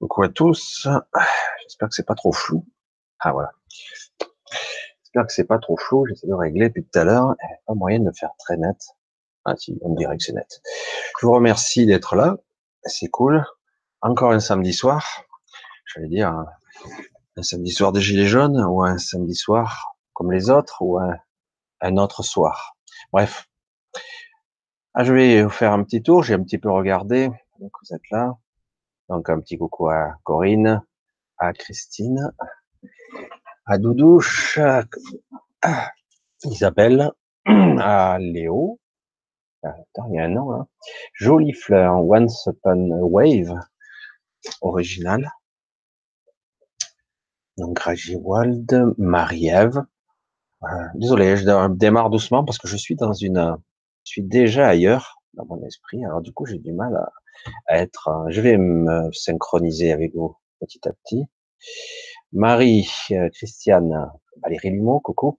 Coucou à tous. J'espère que c'est pas trop flou. Ah voilà. J'espère que c'est pas trop flou. J'essaie de régler depuis tout à l'heure. Pas moyen de faire très net. Ah si, on dirait que c'est net. Je vous remercie d'être là. C'est cool. Encore un samedi soir. J'allais dire un samedi soir des Gilets jaunes ou un samedi soir comme les autres ou un, un autre soir. Bref. Ah, je vais vous faire un petit tour. J'ai un petit peu regardé. Donc vous êtes là. Donc un petit coucou à Corinne, à Christine, à Doudouche, à Isabelle, à Léo. Attends, il y a un nom, hein. Jolie fleur, Once Upon a Wave, original. Donc Rajiwald, Marie-Ève. Désolé, je démarre doucement parce que je suis dans une, je suis déjà ailleurs dans mon esprit. Alors du coup, j'ai du mal à, être. Euh, je vais me synchroniser avec vous petit à petit. Marie, euh, Christiane, Valérie Lumeau, coucou.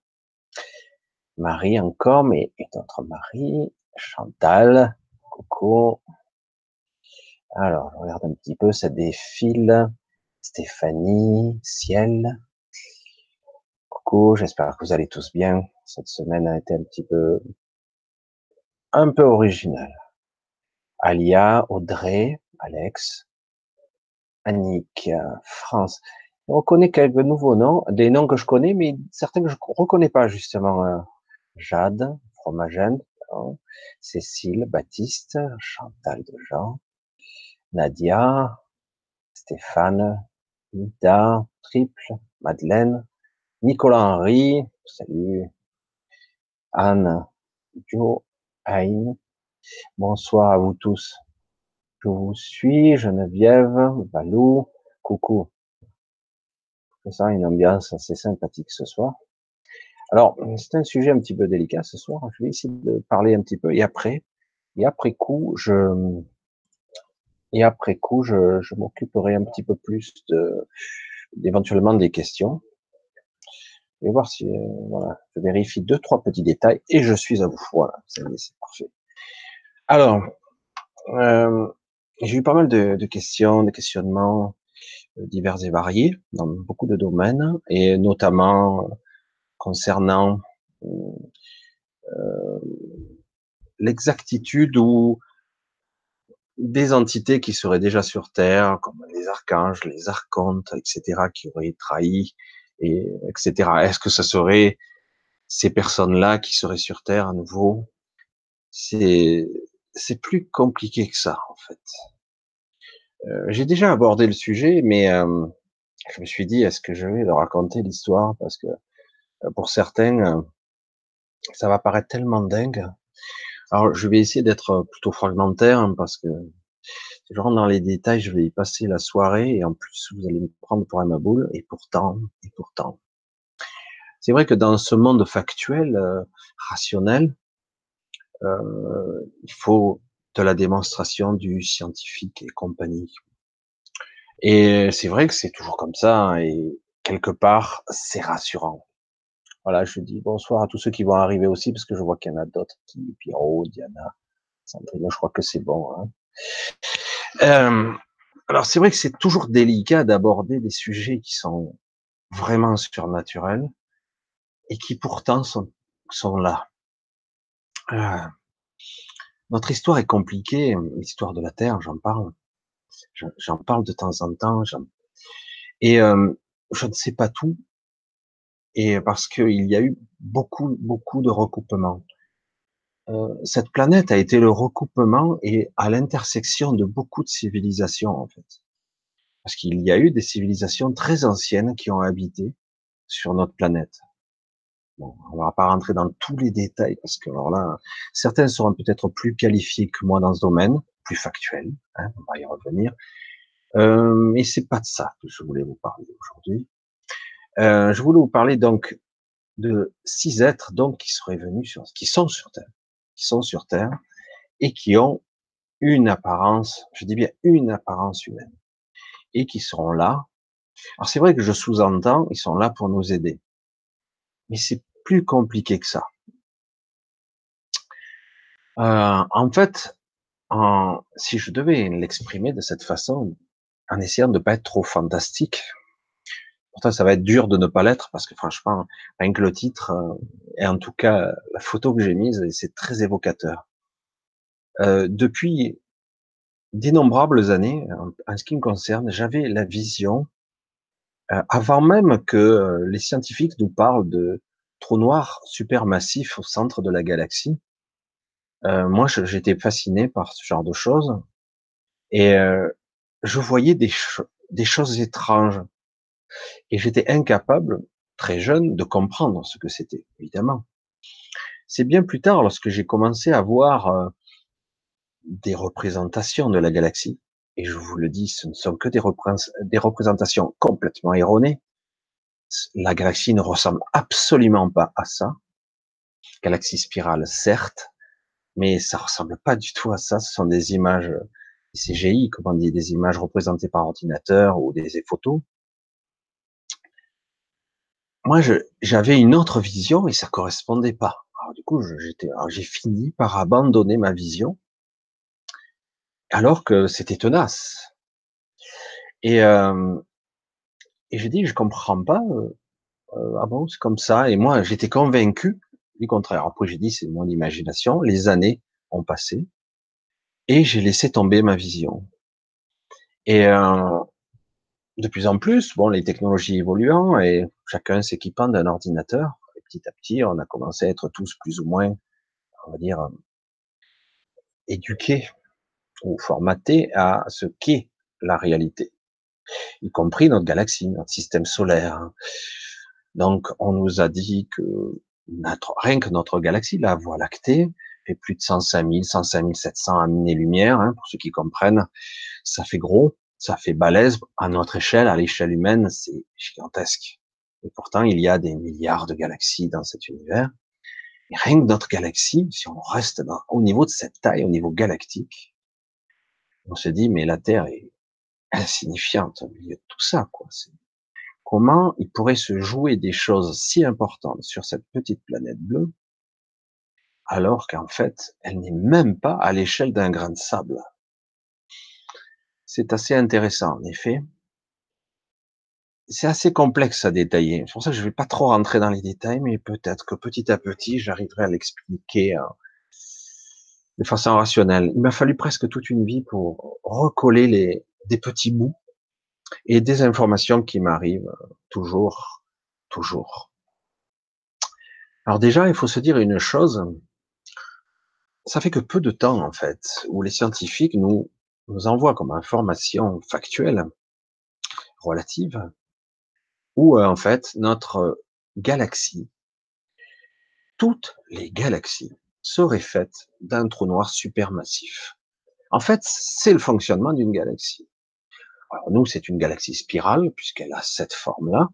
Marie encore, mais et d'autres Marie, Chantal, coucou. Alors, je regarde un petit peu, ça défile. Stéphanie, Ciel. Coucou, j'espère que vous allez tous bien. Cette semaine a été un petit peu, un peu originale. Alia, Audrey, Alex, Annick, France. On reconnaît quelques nouveaux noms, des noms que je connais, mais certains que je reconnais pas justement. Euh, Jade, Fromagène, Cécile, Baptiste, Chantal de Jean, Nadia, Stéphane, Nida, Triple, Madeleine, Nicolas Henry, salut, Anne, Jo, Aïn, Bonsoir à vous tous. Je vous suis, Geneviève, Valou, coucou. Je sens une ambiance assez sympathique ce soir. Alors, c'est un sujet un petit peu délicat ce soir. Je vais essayer de parler un petit peu et après, et après coup, je, et après coup, je, je m'occuperai un petit peu plus de, d'éventuellement des questions. Je vais voir si, euh, voilà, je vérifie deux, trois petits détails et je suis à vous. Voilà, c'est parfait. Alors, euh, j'ai eu pas mal de, questions, de questionnements euh, divers et variés dans beaucoup de domaines, et notamment concernant euh, l'exactitude ou des entités qui seraient déjà sur Terre, comme les archanges, les archontes, etc., qui auraient trahi, et etc. Est-ce que ce serait ces personnes-là qui seraient sur Terre à nouveau? C'est c'est plus compliqué que ça, en fait. Euh, j'ai déjà abordé le sujet, mais euh, je me suis dit, est-ce que je vais leur raconter l'histoire? Parce que euh, pour certains, ça va paraître tellement dingue. Alors, je vais essayer d'être plutôt fragmentaire, hein, parce que si je rentre dans les détails, je vais y passer la soirée, et en plus, vous allez me prendre pour un boule, et pourtant, et pourtant. C'est vrai que dans ce monde factuel, rationnel, euh, il faut de la démonstration du scientifique et compagnie. Et c'est vrai que c'est toujours comme ça, hein, et quelque part, c'est rassurant. Voilà, je dis bonsoir à tous ceux qui vont arriver aussi, parce que je vois qu'il y en a d'autres qui, Pierrot, Diana, Sandrine, je crois que c'est bon. Hein. Euh, alors c'est vrai que c'est toujours délicat d'aborder des sujets qui sont vraiment surnaturels et qui pourtant sont, sont là. Euh, notre histoire est compliquée, l'histoire de la Terre, j'en parle. J'en parle de temps en temps. Et euh, je ne sais pas tout. Et parce qu'il y a eu beaucoup, beaucoup de recoupements. Euh, cette planète a été le recoupement et à l'intersection de beaucoup de civilisations, en fait. Parce qu'il y a eu des civilisations très anciennes qui ont habité sur notre planète. Bon, on va pas rentrer dans tous les détails parce que alors là, certains seront peut-être plus qualifiés que moi dans ce domaine, plus factuels. Hein, on va y revenir. Euh, mais c'est pas de ça que je voulais vous parler aujourd'hui. Euh, je voulais vous parler donc de six êtres donc qui seraient venus sur, qui sont sur Terre, qui sont sur Terre et qui ont une apparence, je dis bien une apparence humaine, et qui seront là. Alors c'est vrai que je sous-entends, ils sont là pour nous aider mais c'est plus compliqué que ça. Euh, en fait, si je devais l'exprimer de cette façon, en essayant de ne pas être trop fantastique. Pourtant, ça va être dur de ne pas l'être parce que franchement, rien que le titre, euh, et en tout cas la photo que j'ai mise, c'est très évocateur. Euh, depuis d'innombrables années, en, ce qui me concerne, j'avais la vision, euh, avant même que euh, les scientifiques nous parlent de trous noirs supermassifs au centre de la galaxie. Euh, moi, j'étais fasciné par ce genre de choses et je voyais des, choses étranges et j'étais incapable, très jeune, de comprendre ce que c'était, évidemment. C'est bien plus tard, lorsque j'ai commencé à voir des représentations de la galaxie. Et je vous le dis, ce ne sont que des représentations complètement erronées. La galaxie ne ressemble absolument pas à ça. Galaxie spirale, certes, mais ça ressemble pas du tout à ça. Ce sont des images CGI, comme on dit, des images représentées par ordinateur ou des photos. Moi, j'avais une autre vision et ça correspondait pas. Alors, du coup, j'ai fini par abandonner ma vision alors que c'était tenace. Et, euh, et je dis, je comprends pas. Euh, euh, ah bon, c'est comme ça. Et moi, j'étais convaincu du contraire. Après, j'ai dit, c'est mon imagination. Les années ont passé et j'ai laissé tomber ma vision. Et euh, de plus en plus, bon, les technologies évoluant et chacun s'équipant d'un ordinateur, et petit à petit, on a commencé à être tous plus ou moins, on va dire, éduqués ou formaté à ce qu'est la réalité, y compris notre galaxie, notre système solaire. Donc, on nous a dit que notre, rien que notre galaxie, la Voie lactée, fait plus de 105 000, 105 700 années-lumière, hein, pour ceux qui comprennent. Ça fait gros, ça fait balèze. À notre échelle, à l'échelle humaine, c'est gigantesque. Et pourtant, il y a des milliards de galaxies dans cet univers. Et rien que notre galaxie, si on reste au niveau de cette taille, au niveau galactique, on se dit, mais la Terre est insignifiante au milieu de tout ça, quoi. Comment il pourrait se jouer des choses si importantes sur cette petite planète bleue, alors qu'en fait, elle n'est même pas à l'échelle d'un grain de sable. C'est assez intéressant, en effet. C'est assez complexe à détailler. C'est pour ça que je ne vais pas trop rentrer dans les détails, mais peut-être que petit à petit, j'arriverai à l'expliquer de façon rationnelle. Il m'a fallu presque toute une vie pour recoller les, des petits bouts et des informations qui m'arrivent toujours, toujours. Alors déjà, il faut se dire une chose, ça fait que peu de temps en fait, où les scientifiques nous, envoient comme information factuelle, relative, où euh, en fait notre galaxie, toutes les galaxies, serait faite d'un trou noir supermassif. En fait, c'est le fonctionnement d'une galaxie. Nous, c'est une galaxie spirale puisqu'elle a cette forme-là.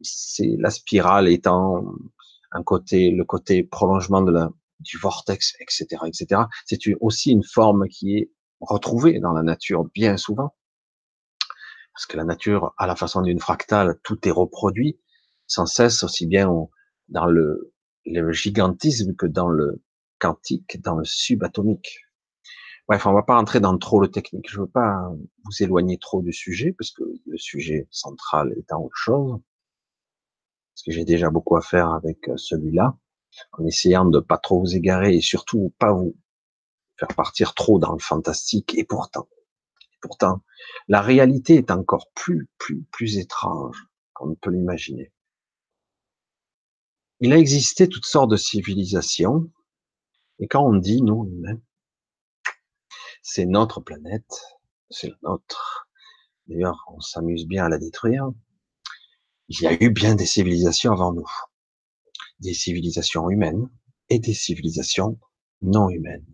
C'est la spirale étant un côté, le côté prolongement de la, du vortex, etc., etc. C'est aussi une forme qui est retrouvée dans la nature bien souvent. Parce que la nature, à la façon d'une fractale, tout est reproduit sans cesse, aussi bien dans le gigantisme que dans le quantique, dans le subatomique. Bref, on va pas rentrer dans trop le technique. Je veux pas vous éloigner trop du sujet, parce que le sujet central est en autre chose. Parce que j'ai déjà beaucoup à faire avec euh, celui-là, en essayant de pas trop vous égarer et surtout pas vous faire partir trop dans le fantastique. Et pourtant, pourtant, la réalité est encore plus, plus, plus étrange qu'on ne peut l'imaginer. Il a existé toutes sortes de civilisations, et quand on dit nous humains, c'est notre planète, c'est la nôtre. D'ailleurs, on s'amuse bien à la détruire. Il y a eu bien des civilisations avant nous, des civilisations humaines et des civilisations non humaines.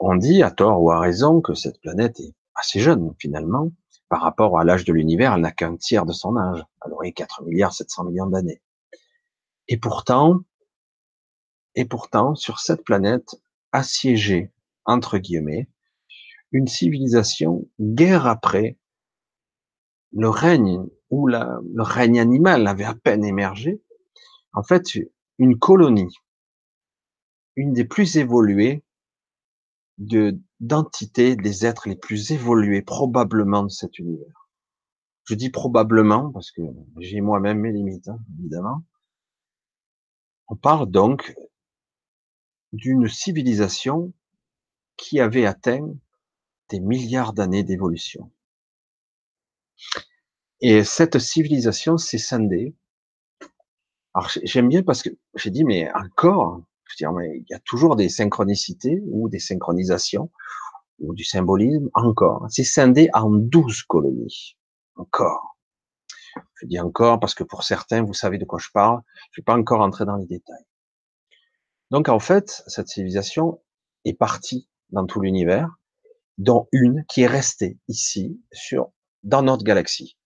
On dit à tort ou à raison que cette planète est assez jeune finalement. Par rapport à l'âge de l'univers, elle n'a qu'un tiers de son âge. Elle aurait 4 milliards 700 millions d'années. Et pourtant, et pourtant, sur cette planète assiégée, entre guillemets, une civilisation, guerre après, le règne, la, le règne animal avait à peine émergé, en fait, une colonie, une des plus évoluées de, d'entités, des êtres les plus évolués probablement de cet univers. Je dis probablement parce que j'ai moi-même mes limites, hein, évidemment. On parle donc d'une civilisation qui avait atteint des milliards d'années d'évolution. Et cette civilisation s'est scindée. Alors j'aime bien parce que j'ai dit, mais encore, je veux dire, il y a toujours des synchronicités ou des synchronisations ou du symbolisme, encore. C'est scindé en douze colonies. Encore. Je dis encore parce que pour certains, vous savez de quoi je parle. Je vais pas encore entrer dans les détails. Donc en fait, cette civilisation est partie dans tout l'univers, dont une qui est restée ici, sur, dans notre galaxie.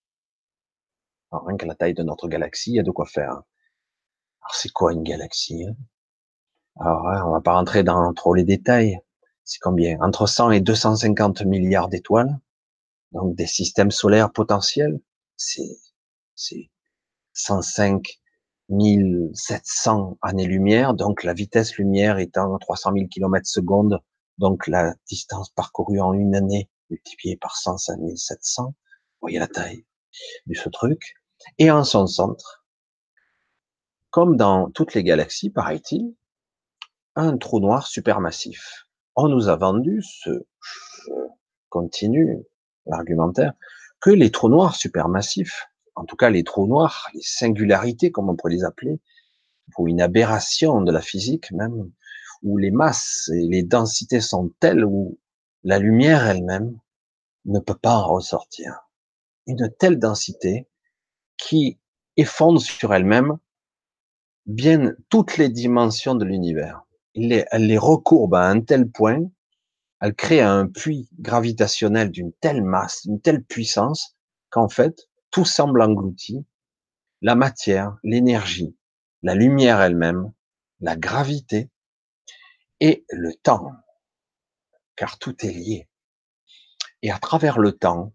Alors, rien que la taille de notre galaxie, il y a de quoi faire. Alors c'est quoi une galaxie hein? Alors on va pas rentrer dans trop les détails. C'est combien? Entre 100 et 250 milliards d'étoiles donc des systèmes solaires potentiels, c'est c'est 105 700 années-lumière, donc la vitesse lumière étant 300 000 km secondes, donc la distance parcourue en une année multipliée par 105 700, vous voyez la taille de ce truc, et en son centre, comme dans toutes les galaxies, paraît-il, un trou noir supermassif. On nous a vendu ce, ce continu l'argumentaire, que les trous noirs supermassifs, en tout cas les trous noirs, les singularités, comme on pourrait les appeler, ou une aberration de la physique même, où les masses et les densités sont telles où la lumière elle-même ne peut pas en ressortir. Une telle densité qui effondre sur elle-même bien toutes les dimensions de l'univers. Elle les recourbe à un tel point elle crée un puits gravitationnel d'une telle masse, d'une telle puissance, qu'en fait, tout semble englouti. La matière, l'énergie, la lumière elle-même, la gravité et le temps. Car tout est lié. Et à travers le temps,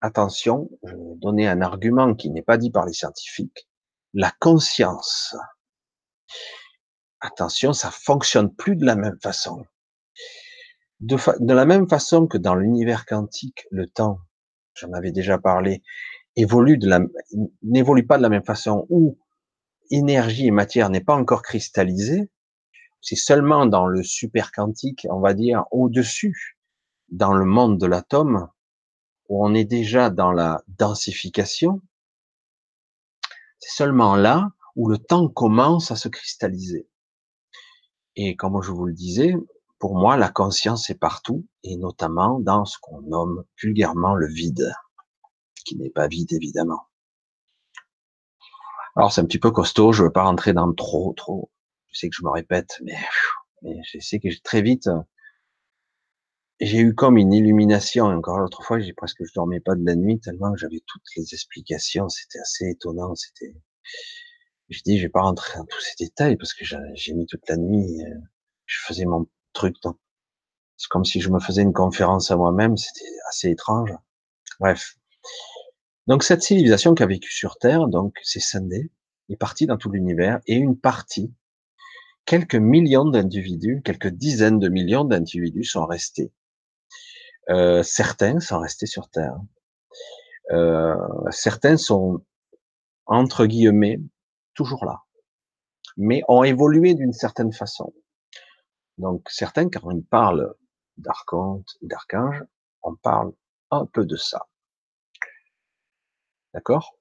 attention, je vais donner un argument qui n'est pas dit par les scientifiques, la conscience. Attention, ça fonctionne plus de la même façon. De, la même façon que dans l'univers quantique, le temps, j'en avais déjà parlé, évolue de la, n'évolue pas de la même façon où énergie et matière n'est pas encore cristallisée. C'est seulement dans le super quantique, on va dire, au-dessus, dans le monde de l'atome, où on est déjà dans la densification. C'est seulement là où le temps commence à se cristalliser. Et comme je vous le disais, pour moi, la conscience est partout, et notamment dans ce qu'on nomme vulgairement le vide, qui n'est pas vide évidemment. Alors c'est un petit peu costaud, je veux pas rentrer dans trop, trop. Je sais que je me répète, mais, mais je sais que très vite, j'ai eu comme une illumination. Encore l'autre fois, j'ai presque je dormais pas de la nuit tellement que j'avais toutes les explications. C'était assez étonnant. C'était, je dis, je vais pas rentrer dans tous ces détails parce que j'ai mis toute la nuit. Euh, je faisais mon truc. C'est comme si je me faisais une conférence à moi-même, c'était assez étrange. Bref. Donc cette civilisation qui a vécu sur Terre, donc c'est scindé, est partie dans tout l'univers, et une partie, quelques millions d'individus, quelques dizaines de millions d'individus sont restés. Euh, certains sont restés sur Terre. Euh, certains sont, entre guillemets, toujours là, mais ont évolué d'une certaine façon. Donc certains, quand on parle d'archonte d'archange, on parle un peu de ça. D'accord?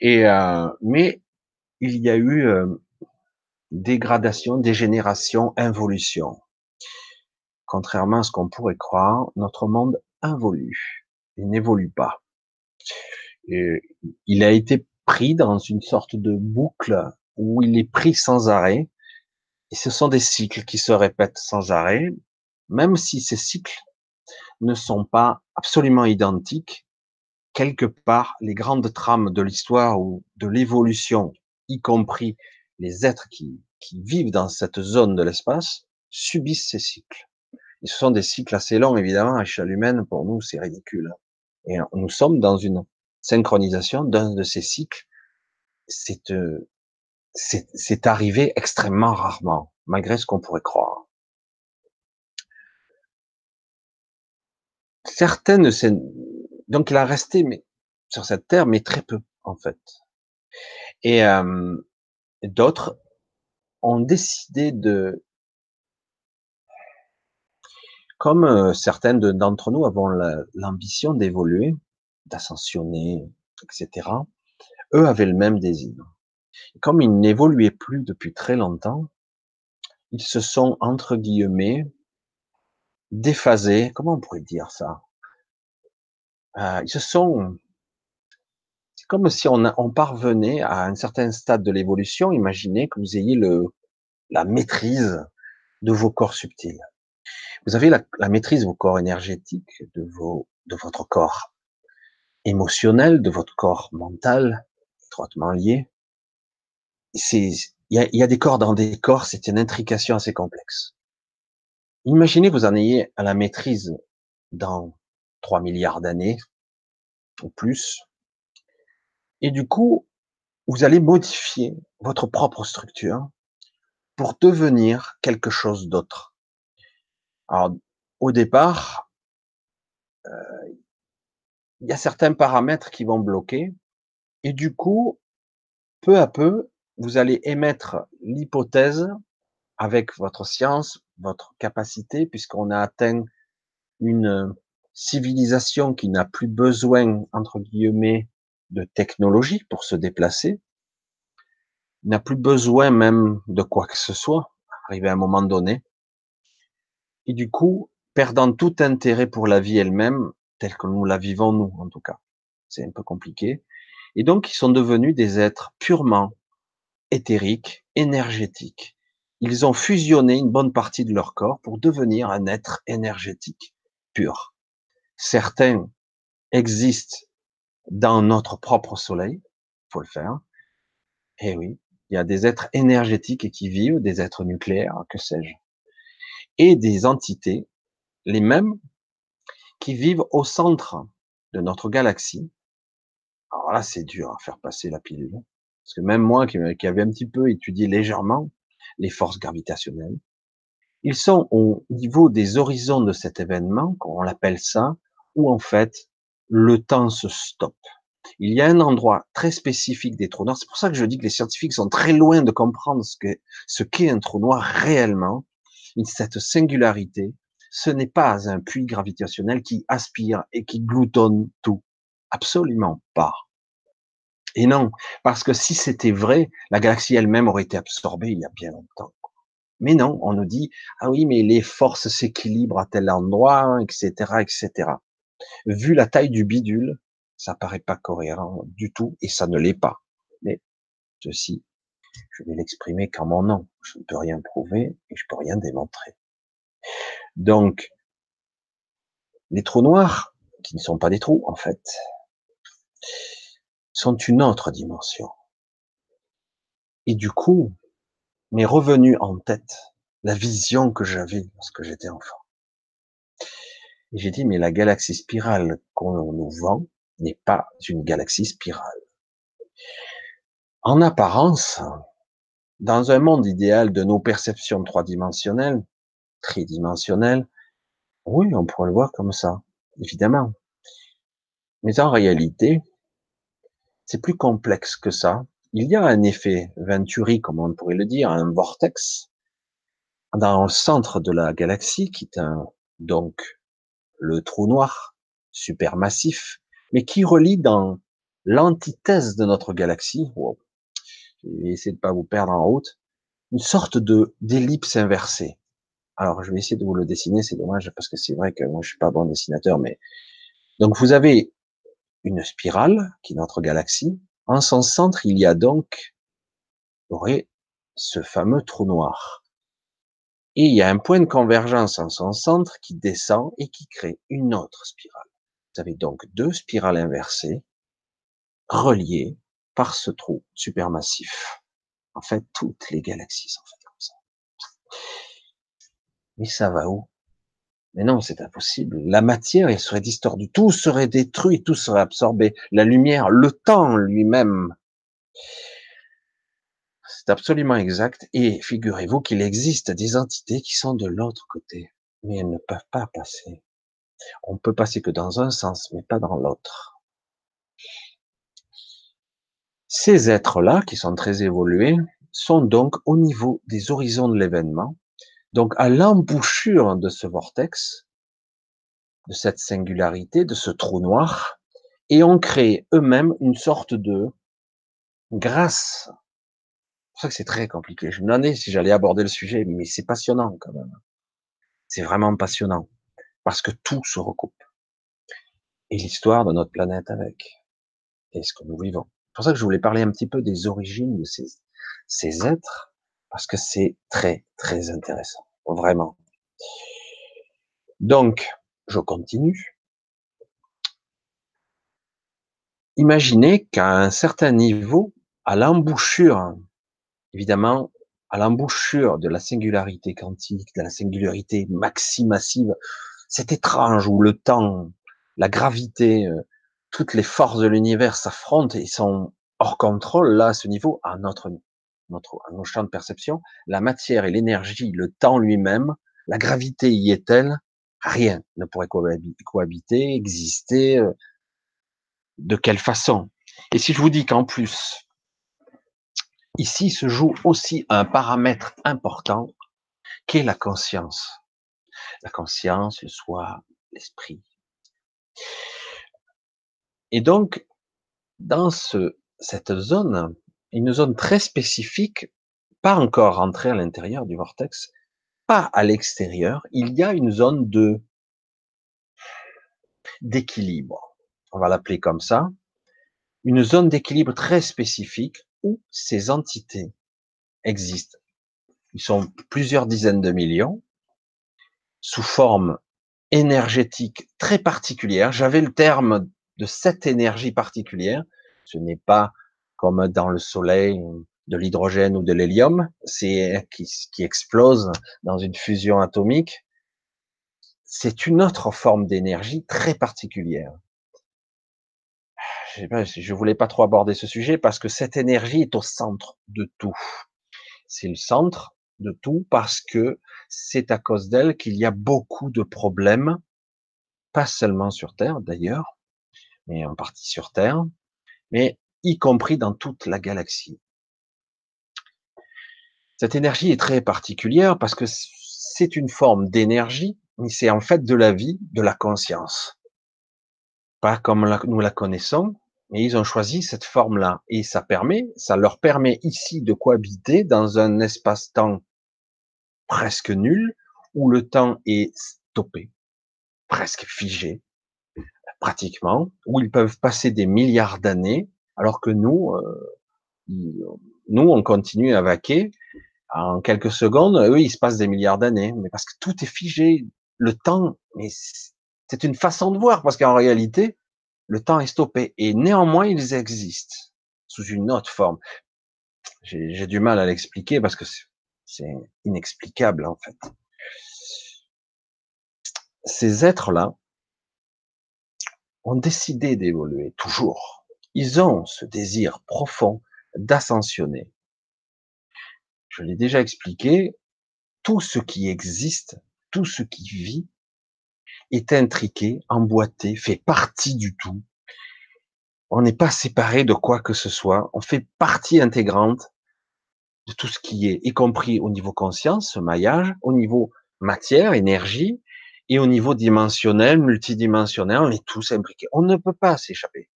Et euh, mais il y a eu dégradation, dégénération, involution. Contrairement à ce qu'on pourrait croire, notre monde involue. Il n'évolue pas. Il a été pris dans une sorte de boucle où il est pris sans arrêt et ce sont des cycles qui se répètent sans arrêt, même si ces cycles ne sont pas absolument identiques. Quelque part, les grandes trames de l'histoire ou de l'évolution, y compris les êtres qui, qui vivent dans cette zone de l'espace, subissent ces cycles. Ce sont des cycles assez longs, évidemment, à échelle humaine, pour nous, c'est ridicule. Et nous sommes dans une synchronisation d'un de ces cycles. C'est euh, c'est arrivé extrêmement rarement, malgré ce qu'on pourrait croire. certaines, donc il a resté sur cette terre, mais très peu en fait. Et euh, d'autres ont décidé de, comme euh, certaines d'entre nous avons l'ambition d'évoluer, d'ascensionner, etc. Eux avaient le même désir. comme ils n'évoluaient plus depuis très longtemps, ils se sont entre guillemets déphasés. Comment on pourrait dire ça? Euh, Ils se sont comme si on, parvenait à un certain stade de l'évolution. Imaginez que vous ayez le, la maîtrise de vos corps subtils. Vous avez la, maîtrise de vos corps énergétiques, de, vos, de votre corps émotionnel, de votre corps mental, étroitement lié. Il y a, y a, des corps dans des corps, c'est une intrication assez complexe. Imaginez que vous en ayez à la maîtrise dans 3 milliards d'années ou plus. Et du coup, vous allez modifier votre propre structure pour devenir quelque chose d'autre. Alors, au départ, euh, il y a certains paramètres qui vont bloquer, et du coup, peu à peu, vous allez émettre l'hypothèse avec votre science, votre capacité, puisqu'on a atteint une civilisation qui n'a plus besoin, entre guillemets, de technologie pour se déplacer, n'a plus besoin même de quoi que ce soit, arrivé à un moment donné, et du coup, perdant tout intérêt pour la vie elle-même, telle que nous la vivons nous, en tout cas. C'est un peu compliqué. Et donc, ils sont devenus des êtres purement éthériques, énergétiques. Ils ont fusionné une bonne partie de leur corps pour devenir un être énergétique pur. Certains existent dans notre propre soleil, faut le faire. Et eh oui, il y a des êtres énergétiques qui vivent, des êtres nucléaires, que sais-je et des entités, les mêmes, qui vivent au centre de notre galaxie. Alors là, c'est dur à faire passer la pilule. Parce que même moi, qui, avait un petit peu étudié légèrement les forces gravitationnelles, ils sont au niveau des horizons de cet événement, on l'appelle ça, où en fait, le temps se stoppe. Il y a un endroit très spécifique des trous noirs. C'est pour ça que je dis que les scientifiques sont très loin de comprendre ce qu'est ce qu'est un trou noir réellement cette singularité, ce n'est pas un puits gravitationnel qui aspire et qui gloutonne tout. Absolument pas. Et non, parce que si c'était vrai, la galaxie elle-même aurait été absorbée il y a bien longtemps. Mais non, on nous dit, ah oui, mais les forces s'équilibrent à tel endroit, etc., etc. Vu la taille du bidule, ça paraît pas cohérent du tout, et ça ne l'est pas. Mais ceci je vais l'exprimer qu'en mon nom. Je ne peux rien prouver et je peux rien démontrer. Donc, les trous noirs, qui ne sont pas des trous en fait, sont une autre dimension. Et du coup, m'est revenu en tête la vision que j'avais lorsque j'étais enfant. J'ai dit, mais la galaxie spirale qu'on nous vend n'est pas une galaxie spirale. En apparence, dans un monde idéal de nos perceptions trois-dimensionnelles, tridimensionnelles, oui, on pourrait le voir comme ça, évidemment. Mais en réalité, c'est plus complexe que ça. Il y a un effet Venturi, comme on pourrait le dire, un vortex dans le centre de la galaxie, qui est un, donc le trou noir supermassif, mais qui relie dans l'antithèse de notre galaxie, je vais essayer de pas vous perdre en route, une sorte de d'ellipse inversée. Alors, je vais essayer de vous le dessiner, c'est dommage parce que c'est vrai que moi je suis pas bon dessinateur, mais donc vous avez une spirale qui est notre galaxie. En son centre, il y a donc aurait ce fameux trou noir. Et il y a un point de convergence en son centre qui descend et qui crée une autre spirale. Vous avez donc deux spirales inversées reliées par ce trou supermassif. En fait, toutes les galaxies sont faites comme ça. Mais ça va où? Mais non, c'est impossible. La matière, elle serait distordue. Tout serait détruit, tout serait absorbé. La lumière, le temps lui-même. C'est absolument exact. Et figurez-vous qu'il existe des entités qui sont de l'autre côté. Mais elles ne peuvent pas passer. On peut passer que dans un sens, mais pas dans l'autre. Ces êtres-là, qui sont très évolués, sont donc au niveau des horizons de l'événement, donc à l'embouchure de ce vortex, de cette singularité, de ce trou noir, et ont créé eux-mêmes une sorte de grâce. C'est pour ça que c'est très compliqué. Je me demandais si j'allais aborder le sujet, mais c'est passionnant quand même. C'est vraiment passionnant parce que tout se recoupe. Et l'histoire de notre planète avec. Et ce que nous vivons. C'est pour ça que je voulais parler un petit peu des origines de ces êtres, parce que c'est très, très intéressant. Vraiment. Donc, je continue. Imaginez qu'à un certain niveau, à l'embouchure, évidemment, à l'embouchure de la singularité quantique, de la singularité maxi-massive, c'est étrange où le temps, la gravité, euh, toutes les forces de l'univers s'affrontent et sont hors contrôle, là, à ce niveau, à notre, notre, à nos champs de perception, la matière et l'énergie, le temps lui-même, la gravité y est-elle? Rien ne pourrait cohabiter, exister. Euh, de quelle façon? Et si je vous dis qu'en plus, ici se joue aussi un paramètre important qui est la conscience. La conscience, le soi, l'esprit. Et donc, dans ce, cette zone, une zone très spécifique, pas encore rentrée à l'intérieur du vortex, pas à l'extérieur, il y a une zone d'équilibre. On va l'appeler comme ça. Une zone d'équilibre très spécifique où ces entités existent. Ils sont plusieurs dizaines de millions sous forme énergétique très particulière. J'avais le terme de cette énergie particulière. Ce n'est pas comme dans le soleil de l'hydrogène ou de l'hélium, c'est qui, qui explose dans une fusion atomique. C'est une autre forme d'énergie très particulière. Je voulais pas trop aborder ce sujet parce que cette énergie est au centre de tout. C'est le centre de tout parce que c'est à cause d'elle qu'il y a beaucoup de problèmes, pas seulement sur Terre d'ailleurs, mais en partie sur Terre, mais y compris dans toute la galaxie. Cette énergie est très particulière parce que c'est une forme d'énergie, mais c'est en fait de la vie, de la conscience. Pas comme nous la connaissons, mais ils ont choisi cette forme-là. Et ça permet, ça leur permet ici de cohabiter dans un espace-temps presque nul, où le temps est stoppé, presque figé, pratiquement, où ils peuvent passer des milliards d'années, alors que nous, euh, nous, on continue à vaquer. En quelques secondes, eux, il se passe des milliards d'années, mais parce que tout est figé, le temps, mais c'est une façon de voir, parce qu'en réalité, le temps est stoppé, et néanmoins, ils existent sous une autre forme. J'ai du mal à l'expliquer parce que c'est inexplicable, en fait. Ces êtres-là ont décidé d'évoluer, toujours. Ils ont ce désir profond d'ascensionner, je l'ai déjà expliqué, tout ce qui existe, tout ce qui vit, est intriqué, emboîté, fait partie du tout. On n'est pas séparé de quoi que ce soit, on fait partie intégrante de tout ce qui est, y compris au niveau conscience, ce maillage, au niveau matière, énergie, et au niveau dimensionnel, multidimensionnel, on est tous imbriqués. On ne peut pas s'échapper.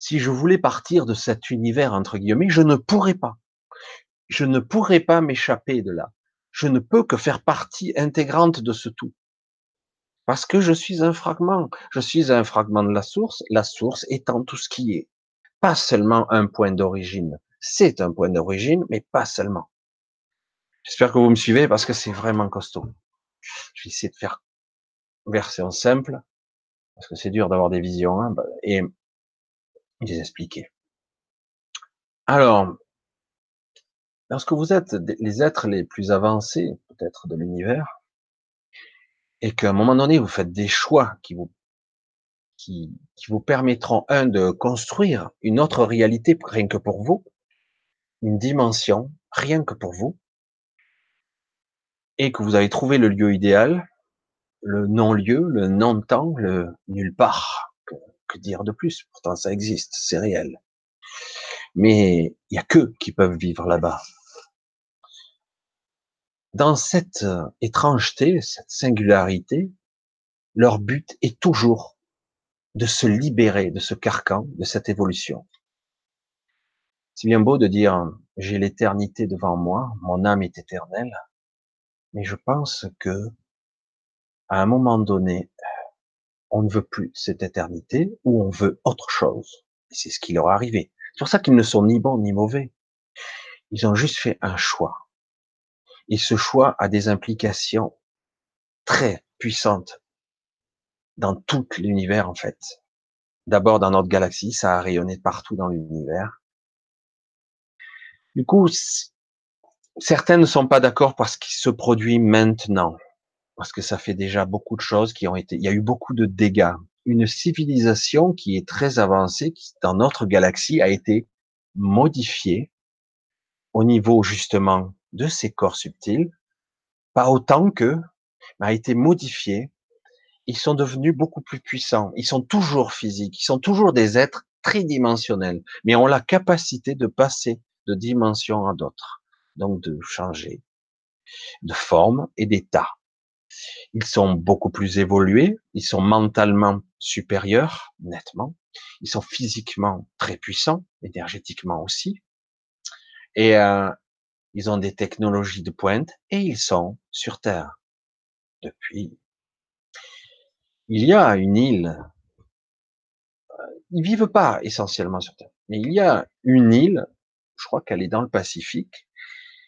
Si je voulais partir de cet univers, entre guillemets, je ne pourrais pas je ne pourrais pas m'échapper de là. Je ne peux que faire partie intégrante de ce tout. Parce que je suis un fragment. Je suis un fragment de la source, la source étant tout ce qui est. Pas seulement un point d'origine. C'est un point d'origine, mais pas seulement. J'espère que vous me suivez parce que c'est vraiment costaud. Je vais essayer de faire version simple, parce que c'est dur d'avoir des visions, hein, et les expliquer. Alors, Lorsque vous êtes les êtres les plus avancés, peut-être, de l'univers, et qu'à un moment donné, vous faites des choix qui vous, qui, vous permettront, un, de construire une autre réalité rien que pour vous, une dimension rien que pour vous, et que vous avez trouvé le lieu idéal, le non-lieu, le non-temps, le nulle part. Que, dire de plus? Pourtant, ça existe, c'est réel. Mais il y a que qui peuvent vivre là-bas. Dans cette euh, étrangeté, cette singularité, leur but est toujours de se libérer de ce carcan, de cette évolution. C'est bien beau de dire j'ai l'éternité devant moi, mon âme est éternelle, mais je pense que à un moment donné, on ne veut plus cette éternité ou on veut autre chose. Et c'est ce qui leur est arrivé. C'est pour ça qu'ils ne sont ni bons ni mauvais. Ils ont juste fait un choix. Et ce choix a des implications très puissantes dans tout l'univers en fait. D'abord dans notre galaxie, ça a rayonné partout dans l'univers. Du coup, certains ne sont pas d'accord parce qu'il se produit maintenant, parce que ça fait déjà beaucoup de choses qui ont été, il y a eu beaucoup de dégâts. Une civilisation qui est très avancée, qui dans notre galaxie a été modifiée au niveau justement de ses corps subtils, pas autant que, mais a été modifiée ils sont devenus beaucoup plus puissants. Ils sont toujours physiques, ils sont toujours des êtres tridimensionnels, mais ont la capacité de passer de dimension à d'autres, donc de changer de forme et d'état. Ils sont beaucoup plus évolués, ils sont mentalement supérieurs, nettement, ils sont physiquement très puissants, énergétiquement aussi, et euh, ils ont des technologies de pointe, et ils sont sur Terre depuis il y a une île. Euh, ils vivent pas essentiellement sur Terre, mais il y a une île. Je crois qu'elle est dans le Pacifique.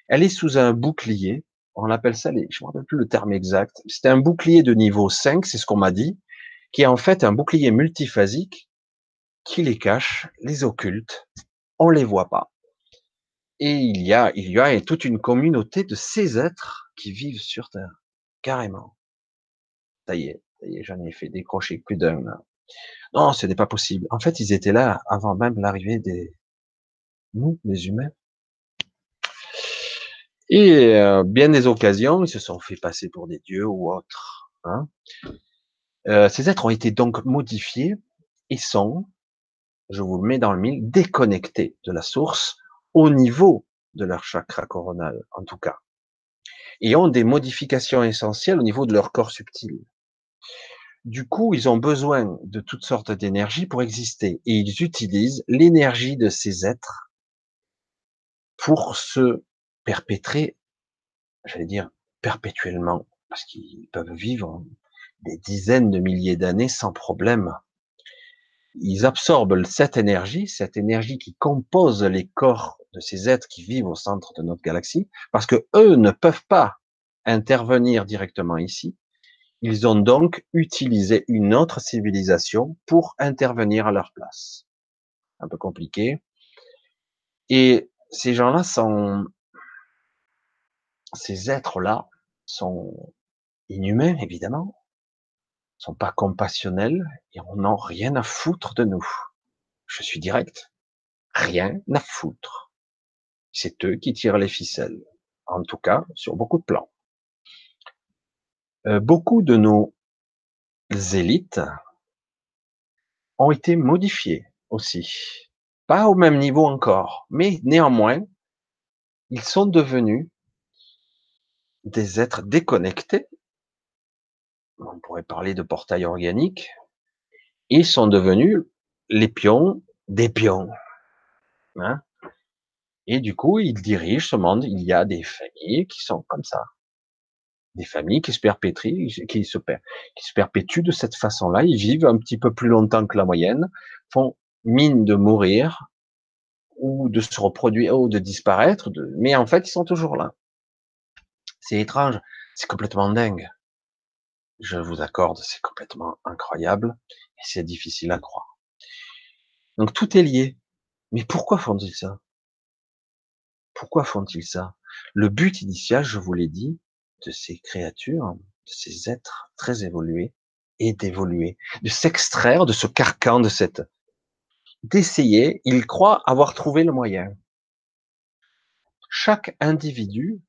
Elle est sous un bouclier. On appelle ça les, je me rappelle plus le terme exact. C'est un bouclier de niveau 5, c'est ce qu'on m'a dit, qui est en fait un bouclier multiphasique qui les cache, les occulte. On les voit pas. Et il y a, il y a toute une communauté de ces êtres qui vivent sur Terre. Carrément. Ça y est j'en ai fait décrocher plus d'un. Non, ce n'est pas possible. En fait, ils étaient là avant même l'arrivée des nous, les humains. Et euh, bien des occasions, ils se sont fait passer pour des dieux ou autres. Hein. Euh, ces êtres ont été donc modifiés et sont, je vous le mets dans le mille, déconnectés de la source au niveau de leur chakra coronal, en tout cas, et ont des modifications essentielles au niveau de leur corps subtil. Du coup, ils ont besoin de toutes sortes d'énergie pour exister et ils utilisent l'énergie de ces êtres pour se perpétrer, j'allais dire perpétuellement, parce qu'ils peuvent vivre des dizaines de milliers d'années sans problème. Ils absorbent cette énergie, cette énergie qui compose les corps de ces êtres qui vivent au centre de notre galaxie, parce que eux ne peuvent pas intervenir directement ici, ils ont donc utilisé une autre civilisation pour intervenir à leur place. Un peu compliqué. Et ces gens-là sont, ces êtres-là sont inhumains, évidemment, sont pas compassionnels et on n'a rien à foutre de nous. Je suis direct. Rien à foutre. C'est eux qui tirent les ficelles. En tout cas, sur beaucoup de plans. Euh, beaucoup de nos élites ont été modifiées aussi. Pas au même niveau encore, mais néanmoins, ils sont devenus des êtres déconnectés. On pourrait parler de portail organique. Ils sont devenus les pions des pions. Hein. Et du coup, ils dirigent ce monde. Il y a des familles qui sont comme ça des familles qui se perpétuent, qui se, perpétuent de cette façon-là. Ils vivent un petit peu plus longtemps que la moyenne, font mine de mourir ou de se reproduire ou de disparaître, mais en fait, ils sont toujours là. C'est étrange, c'est complètement dingue. Je vous accorde, c'est complètement incroyable et c'est difficile à croire. Donc tout est lié. Mais pourquoi font-ils ça? Pourquoi font-ils ça? Le but initial, je vous l'ai dit, de ces créatures, de ces êtres très évolués, et d'évoluer, de s'extraire de ce carcan, de cette, d'essayer, il croit avoir trouvé le moyen. Chaque individu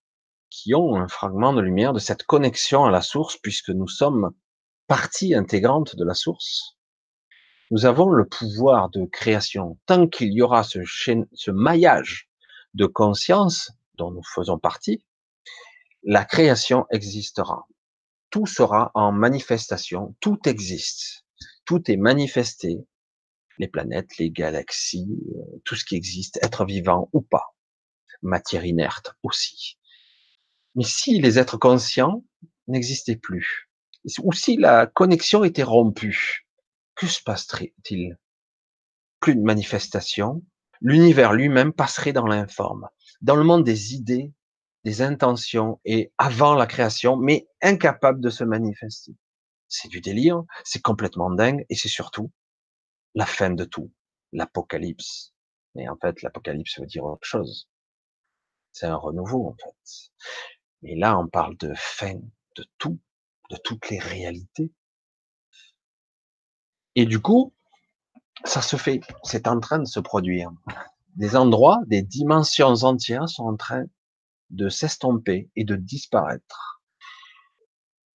qui ont un fragment de lumière de cette connexion à la source, puisque nous sommes partie intégrante de la source. Nous avons le pouvoir de création. Tant qu'il y aura ce, ce maillage de conscience dont nous faisons partie, la création existera. Tout sera en manifestation, tout existe, tout est manifesté, les planètes, les galaxies, euh, tout ce qui existe, être vivant ou pas, matière inerte aussi. Mais si les êtres conscients n'existaient plus, ou si la connexion était rompue, que se passerait-il? Plus de manifestation, l'univers lui-même passerait dans l'informe, dans le monde des idées, des intentions et avant la création, mais incapable de se manifester. C'est du délire, c'est complètement dingue et c'est surtout la fin de tout, l'apocalypse. Mais en fait, l'apocalypse veut dire autre chose. C'est un renouveau, en fait. Mais là, on parle de fin de tout, de toutes les réalités. Et du coup, ça se fait, c'est en train de se produire. Des endroits, des dimensions entières sont en train de s'estomper et de disparaître.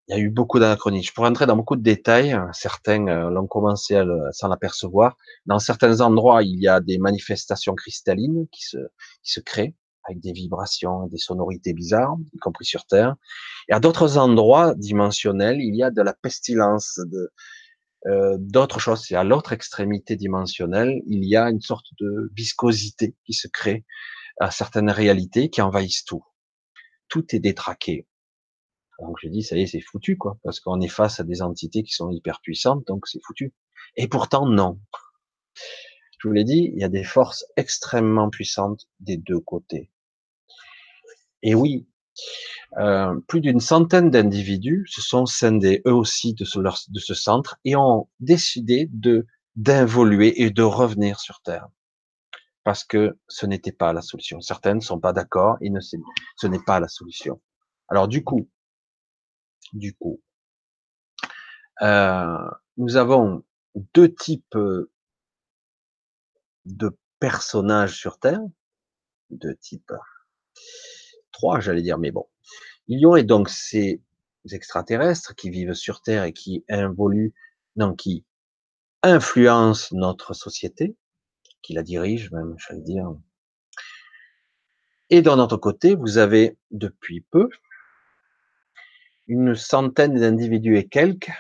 Il y a eu beaucoup d'anachronismes. Je pourrais entrer dans beaucoup de détails. Certains euh, l'ont commencé à s'en apercevoir. Dans certains endroits, il y a des manifestations cristallines qui se, qui se créent avec des vibrations des sonorités bizarres, y compris sur Terre. Et à d'autres endroits dimensionnels, il y a de la pestilence, de, euh, d'autres choses. Et à l'autre extrémité dimensionnelle, il y a une sorte de viscosité qui se crée à certaines réalités qui envahissent tout. Tout est détraqué. Donc je dis, ça y est, c'est foutu, quoi, parce qu'on est face à des entités qui sont hyper puissantes, donc c'est foutu. Et pourtant, non. Je vous l'ai dit, il y a des forces extrêmement puissantes des deux côtés. Et oui, euh, plus d'une centaine d'individus se sont scindés eux aussi de ce, centre et ont décidé de d'involuer et de revenir sur Terre parce que ce n'était pas la solution. Certaines ne sont pas d'accord et ne ce n'est pas la solution. Alors du coup, du coup, euh, nous avons deux types de personnages sur Terre, deux types, trois j'allais dire, mais bon. Il y aurait donc ces extraterrestres qui vivent sur Terre et qui qui influencent notre société, qui la dirige même, je dire. Et d'un autre côté, vous avez depuis peu une centaine d'individus et quelques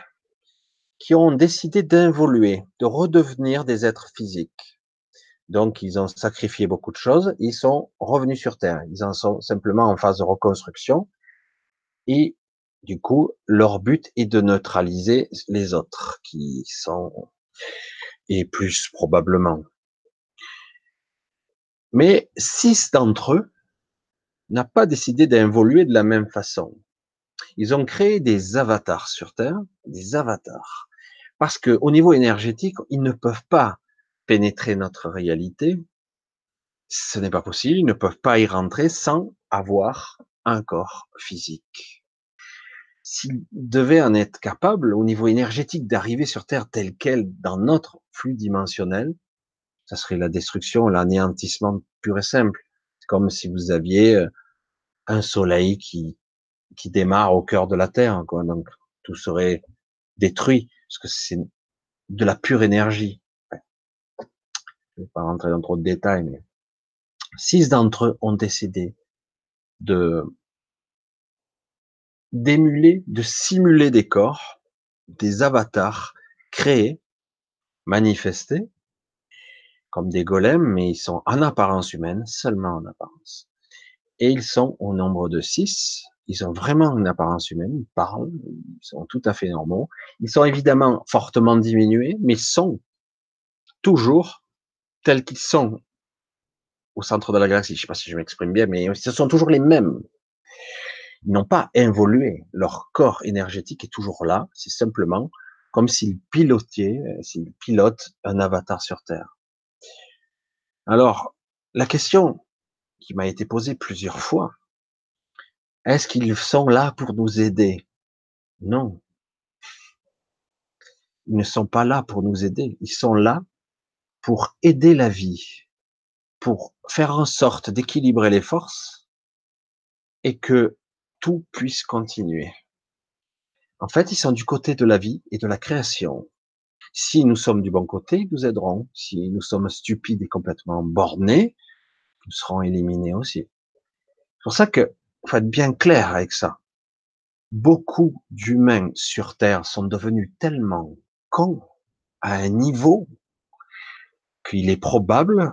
qui ont décidé d'involuer, de redevenir des êtres physiques. Donc, ils ont sacrifié beaucoup de choses, ils sont revenus sur Terre. Ils en sont simplement en phase de reconstruction. Et du coup, leur but est de neutraliser les autres qui sont, et plus probablement, mais six d'entre eux n'ont pas décidé d'involuer de la même façon. Ils ont créé des avatars sur Terre, des avatars, parce que au niveau énergétique, ils ne peuvent pas pénétrer notre réalité. Ce n'est pas possible. Ils ne peuvent pas y rentrer sans avoir un corps physique. S'ils devaient en être capables au niveau énergétique d'arriver sur Terre tel quel dans notre flux dimensionnel, ça serait la destruction, l'anéantissement pur et simple. C'est comme si vous aviez euh, un soleil qui, qui démarre au cœur de la Terre, quoi. Donc, tout serait détruit, parce que c'est de la pure énergie. Je ne vais pas rentrer dans trop de détails, mais six d'entre eux ont décidé de d'émuler, de simuler des corps, des avatars créés, manifestés, comme des golems, mais ils sont en apparence humaine, seulement en apparence. Et ils sont au nombre de six. Ils ont vraiment une apparence humaine, ils parlent, ils sont tout à fait normaux. Ils sont évidemment fortement diminués, mais sont toujours tels qu'ils sont au centre de la galaxie. Je ne sais pas si je m'exprime bien, mais ce sont toujours les mêmes. Ils n'ont pas évolué. Leur corps énergétique est toujours là. C'est simplement comme s'ils pilotaient, s'ils pilotent un avatar sur Terre. Alors, la question qui m'a été posée plusieurs fois, est-ce qu'ils sont là pour nous aider? Non. Ils ne sont pas là pour nous aider. Ils sont là pour aider la vie, pour faire en sorte d'équilibrer les forces et que tout puisse continuer. En fait, ils sont du côté de la vie et de la création. Si nous sommes du bon côté, ils nous aideront. Si nous sommes stupides et complètement bornés, nous serons éliminés aussi. C'est pour ça que faut être bien clair avec ça. Beaucoup d'humains sur Terre sont devenus tellement cons à un niveau qu'il est probable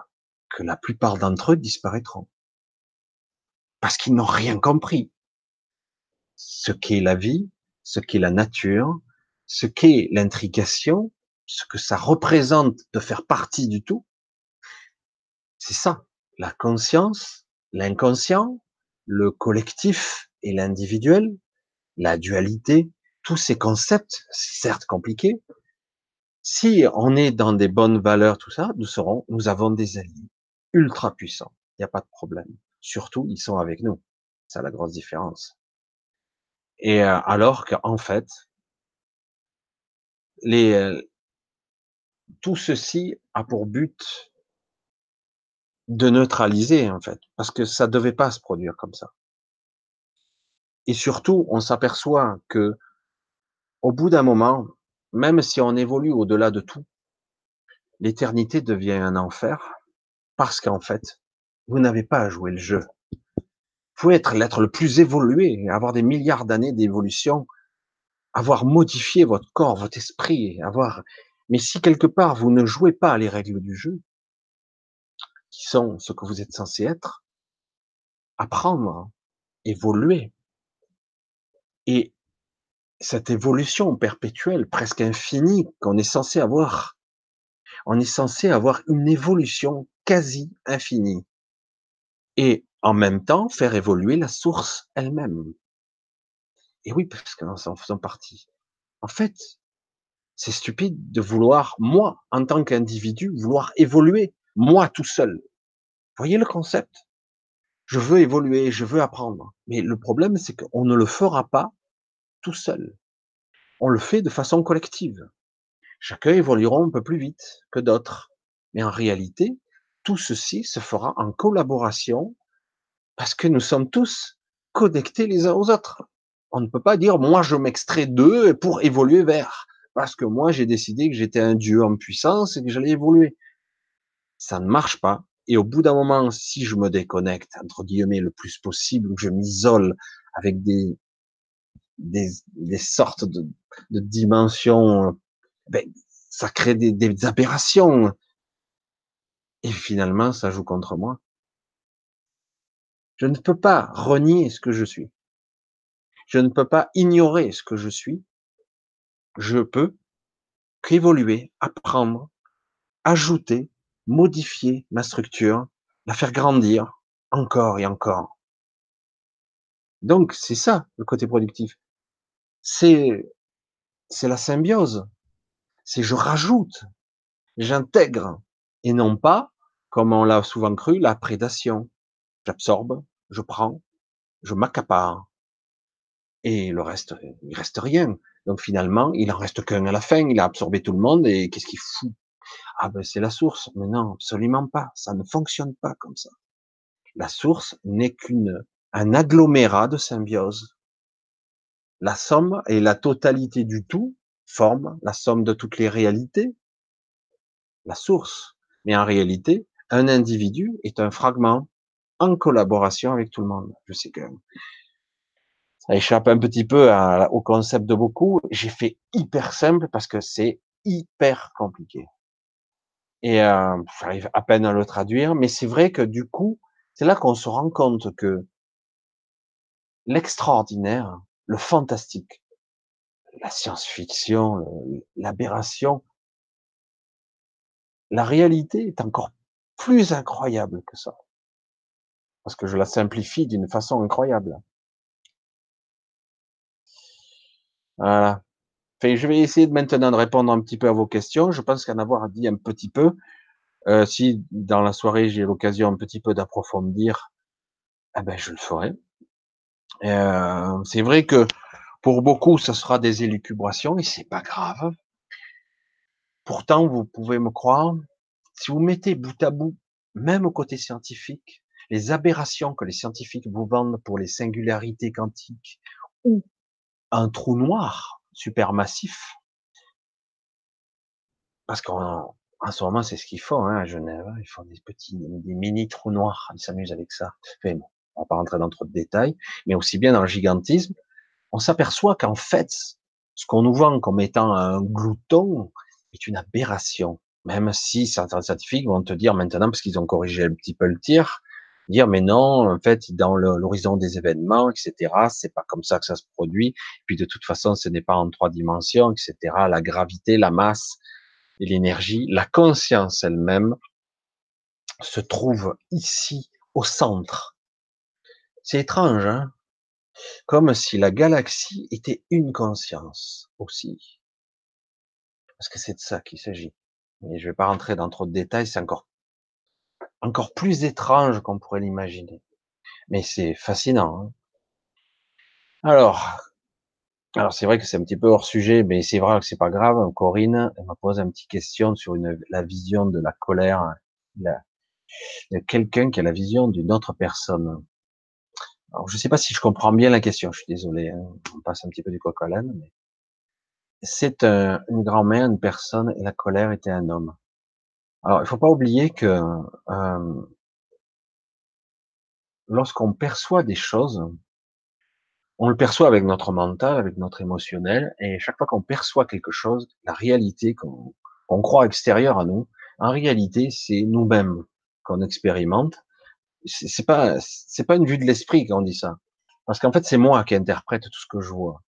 que la plupart d'entre eux disparaîtront. Parce qu'ils n'ont rien compris. Ce qu'est la vie, ce qu'est la nature, ce qu'est l'intrication, ce que ça représente de faire partie du tout. C'est ça, la conscience, l'inconscient, le collectif et l'individuel, la dualité, tous ces concepts, certes compliqués, si on est dans des bonnes valeurs, tout ça, nous serons, nous avons des alliés ultra puissants. Il n'y a pas de problème. Surtout, ils sont avec nous. C'est la grosse différence. Et euh, alors qu'en fait, euh, tout ceci a pour but de neutraliser, en fait, parce que ça devait pas se produire comme ça. Et surtout, on s'aperçoit que, au bout d'un moment, même si on évolue au-delà de tout, l'éternité devient un enfer, parce qu'en fait, vous n'avez pas à jouer le jeu. Vous pouvez être l'être le plus évolué, avoir des milliards d'années d'évolution, avoir modifié votre corps, votre esprit, avoir, mais si quelque part vous ne jouez pas les règles du jeu, qui sont ce que vous êtes censé être, apprendre, évoluer, et cette évolution perpétuelle, presque infinie, qu'on est censé avoir, on est censé avoir une évolution quasi infinie. Et en même temps, faire évoluer la source elle-même. Et oui, parce que nous en faisons partie. En fait, c'est stupide de vouloir, moi, en tant qu'individu, vouloir évoluer, moi tout seul. Voyez le concept? Je veux évoluer, je veux apprendre. Mais le problème, c'est qu'on ne le fera pas tout seul. On le fait de façon collective. Chacun évoluera un peu plus vite que d'autres. Mais en réalité, tout ceci se fera en collaboration parce que nous sommes tous connectés les uns aux autres. On ne peut pas dire, moi, je m'extrais d'eux pour évoluer vers, parce que moi, j'ai décidé que j'étais un dieu en puissance et que j'allais évoluer. Ça ne marche pas. Et au bout d'un moment, si je me déconnecte, entre guillemets, le plus possible, je m'isole avec des, des, des sortes de, de dimensions, ben, ça crée des, des aberrations. Et finalement, ça joue contre moi. Je ne peux pas renier ce que je suis. Je ne peux pas ignorer ce que je suis. Je peux qu'évoluer, apprendre, ajouter, modifier ma structure, la faire grandir encore et encore. Donc, c'est ça, le côté productif. C'est, c'est la symbiose. C'est je rajoute, j'intègre, et non pas, comme on l'a souvent cru, la prédation. J'absorbe, je prends, je m'accapare. Et le reste, il reste rien. Donc finalement, il en reste qu'un à la fin, il a absorbé tout le monde, et qu'est-ce qu'il fout? Ah ben c'est la source. Mais non, absolument pas. Ça ne fonctionne pas comme ça. La source n'est qu'une un agglomérat de symbiose. La somme et la totalité du tout forment la somme de toutes les réalités. La source. Mais en réalité, un individu est un fragment en collaboration avec tout le monde. Je sais que ça échappe un petit peu au concept de beaucoup. J'ai fait hyper simple parce que c'est hyper compliqué et euh, j'arrive à peine à le traduire, mais c'est vrai que du coup, c'est là qu'on se rend compte que l'extraordinaire, le fantastique, la science-fiction, l'aberration, la réalité est encore plus incroyable que ça. Parce que je la simplifie d'une façon incroyable. Voilà je vais essayer maintenant de répondre un petit peu à vos questions. Je pense qu'en avoir dit un petit peu. Euh, si dans la soirée j'ai l'occasion un petit peu d'approfondir, eh ben je le ferai. Euh, c'est vrai que pour beaucoup, ce sera des élucubrations et c'est pas grave. Pourtant, vous pouvez me croire, si vous mettez bout à bout, même au côté scientifique, les aberrations que les scientifiques vous vendent pour les singularités quantiques ou un trou noir supermassif, parce qu'en en ce moment, c'est ce qu'ils font hein, à Genève. Hein. Ils font des petits, des mini trous noirs. Ils s'amusent avec ça. Bon, on va pas rentrer dans trop de détails, mais aussi bien dans le gigantisme, on s'aperçoit qu'en fait, ce qu'on nous vend comme étant un glouton est une aberration. Même si certains scientifiques vont te dire maintenant, parce qu'ils ont corrigé un petit peu le tir, dire mais non, en fait, dans l'horizon des événements, etc., c'est pas comme ça que ça se produit. Puis de toute façon, ce n'est pas en trois dimensions, etc. La gravité, la masse et l'énergie, la conscience elle-même se trouve ici au centre. C'est étrange, hein Comme si la galaxie était une conscience aussi. Parce que c'est de ça qu'il s'agit. Mais je vais pas rentrer dans trop de détails, c'est encore encore plus étrange qu'on pourrait l'imaginer. Mais c'est fascinant. Hein. alors, alors c'est vrai que c'est un petit peu hors sujet, mais c'est vrai que c'est pas grave. Corinne elle m'a posé une petite question sur la vision de la colère, la, de quelqu'un qui a la vision d'une autre personne. Alors, je sais pas si je comprends bien la question. Je suis désolé. Hein, on passe un petit peu du coq à mais c'est une grand-mère, une personne, et la colère était un homme. Alors, il faut pas oublier que euh, lorsqu'on perçoit des choses, on le perçoit avec notre mental, avec notre émotionnel, et chaque fois qu'on perçoit quelque chose, la réalité qu'on croit extérieure à nous, en réalité, c'est nous-mêmes qu'on expérimente. C'est pas, c'est pas une vue de l'esprit quand on dit ça, parce qu'en fait, c'est moi qui interprète tout ce que je vois,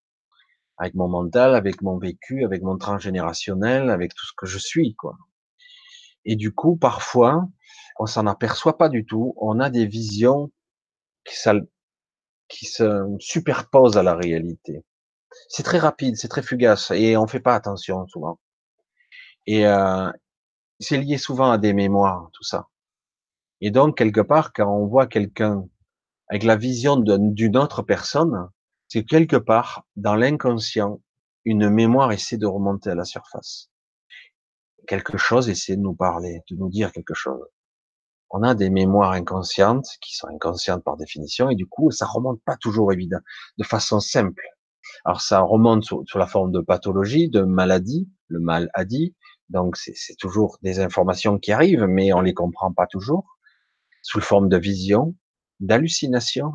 avec mon mental, avec mon vécu, avec mon transgénérationnel, avec tout ce que je suis, quoi. Et du coup, parfois, on s'en aperçoit pas du tout. On a des visions qui, qui se superposent à la réalité. C'est très rapide, c'est très fugace, et on fait pas attention souvent. Et euh, c'est lié souvent à des mémoires, tout ça. Et donc, quelque part, quand on voit quelqu'un avec la vision d'une autre personne, c'est quelque part, dans l'inconscient, une mémoire essaie de remonter à la surface quelque chose, essayer de nous parler, de nous dire quelque chose. On a des mémoires inconscientes qui sont inconscientes par définition et du coup, ça remonte pas toujours évident, de façon simple. Alors ça remonte sous, la forme de pathologie, de maladie, le mal a dit. Donc c'est toujours des informations qui arrivent, mais on les comprend pas toujours, sous forme de vision, d'hallucination,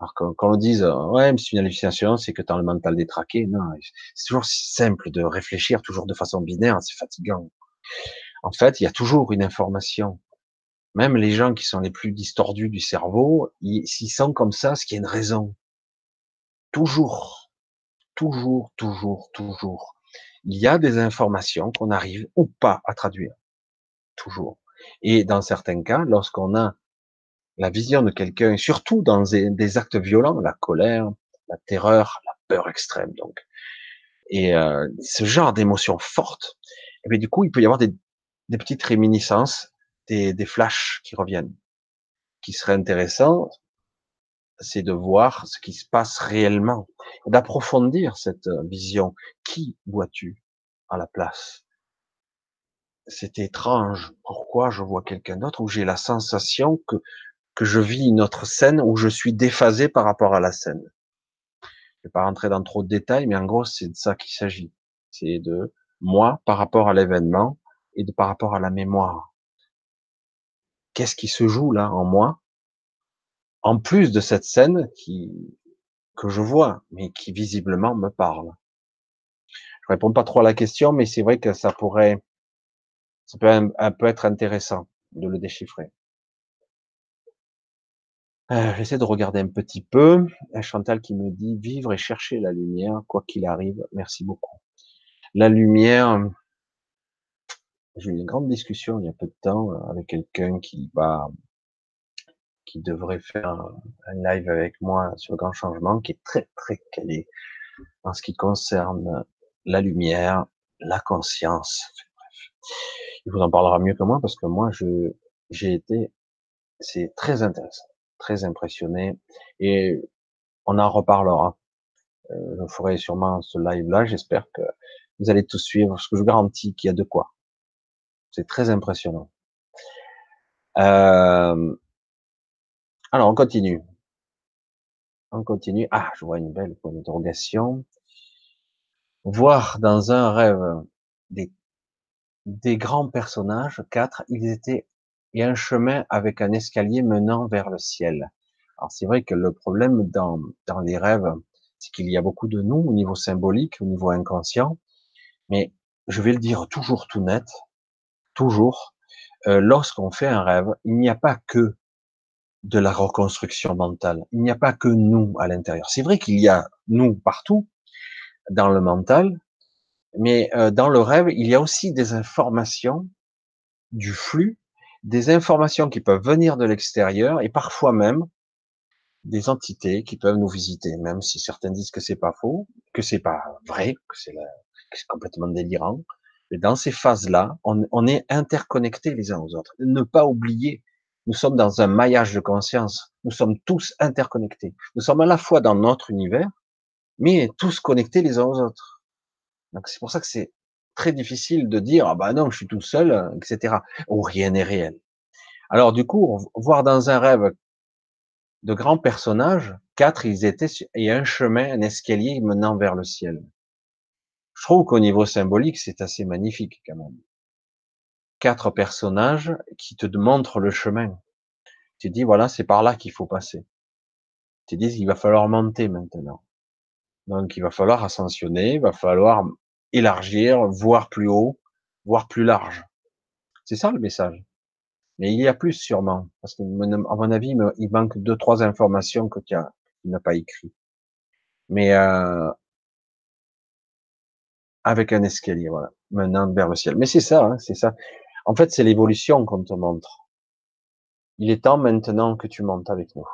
alors qu'on on dise, ouais, mais c'est une hallucination, c'est que tu as le mental détraqué. Non, c'est toujours simple de réfléchir toujours de façon binaire, c'est fatigant. En fait, il y a toujours une information. Même les gens qui sont les plus distordus du cerveau, s'ils sont comme ça, ce qui est une raison. Toujours, toujours, toujours, toujours. Il y a des informations qu'on arrive ou pas à traduire. Toujours. Et dans certains cas, lorsqu'on a la vision de quelqu'un, surtout dans des, actes violents, la colère, la terreur, la peur extrême, donc, et euh, ce genre d'émotions fortes, et bien du coup, il peut y avoir des, petites réminiscences, des, des flashs qui reviennent. qui serait intéressant, c'est de voir ce qui se passe réellement, d'approfondir cette vision. Qui vois-tu à la place? C'est étrange. Pourquoi je vois quelqu'un d'autre où j'ai la sensation que que je vis une autre scène où je suis déphasé par rapport à la scène? Je vais pas rentrer dans trop de détails, mais en gros, c'est de ça qu'il s'agit. C'est de moi par rapport à l'événement et de par rapport à la mémoire. Qu'est-ce qui se joue là en moi? En plus de cette scène qui que je vois, mais qui visiblement me parle. Je réponds pas trop à la question, mais c'est vrai que ça pourrait, ça peut un être intéressant de le déchiffrer. Euh, j'essaie de regarder un petit peu. Chantal qui me dit vivre et chercher la lumière, quoi qu'il arrive. Merci beaucoup. La lumière, j'ai eu une grande discussion il y a peu de temps euh, avec quelqu'un qui va, qui devrait faire un live avec moi sur le grand changement, qui est très très calé en ce qui concerne la lumière, la conscience. Il vous en parlera mieux que moi parce que moi je, j'ai été, c'est très intéressant très impressionné et on en reparlera. Euh, je ferai sûrement ce live-là. J'espère que vous allez tout suivre, parce que je garantis qu'il y a de quoi. C'est très impressionnant. Euh, Alors, on continue. On continue. Ah, je vois une belle point. Voir dans un rêve des, des grands personnages, quatre, ils étaient, et un chemin avec un escalier menant vers le ciel. Alors, c'est vrai que le problème dans, dans les rêves, c'est qu'il y a beaucoup de nous au niveau symbolique, au niveau inconscient, mais je vais le dire toujours tout net, toujours, euh, lorsqu'on fait un rêve, il n'y a pas que de la reconstruction mentale. Il n'y a pas que nous à l'intérieur. C'est vrai qu'il y a nous partout dans le mental, mais euh, dans le rêve, il y a aussi des informations du flux, des informations qui peuvent venir de l'extérieur et parfois même des entités qui peuvent nous visiter, même si certains disent que c'est pas faux, que c'est pas vrai, que c'est complètement délirant. Mais dans ces phases-là, on, on est interconnectés les uns aux autres. Ne pas oublier nous sommes dans un maillage de conscience. Nous sommes tous interconnectés. Nous sommes à la fois dans notre univers, mais tous connectés les uns aux autres. Donc c'est pour ça que c'est très difficile de dire ah bah non je suis tout seul, etc. Ou rien n'est réel. Alors du coup, voir dans un rêve de grands personnages, quatre ils étaient et un chemin, un escalier menant vers le ciel. Je trouve qu'au niveau symbolique c'est assez magnifique quand même quatre personnages qui te montrent le chemin. Tu dis, voilà, c'est par là qu'il faut passer. Tu dis, il va falloir monter maintenant. Donc, il va falloir ascensionner, il va falloir élargir, voir plus haut, voir plus large. C'est ça le message. Mais il y a plus sûrement, parce que à mon avis, il manque deux, trois informations que tu n'as pas écrit. Mais euh, avec un escalier, voilà, menant vers le ciel. Mais c'est ça, hein, c'est ça. En fait, c'est l'évolution qu'on te montre. Il est temps maintenant que tu montes avec nous.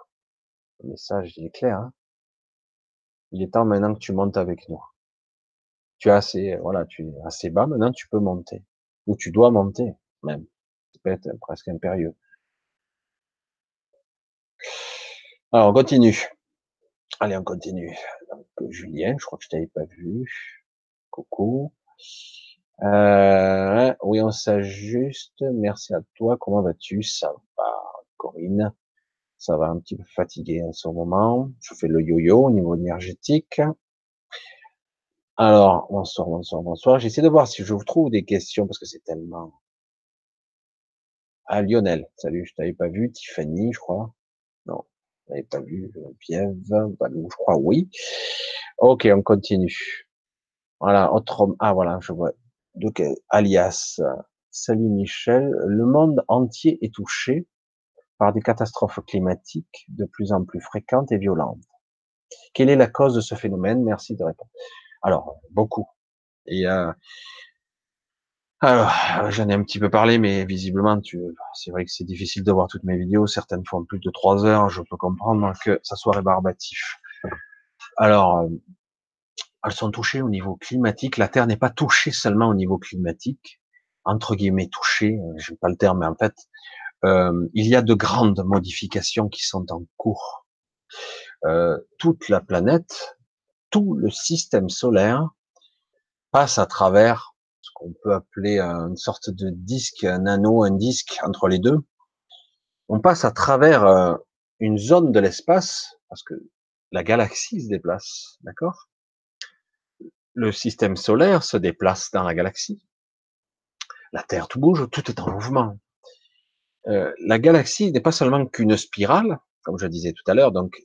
Le message, il est clair. Hein il est temps maintenant que tu montes avec nous. Tu es assez, voilà, tu es assez bas. Maintenant, tu peux monter. Ou tu dois monter, même. Ça peut être presque impérieux. Alors, on continue. Allez, on continue. Donc, Julien, je crois que je t'avais pas vu. Coucou. Euh, oui, on s'ajuste. Merci à toi. Comment vas-tu? Ça va, Corinne. Ça va un petit peu fatigué en ce moment. Je fais le yo-yo au niveau énergétique. Alors, bonsoir, bonsoir, bonsoir. J'essaie de voir si je vous trouve des questions parce que c'est tellement. Ah, Lionel. Salut, je t'avais pas vu. Tiffany, je crois. Non, je t'avais pas vu. Biève, je crois oui. Ok, on continue. Voilà, autre, ah voilà, je vois euh, alias Salut Michel, le monde entier est touché par des catastrophes climatiques de plus en plus fréquentes et violentes. Quelle est la cause de ce phénomène? Merci de répondre. Alors, beaucoup. Et euh, alors, j'en ai un petit peu parlé, mais visiblement, tu, c'est vrai que c'est difficile de voir toutes mes vidéos. Certaines font plus de trois heures. Je peux comprendre que ça soit rébarbatif. Alors, euh, elles sont touchées au niveau climatique. La Terre n'est pas touchée seulement au niveau climatique, entre guillemets touchée, euh, je n'ai pas le terme, mais en fait, euh, il y a de grandes modifications qui sont en cours. Euh, toute la planète, tout le système solaire passe à travers ce qu'on peut appeler une sorte de disque, un anneau, un disque entre les deux. On passe à travers euh, une zone de l'espace, parce que la galaxie se déplace, d'accord? Le système solaire se déplace dans la galaxie. La Terre tout bouge, tout est en mouvement. Euh, la galaxie n'est pas seulement qu'une spirale, comme je disais tout à l'heure, donc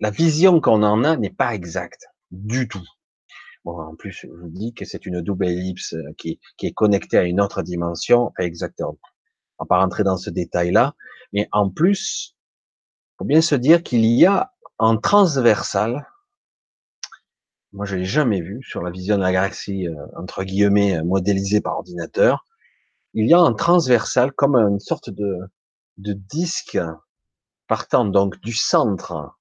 la vision qu'on en a n'est pas exacte du tout. Bon, en plus, je vous dis que c'est une double ellipse qui, qui, est connectée à une autre dimension, exactement. On va pas rentrer dans ce détail-là, mais en plus, faut bien se dire qu'il y a en transversal, moi, je l'ai jamais vu sur la vision de la galaxie, euh, entre guillemets, euh, modélisée par ordinateur. Il y a un transversal comme une sorte de, disque partant donc du centre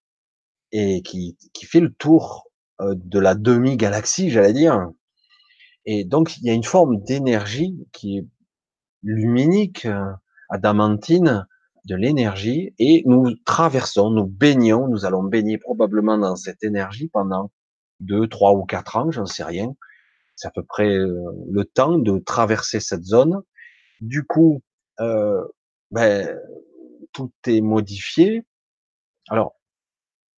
et qui, fait le tour euh, de la demi-galaxie, j'allais dire. Et donc, il y a une forme d'énergie qui est luminique, adamantine, de l'énergie, et nous traversons, nous baignons, nous allons baigner probablement dans cette énergie pendant deux, trois ou quatre ans, j'en sais rien. C'est à peu près euh, le temps de traverser cette zone. Du coup, euh, ben, tout est modifié. Alors,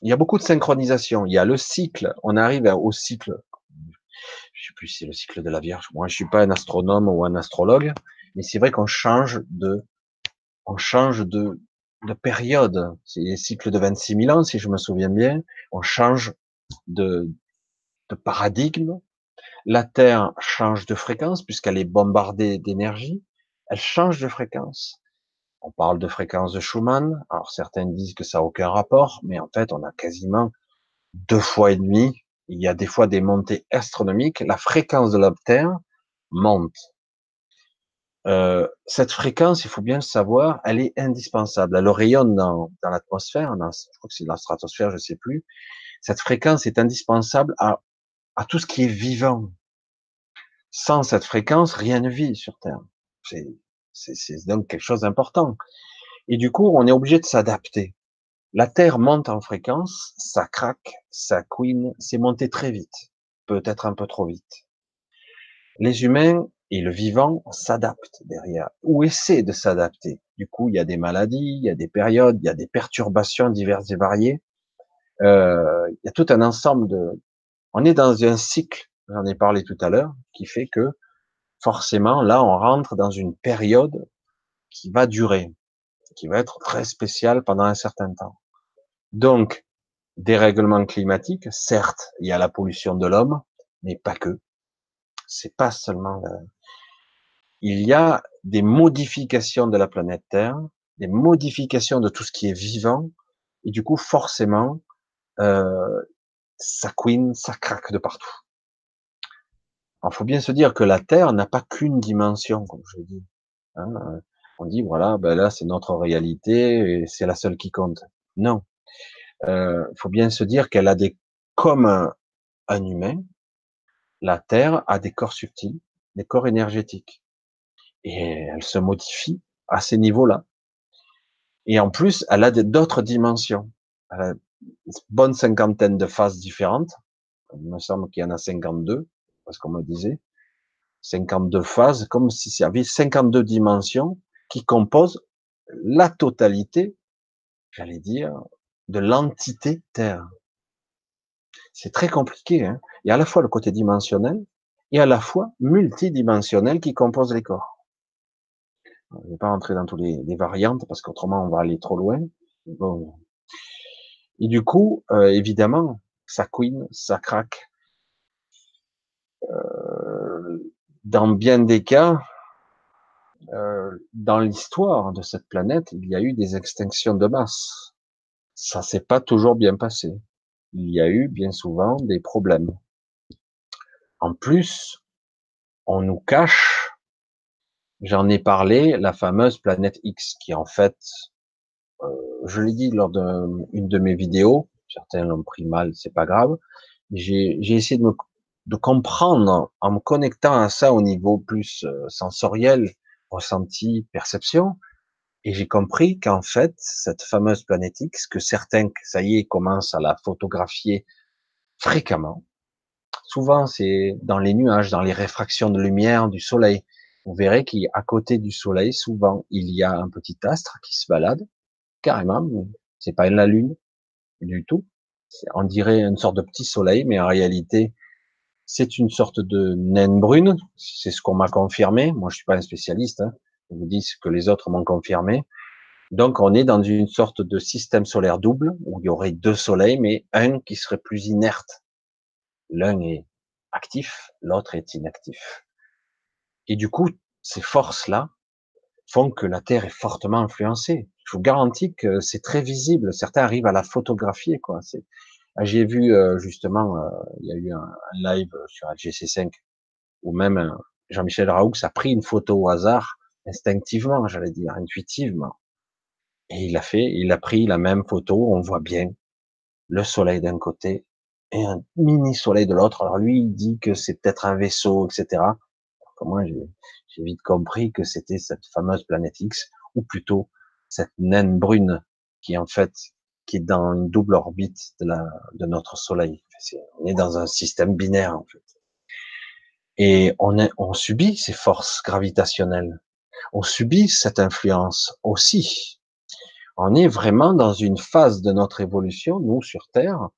il y a beaucoup de synchronisation. Il y a le cycle. On arrive au cycle. Je sais plus si c'est le cycle de la Vierge. Moi, je suis pas un astronome ou un astrologue, mais c'est vrai qu'on change de, on change de, de période. C'est les cycles de 26 000 ans, si je me souviens bien. On change de, de paradigme. La Terre change de fréquence puisqu'elle est bombardée d'énergie. Elle change de fréquence. On parle de fréquence de Schumann. Alors certains disent que ça n'a aucun rapport, mais en fait, on a quasiment deux fois et demi. Il y a des fois des montées astronomiques. La fréquence de la Terre monte. Euh, cette fréquence, il faut bien le savoir, elle est indispensable. Elle rayonne dans, dans l'atmosphère, je crois que c'est la stratosphère, je sais plus. Cette fréquence est indispensable à, à tout ce qui est vivant. Sans cette fréquence, rien ne vit sur Terre. C'est c'est donc quelque chose d'important. Et du coup, on est obligé de s'adapter. La Terre monte en fréquence, ça craque, ça couine, c'est monté très vite, peut-être un peu trop vite. Les humains et le vivant s'adaptent derrière, ou essaient de s'adapter. Du coup, il y a des maladies, il y a des périodes, il y a des perturbations diverses et variées. Euh, il y a tout un ensemble de... On est dans un cycle, j'en ai parlé tout à l'heure, qui fait que forcément, là, on rentre dans une période qui va durer, qui va être très spéciale pendant un certain temps. Donc, dérèglement climatique, certes, il y a la pollution de l'homme, mais pas que. C'est pas seulement. Il y a des modifications de la planète Terre, des modifications de tout ce qui est vivant, et du coup, forcément, euh, ça couine, ça craque de partout. Il faut bien se dire que la Terre n'a pas qu'une dimension, comme je dis. Hein. on dit voilà, ben là c'est notre réalité et c'est la seule qui compte. Non, euh, faut bien se dire qu'elle a des comme un, humain, la Terre a des corps subtils, des corps énergétiques, et elle se modifie à ces niveaux-là. Et en plus, elle a d'autres dimensions. Elle a une bonne cinquantaine de phases différentes. Il me semble qu'il y en a 52 parce qu'on me disait, 52 phases, comme si y avait 52 dimensions qui composent la totalité, j'allais dire, de l'entité Terre. C'est très compliqué. Hein Il y a à la fois le côté dimensionnel et à la fois multidimensionnel qui compose les corps. Je ne vais pas rentrer dans toutes les, variantes parce qu'autrement on va aller trop loin. Bon. Et du coup, euh, évidemment, ça couine, ça craque, dans bien des cas, euh, dans l'histoire de cette planète, il y a eu des extinctions de masse. Ça s'est pas toujours bien passé. Il y a eu bien souvent des problèmes. En plus, on nous cache, j'en ai parlé, la fameuse planète X, qui en fait, euh, je l'ai dit lors d'une de mes vidéos, certains l'ont pris mal, c'est pas grave, j'ai essayé de me de comprendre en me connectant à ça au niveau plus euh, sensoriel, ressenti, perception, et j'ai compris qu'en fait, cette fameuse planète X, que certains, ça y est, commencent à la photographier fréquemment, souvent c'est dans les nuages, dans les réfractions de lumière du soleil. Vous verrez qu'à côté du soleil, souvent, il y a un petit astre qui se balade, carrément, c'est pas la lune du tout. On dirait une sorte de petit soleil, mais en réalité, c'est une sorte de naine brune, c'est ce qu'on m'a confirmé. Moi, je suis pas un spécialiste. Hein. Je vous dis ce que les autres m'ont confirmé. Donc, on est dans une sorte de système solaire double où il y aurait deux soleils, mais un qui serait plus inerte. L'un est actif, l'autre est inactif. Et du coup, ces forces-là font que la Terre est fortement influencée. Je vous garantis que c'est très visible. Certains arrivent à la photographier, quoi. J'ai vu euh, justement, euh, il y a eu un, live sur GC5 où même euh, Jean-Michel Raoux a pris une photo au hasard, instinctivement, j'allais dire, intuitivement. Et il a fait, il a pris la même photo, on voit bien le soleil d'un côté et un mini soleil de l'autre. Alors lui, il dit que c'est peut-être un vaisseau, etc. Moi, j'ai vite compris que c'était cette fameuse planète X, ou plutôt cette naine brune qui en fait qui est dans une double orbite de, notre Soleil. on est dans un système binaire en fait. Et on, on subit ces forces gravitationnelles. On subit cette influence aussi. On est vraiment dans une phase de notre évolution, nous, sur Terre,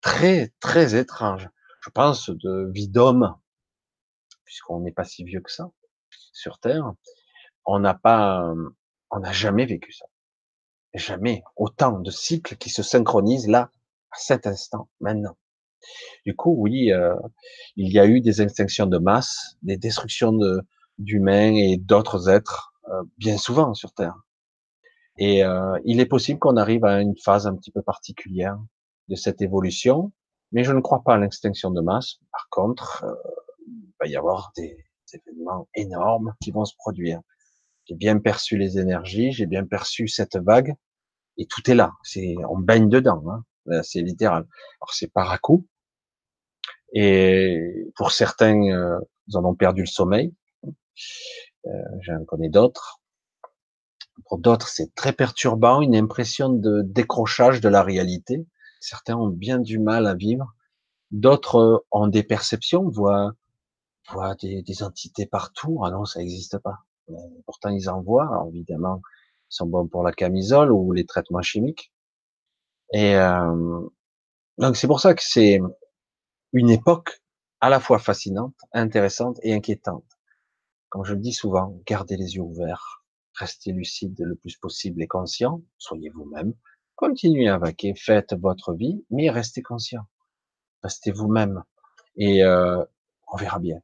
très, très étrange. Je pense de vie d'homme, puisqu'on n'est pas si vieux que ça, sur Terre. On n'a pas, on n'a jamais vécu ça. Jamais. Autant de cycles qui se synchronisent là, à cet instant, maintenant. Du coup, oui, euh, il y a eu des extinctions de masse, des destructions d'humains et d'autres êtres, euh, bien souvent sur Terre. Et euh, il est possible qu'on arrive à une phase un petit peu particulière de cette évolution, mais je ne crois pas à l'extinction de masse. Par contre, euh, il va y avoir des, événements énormes qui vont se produire. J'ai bien perçu les énergies, j'ai bien perçu cette vague, et tout est là. C'est, on baigne dedans. Hein. C'est littéral. Alors c'est par à coup, et pour certains, euh, ils en ont perdu le sommeil. Euh, J'en connais d'autres. Pour d'autres, c'est très perturbant, une impression de décrochage de la réalité. Certains ont bien du mal à vivre. D'autres euh, ont des perceptions, voient, voient des, des, entités partout. Ah non, ça n'existe pas. Pourtant, ils en voient. Alors, évidemment, ils sont bons pour la camisole ou les traitements chimiques. Et euh, donc, c'est pour ça que c'est une époque à la fois fascinante, intéressante et inquiétante. Comme je le dis souvent, gardez les yeux ouverts, restez lucide le plus possible et conscient, soyez vous-même, continuez à vaquer, faites votre vie, mais restez conscient, restez vous-même et euh, on verra bien.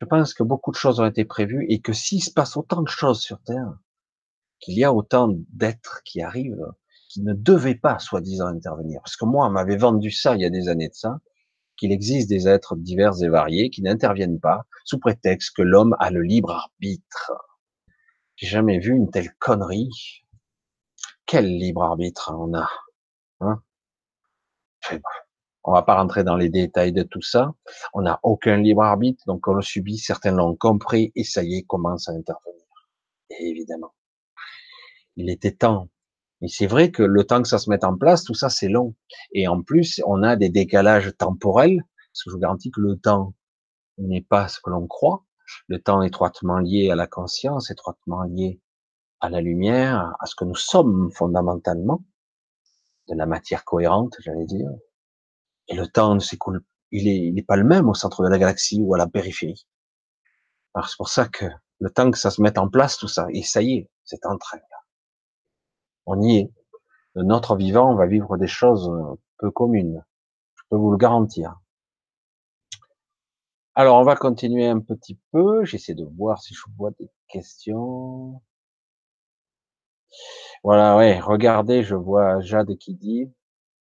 Je pense que beaucoup de choses ont été prévues et que s'il se passe autant de choses sur Terre, qu'il y a autant d'êtres qui arrivent, qui ne devaient pas, soi-disant, intervenir. Parce que moi, on m'avait vendu ça il y a des années de ça, qu'il existe des êtres divers et variés qui n'interviennent pas sous prétexte que l'homme a le libre arbitre. J'ai jamais vu une telle connerie. Quel libre arbitre on a hein? On va pas rentrer dans les détails de tout ça. On n'a aucun libre arbitre, donc on le subit. Certains l'ont compris et ça y est, commence à intervenir. Et évidemment, il était temps mais c'est vrai que le temps que ça se mette en place, tout ça, c'est long. Et en plus, on a des décalages temporels, parce que je vous garantis que le temps n'est pas ce que l'on croit. Le temps est étroitement lié à la conscience, étroitement lié à la lumière, à ce que nous sommes fondamentalement, de la matière cohérente, j'allais dire. Et le temps ne s'écoule, il est, il est pas le même au centre de la galaxie ou à la périphérie. Alors c'est pour ça que le temps que ça se mette en place, tout ça, et ça y est, c'est en train on y est. Notre vivant, on va vivre des choses euh, peu communes. Je peux vous le garantir. Alors, on va continuer un petit peu. J'essaie de voir si je vois des questions. Voilà, ouais, regardez, je vois Jade qui dit,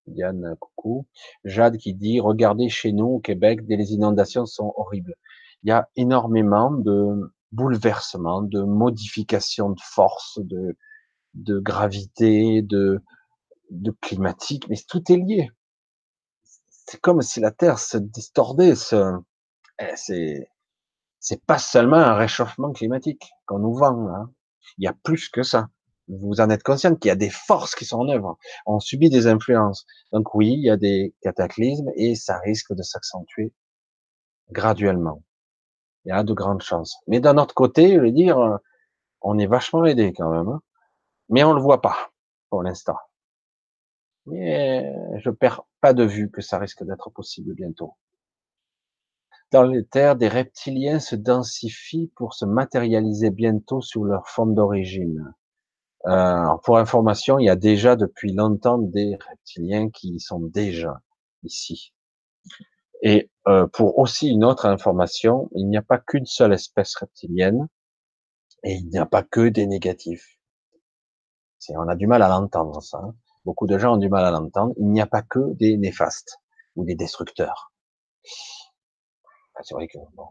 Yann, coucou, Jade qui dit, regardez chez nous au Québec, les inondations sont horribles. Il y a énormément de bouleversements, de modifications de force, de, de gravité, de, de climatique, mais tout est lié. C'est comme si la Terre se distordait. Eh, c'est, c'est pas seulement un réchauffement climatique qu'on nous vend. Hein. Il y a plus que ça. Vous en êtes conscient qu'il y a des forces qui sont en œuvre. On subit des influences. Donc oui, il y a des cataclysmes et ça risque de s'accentuer graduellement. Il y a de grandes chances. Mais d'un autre côté, je veux dire, on est vachement aidé quand même. Hein mais on le voit pas pour l'instant. Mais je perds pas de vue que ça risque d'être possible bientôt. Dans les terres, des reptiliens se densifient pour se matérialiser bientôt sous leur forme d'origine. Euh, pour information, il y a déjà depuis longtemps des reptiliens qui sont déjà ici. Et euh, pour aussi une autre information, il n'y a pas qu'une seule espèce reptilienne et il n'y a pas que des négatifs on a du mal à l'entendre, ça. Hein. Beaucoup de gens ont du mal à l'entendre. Il n'y a pas que des néfastes ou des destructeurs. C'est vrai que bon,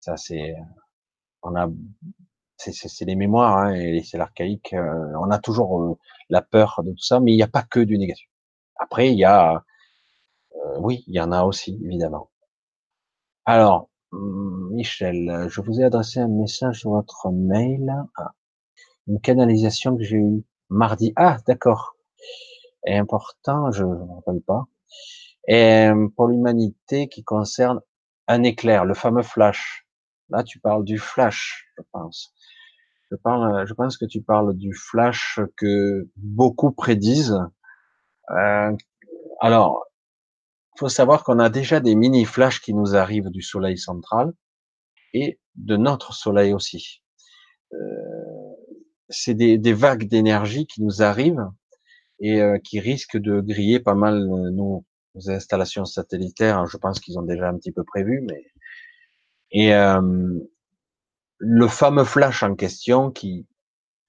ça c'est, on a, c'est les mémoires hein, et c'est l'archaïque. Euh, on a toujours euh, la peur de tout ça, mais il n'y a pas que du négatif. Après, il y a, euh, oui, il y en a aussi évidemment. Alors, hum, Michel, je vous ai adressé un message sur votre mail. Ah, une canalisation que j'ai eue mardi. Ah, d'accord. Et important, je ne me rappelle pas. Et euh, pour l'humanité qui concerne un éclair, le fameux flash. Là, tu parles du flash, je pense. Je pense que tu parles du flash que beaucoup prédisent. Euh, alors, il faut savoir qu'on a déjà des mini flashs qui nous arrivent du Soleil central et de notre Soleil aussi. Euh, c'est des, vagues d'énergie qui nous arrivent et euh, qui risquent de griller pas mal nos, installations satellitaires. Je pense qu'ils ont déjà un petit peu prévu, mais et le fameux flash en question qui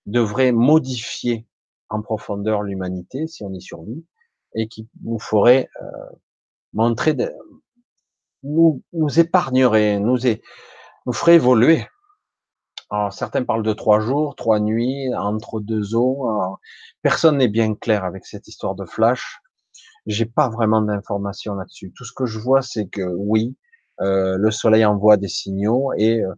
devrait modifier en profondeur l'humanité si on y survit et qui nous ferait euh, montrer, de, nous, nous épargnerait, nous, nous ferait évoluer. Alors, certains parlent de trois jours, trois nuits, entre deux eaux. personne n'est bien clair avec cette histoire de flash. J'ai pas vraiment d'informations là-dessus. Tout ce que je vois, c'est que oui, euh, le soleil envoie des signaux et euh,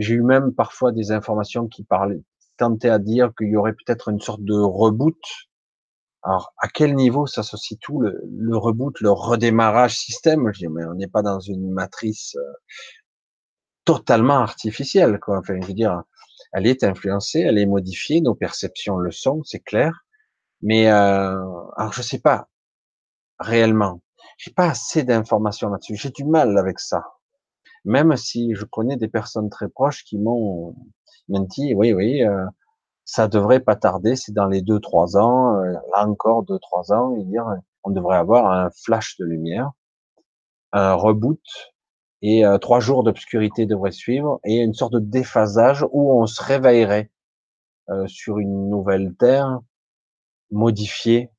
j'ai eu même parfois des informations qui parlaient, tentaient à dire qu'il y aurait peut-être une sorte de reboot. Alors, à quel niveau ça se situe le, reboot, le redémarrage système? Je dis, mais on n'est pas dans une matrice euh, totalement artificielle, quoi. Enfin, je veux dire, elle est influencée, elle est modifiée, nos perceptions le sont, c'est clair. Mais euh, alors, je sais pas réellement. J'ai pas assez d'informations là-dessus. J'ai du mal avec ça même si je connais des personnes très proches qui m'ont dit, oui, oui, euh, ça devrait pas tarder, c'est dans les deux, trois ans, euh, là encore deux, trois ans, et dire, on devrait avoir un flash de lumière, un reboot, et euh, trois jours d'obscurité devraient suivre, et une sorte de déphasage où on se réveillerait sur une nouvelle terre modifiée,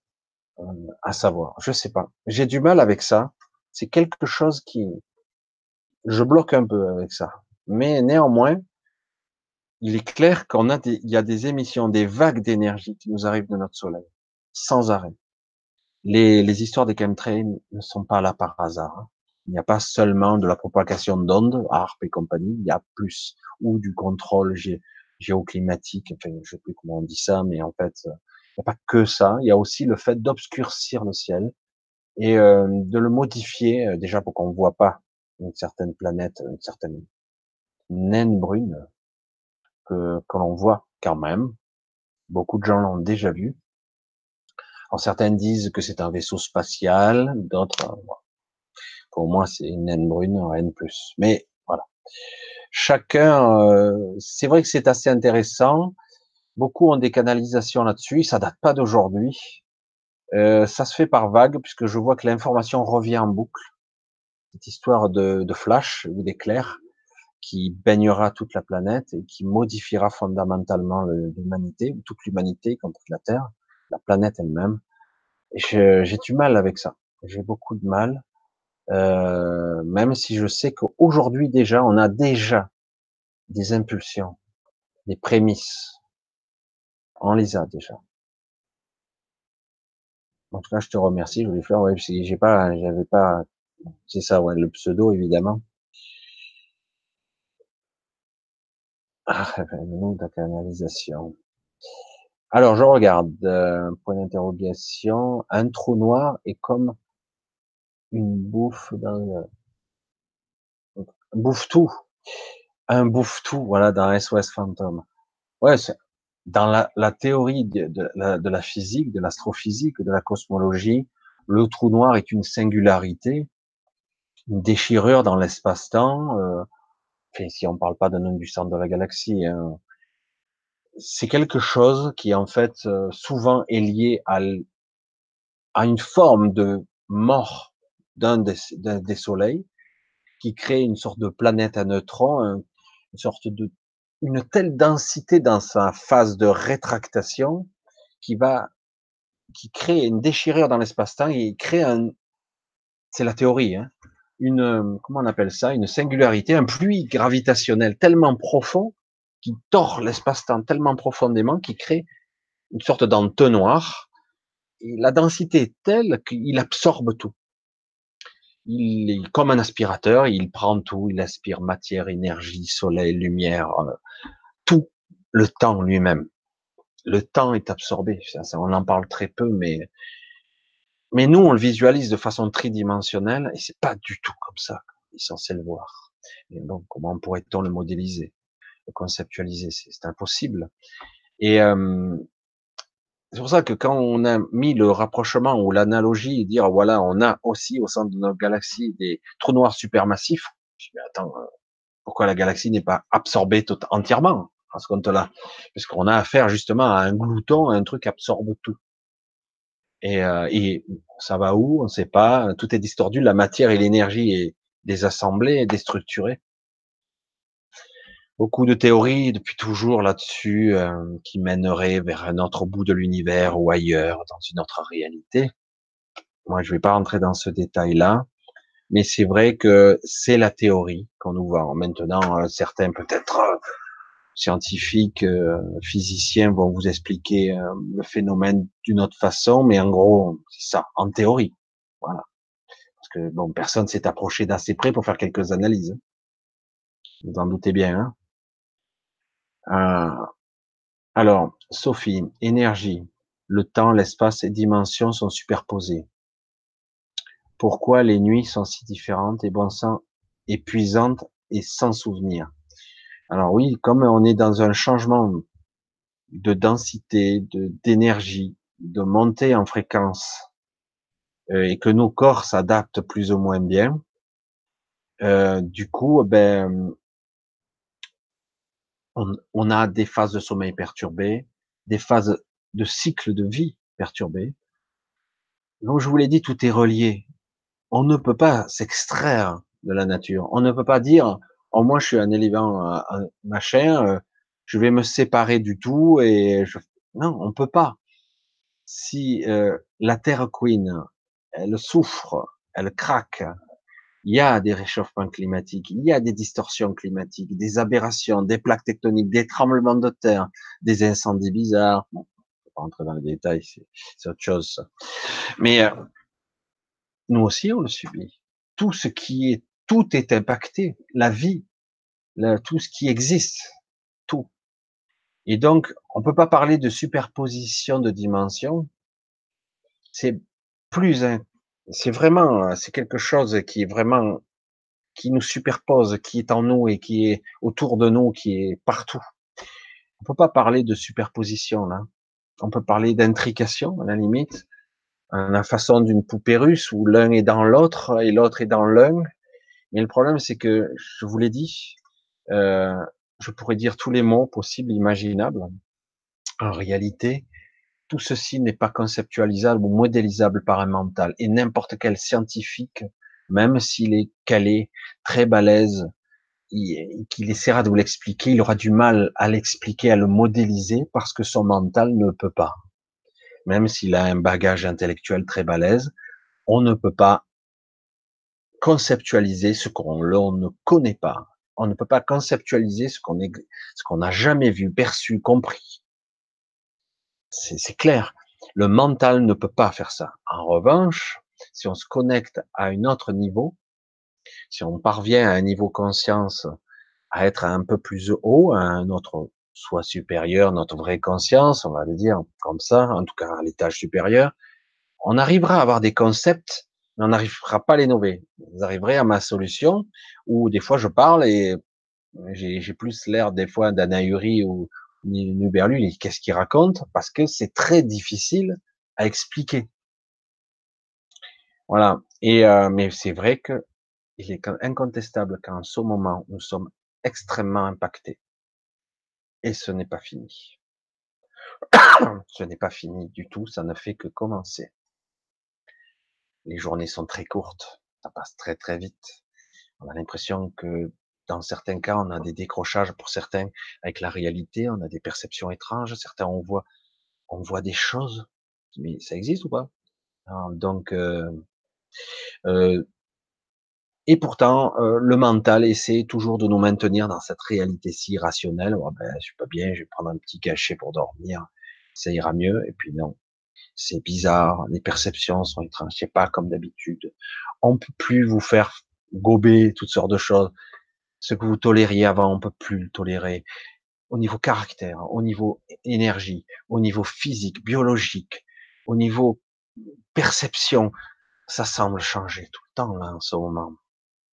à savoir. Je sais pas. J'ai du mal avec ça. C'est quelque chose qui, je bloque un peu avec ça. Mais néanmoins, il est clair qu'on a des, il y a des émissions, des vagues d'énergie qui nous arrivent de notre soleil, sans arrêt. Les, les histoires des chemtrails ne sont pas là par hasard. Hein. Il n'y a pas seulement de la propagation d'ondes, ARP et compagnie, il y a plus, ou du contrôle gé, géoclimatique, enfin, je sais plus comment on dit ça, mais en fait, il n'y a pas que ça, il y a aussi le fait d'obscurcir le ciel et euh, de le modifier, euh, déjà pour qu'on ne voit pas une certaine planète, une certaine naine brune que, que l'on voit quand même. Beaucoup de gens l'ont déjà vu. Alors certains disent que c'est un vaisseau spatial, d'autres, euh, pour moi c'est une naine brune, un N+. Mais voilà. Chacun, euh, c'est vrai que c'est assez intéressant. Beaucoup ont des canalisations là-dessus. Ça date pas d'aujourd'hui. Euh, ça se fait par vague puisque je vois que l'information revient en boucle cette histoire de, de flash ou d'éclair qui baignera toute la planète et qui modifiera fondamentalement l'humanité, ou toute l'humanité, y compris la Terre, la planète elle-même. J'ai du mal avec ça. J'ai beaucoup de mal, euh, même si je sais qu'aujourd'hui déjà, on a déjà des impulsions, des prémices. On les a déjà. En tout cas, je te remercie, je faire, ouais, j'ai pas, j'avais pas c'est ça, ouais, le pseudo, évidemment. Ah, nous, la canalisation. Alors, je regarde, euh, point d'interrogation, un trou noir est comme une bouffe dans bouffe tout. Un bouffe tout, voilà, dans SOS Phantom. Ouais, dans la, théorie de la physique, de l'astrophysique, de la cosmologie, le trou noir est une singularité une déchirure dans l'espace-temps. Euh, si on parle pas d'un nom du centre de la galaxie, hein, c'est quelque chose qui en fait euh, souvent est lié à, à une forme de mort d'un des, des, soleils qui crée une sorte de planète à neutrons, une sorte de une telle densité dans sa phase de rétractation qui va qui crée une déchirure dans l'espace-temps et crée un c'est la théorie hein, une, comment on appelle ça, une singularité, un pluie gravitationnel tellement profond qui tord l'espace-temps tellement profondément qu'il crée une sorte d'entonnoir. Et la densité est telle qu'il absorbe tout. Il est comme un aspirateur, il prend tout, il aspire matière, énergie, soleil, lumière, euh, tout, le temps lui-même. Le temps est absorbé. on en parle très peu, mais mais nous, on le visualise de façon tridimensionnelle et c'est pas du tout comme ça qu'on est censé le voir. Et donc, comment pourrait-on le modéliser de conceptualiser, c'est impossible. Et euh, c'est pour ça que quand on a mis le rapprochement ou l'analogie, dire voilà, on a aussi au centre de notre galaxie des trous noirs supermassifs. Je dis, mais attends, euh, pourquoi la galaxie n'est pas absorbée tout, entièrement? À ce compte-là Parce qu'on a affaire justement à un glouton, à un truc absorbe tout. Et, euh, et ça va où On ne sait pas. Tout est distordu. La matière et l'énergie est désassemblée, déstructurée beaucoup de théories depuis toujours là-dessus euh, qui mèneraient vers un autre bout de l'univers ou ailleurs, dans une autre réalité. Moi, je vais pas rentrer dans ce détail-là, mais c'est vrai que c'est la théorie qu'on nous voit. Maintenant, euh, certains peut-être euh, scientifiques, physiciens vont vous expliquer le phénomène d'une autre façon, mais en gros, c'est ça, en théorie. Voilà. Parce que bon, personne s'est approché d'assez près pour faire quelques analyses. Vous en doutez bien. Hein euh, alors, Sophie, énergie, le temps, l'espace et dimensions sont superposés. Pourquoi les nuits sont si différentes et bon sang épuisantes et sans souvenir? Alors oui, comme on est dans un changement de densité, de d'énergie, de montée en fréquence, euh, et que nos corps s'adaptent plus ou moins bien, euh, du coup, ben on, a des phases de sommeil perturbées, des phases de cycle de vie perturbées. Donc je vous l'ai dit, tout est relié. On ne peut pas s'extraire de la nature. On ne peut pas dire, oh moi je suis un élément, un machin, euh, je vais me séparer du tout et je... non, on peut pas. Si euh, la Terre Queen, elle souffre, elle craque, il y a des réchauffements climatiques, il y a des distorsions climatiques, des aberrations, des plaques tectoniques, des tremblements de terre, des incendies bizarres. Bon, pas rentrer dans les détails, c'est autre chose. Mais euh, nous aussi, on le subit. Tout ce qui est, tout est impacté. La vie, tout ce qui existe, tout. Et donc, on peut pas parler de superposition de dimensions. C'est plus c'est vraiment, c'est quelque chose qui est vraiment, qui nous superpose, qui est en nous et qui est autour de nous, qui est partout. On peut pas parler de superposition là. On peut parler d'intrication à la limite, à la façon d'une poupée russe où l'un est dans l'autre et l'autre est dans l'un. Mais le problème, c'est que je vous l'ai dit, euh, je pourrais dire tous les mots possibles, imaginables. En réalité, tout ceci n'est pas conceptualisable ou modélisable par un mental. Et n'importe quel scientifique, même s'il est calé, très balèze, qu'il essaiera de vous l'expliquer, il aura du mal à l'expliquer, à le modéliser, parce que son mental ne peut pas. Même s'il a un bagage intellectuel très balèze, on ne peut pas conceptualiser ce qu'on ne connaît pas. On ne peut pas conceptualiser ce qu'on n'a jamais vu, perçu, compris. C'est clair. Le mental ne peut pas faire ça. En revanche, si on se connecte à un autre niveau, si on parvient à un niveau conscience à être un peu plus haut, à un autre soit supérieur, notre vraie conscience, on va le dire comme ça, en tout cas à l'étage supérieur, on arrivera à avoir des concepts, on n'arrivera pas à les nommer. Vous arriverez à ma solution où des fois je parle et j'ai plus l'air des fois d'un ahuri ou, Nuberlu, qu'est-ce qu'il raconte Parce que c'est très difficile à expliquer. Voilà. Et euh, mais c'est vrai que il est incontestable qu'en ce moment nous sommes extrêmement impactés. Et ce n'est pas fini. ce n'est pas fini du tout. Ça ne fait que commencer. Les journées sont très courtes. Ça passe très très vite. On a l'impression que dans certains cas, on a des décrochages pour certains avec la réalité, on a des perceptions étranges. Certains, on voit, on voit des choses, mais ça existe ou pas? Donc, euh, euh, et pourtant, euh, le mental essaie toujours de nous maintenir dans cette réalité si irrationnelle. Oh ben, je suis pas bien, je vais prendre un petit cachet pour dormir, ça ira mieux. Et puis non, c'est bizarre, les perceptions sont étranges. C'est pas comme d'habitude. On peut plus vous faire gober toutes sortes de choses. Ce que vous tolériez avant, on peut plus le tolérer. Au niveau caractère, au niveau énergie, au niveau physique, biologique, au niveau perception, ça semble changer tout le temps là en ce moment.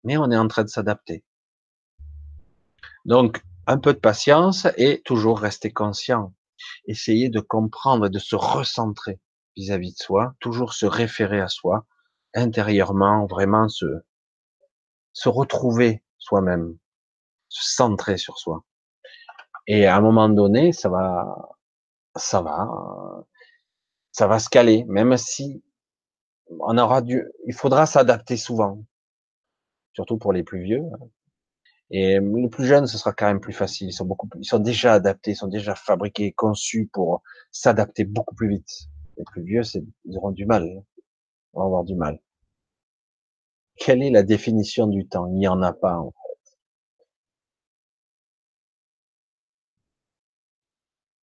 Mais on est en train de s'adapter. Donc, Un peu de patience et toujours rester conscient. Essayer de comprendre de se recentrer vis-à-vis de soi, toujours se référer à soi, intérieurement, vraiment se, se retrouver soi-même, se centrer sur soi. Et à un moment donné, ça va, ça va, ça va se caler, même si on aura il faudra s'adapter souvent, surtout pour les plus vieux. Et les plus jeunes, ce sera quand même plus facile. Ils sont ils sont déjà adaptés, ils sont déjà fabriqués, conçus pour s'adapter beaucoup plus vite. Les plus vieux, ils auront du mal, ils vont avoir du mal. Quelle est la définition du temps? Il n'y en a pas en fait.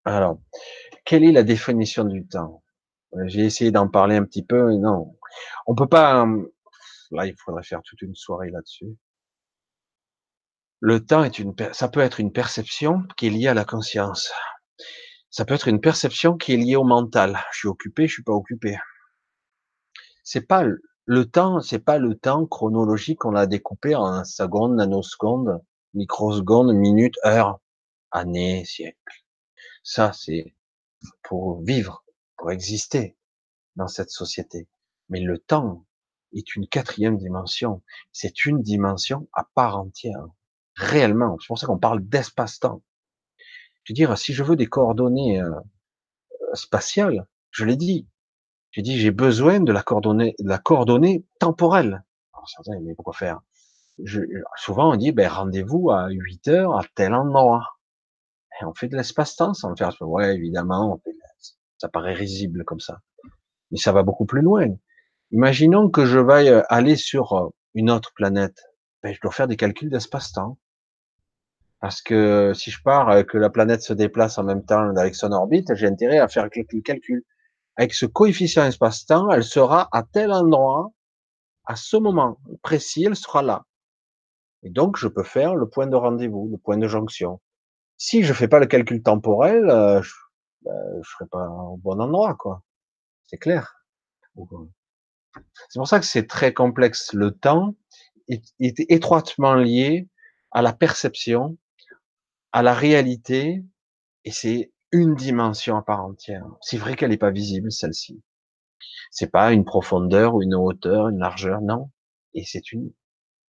Alors, quelle est la définition du temps? J'ai essayé d'en parler un petit peu, non. On peut pas. Là, il faudrait faire toute une soirée là-dessus. Le temps ça peut être une perception qui est liée à la conscience. Ça peut être une perception qui est liée au mental. Je suis occupé, je suis pas occupé. C'est pas le temps, c'est pas le temps chronologique qu'on a découpé en secondes, nanosecondes, microsecondes, minutes, heures, années, siècles. Ça, c'est pour vivre, pour exister dans cette société. Mais le temps est une quatrième dimension. C'est une dimension à part entière. Réellement. C'est pour ça qu'on parle d'espace-temps. Je veux dire, si je veux des coordonnées euh, spatiales, je l'ai dit, j'ai dit, j'ai besoin de la coordonnée, de la coordonnée temporelle. Alors, certains, mais pourquoi faire? Souvent, on dit, ben, rendez-vous à 8 heures à tel endroit. Et on fait de l'espace-temps sans faire. Ouais, évidemment, ça paraît risible comme ça. Mais ça va beaucoup plus loin. Imaginons que je veuille aller sur euh, une autre planète. Ben, je dois faire des calculs d'espace-temps. Parce que si je pars, euh, que la planète se déplace en même temps avec son orbite, j'ai intérêt à faire quelques calculs avec ce coefficient espace-temps, elle sera à tel endroit, à ce moment précis, elle sera là. Et donc, je peux faire le point de rendez-vous, le point de jonction. Si je fais pas le calcul temporel, euh, je, ben, je serai pas au bon endroit, quoi. C'est clair. C'est pour ça que c'est très complexe. Le temps est, est étroitement lié à la perception, à la réalité, et c'est une dimension à part entière. C'est vrai qu'elle n'est pas visible, celle-ci. C'est pas une profondeur ou une hauteur, une largeur, non. Et c'est une,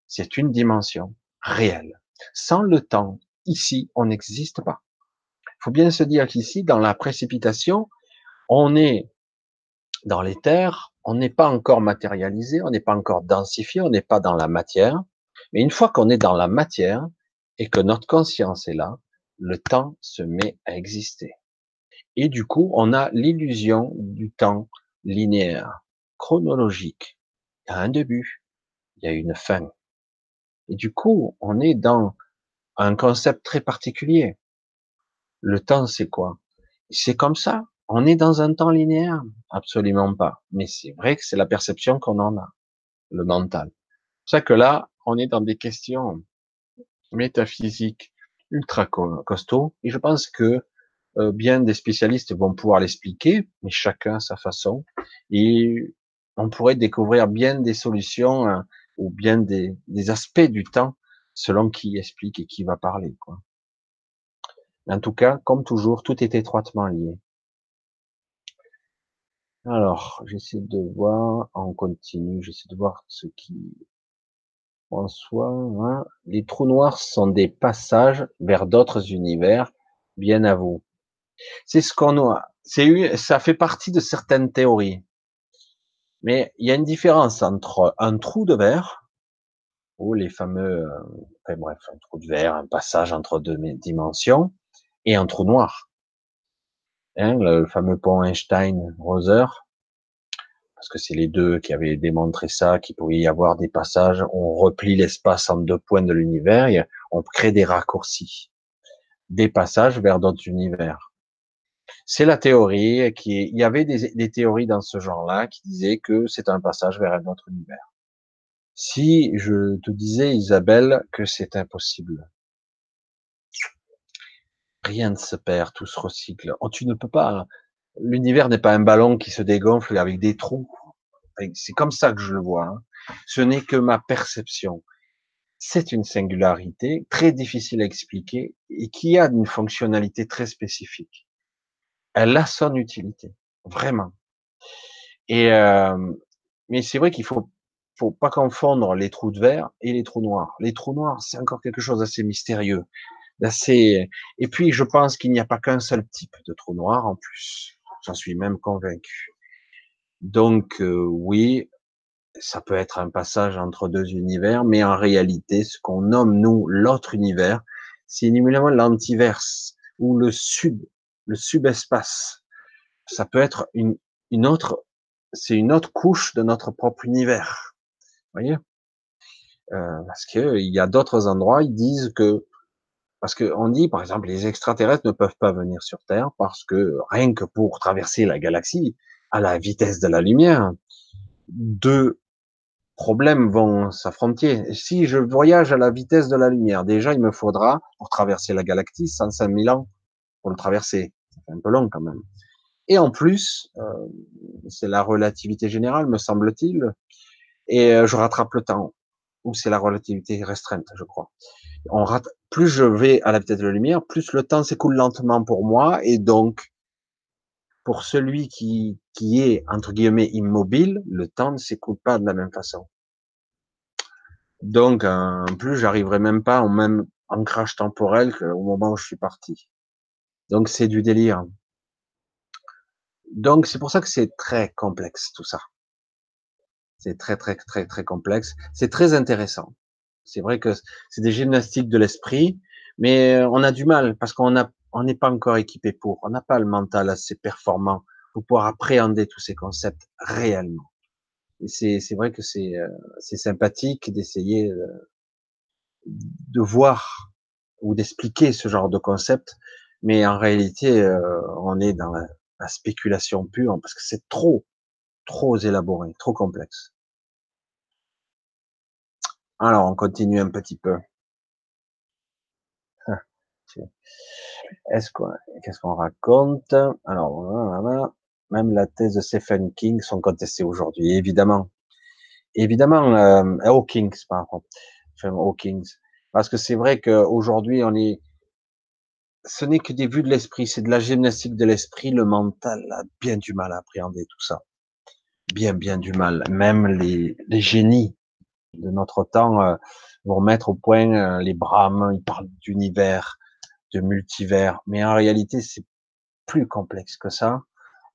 c'est une dimension réelle. Sans le temps, ici, on n'existe pas. Il faut bien se dire qu'ici, dans la précipitation, on est dans les terres, on n'est pas encore matérialisé, on n'est pas encore densifié, on n'est pas dans la matière. Mais une fois qu'on est dans la matière et que notre conscience est là, le temps se met à exister. Et du coup, on a l'illusion du temps linéaire, chronologique. Il y a un début, il y a une fin. Et du coup, on est dans un concept très particulier. Le temps, c'est quoi? C'est comme ça. On est dans un temps linéaire? Absolument pas. Mais c'est vrai que c'est la perception qu'on en a, le mental. C'est ça que là, on est dans des questions métaphysiques ultra costaud. Et je pense que euh, bien des spécialistes vont pouvoir l'expliquer, mais chacun à sa façon. Et on pourrait découvrir bien des solutions hein, ou bien des, des, aspects du temps selon qui explique et qui va parler. Quoi. En tout cas, comme toujours, tout est étroitement lié. Alors, j'essaie de voir, on continue, j'essaie de voir ce qui François, hein. les trous noirs sont des passages vers d'autres univers. Bien à vous. C'est ce qu'on a. C'est ça fait partie de certaines théories. Mais il y a une différence entre un trou de verre ou les fameux, euh, bref, un trou de verre, un passage entre deux dimensions, et un trou noir. Hein, le fameux pont Einstein-Roser, parce que c'est les deux qui avaient démontré ça, qu'il pouvait y avoir des passages, on replie l'espace en deux points de l'univers, on crée des raccourcis, des passages vers d'autres univers. C'est la théorie qui il y avait des, des théories dans ce genre-là qui disaient que c'est un passage vers un autre univers. Si je te disais, Isabelle, que c'est impossible, rien ne se perd, tout se recycle. Oh, tu ne peux pas, l'univers n'est pas un ballon qui se dégonfle avec des trous. C'est comme ça que je le vois. Hein. Ce n'est que ma perception. c'est une singularité très difficile à expliquer et qui a une fonctionnalité très spécifique. Elle a son utilité, vraiment. Et euh, mais c'est vrai qu'il faut faut pas confondre les trous de verre et les trous noirs. Les trous noirs, c'est encore quelque chose d'assez mystérieux, d'assez. Et puis, je pense qu'il n'y a pas qu'un seul type de trou noir en plus. J'en suis même convaincu. Donc, euh, oui, ça peut être un passage entre deux univers, mais en réalité, ce qu'on nomme nous l'autre univers, c'est évidemment l'antiverse ou le sub, le subespace. Ça peut être une, une autre, c'est une autre couche de notre propre univers. Vous voyez? Euh, Parce que il y a d'autres endroits, ils disent que parce que on dit par exemple les extraterrestres ne peuvent pas venir sur Terre parce que rien que pour traverser la galaxie à la vitesse de la lumière, deux problèmes vont s'affronter. Si je voyage à la vitesse de la lumière, déjà il me faudra pour traverser la galaxie 105 000 ans pour le traverser. C'est un peu long quand même. Et en plus, euh, c'est la relativité générale, me semble-t-il, et euh, je rattrape le temps. Ou c'est la relativité restreinte, je crois. On rate, plus je vais à la vitesse de la lumière, plus le temps s'écoule lentement pour moi, et donc pour celui qui, qui est entre guillemets immobile, le temps ne s'écoule pas de la même façon. Donc, en plus, j'arriverai même pas au même ancrage temporel qu'au moment où je suis parti. Donc, c'est du délire. Donc, c'est pour ça que c'est très complexe tout ça. C'est très, très, très, très complexe. C'est très intéressant. C'est vrai que c'est des gymnastiques de l'esprit, mais on a du mal parce qu'on on n'est pas encore équipé pour. On n'a pas le mental assez performant pour pouvoir appréhender tous ces concepts réellement. Et c'est, vrai que c'est, euh, sympathique d'essayer de, de voir ou d'expliquer ce genre de concept, mais en réalité, euh, on est dans la spéculation pure parce que c'est trop, trop élaboré, trop complexe. Alors, on continue un petit peu. Ah, est-ce qu'on, qu'est-ce qu'on raconte? Alors, même la thèse de Stephen King sont contestées aujourd'hui, évidemment. Évidemment, euh, Hawking, par contre, Hawking, parce que c'est vrai qu'aujourd'hui, on est, ce n'est que des vues de l'esprit, c'est de la gymnastique de l'esprit. Le mental a bien du mal à appréhender tout ça, bien, bien du mal. Même les, les génies de notre temps euh, vont mettre au point euh, les Brahms, ils parlent d'univers, de multivers, mais en réalité c'est plus complexe que ça.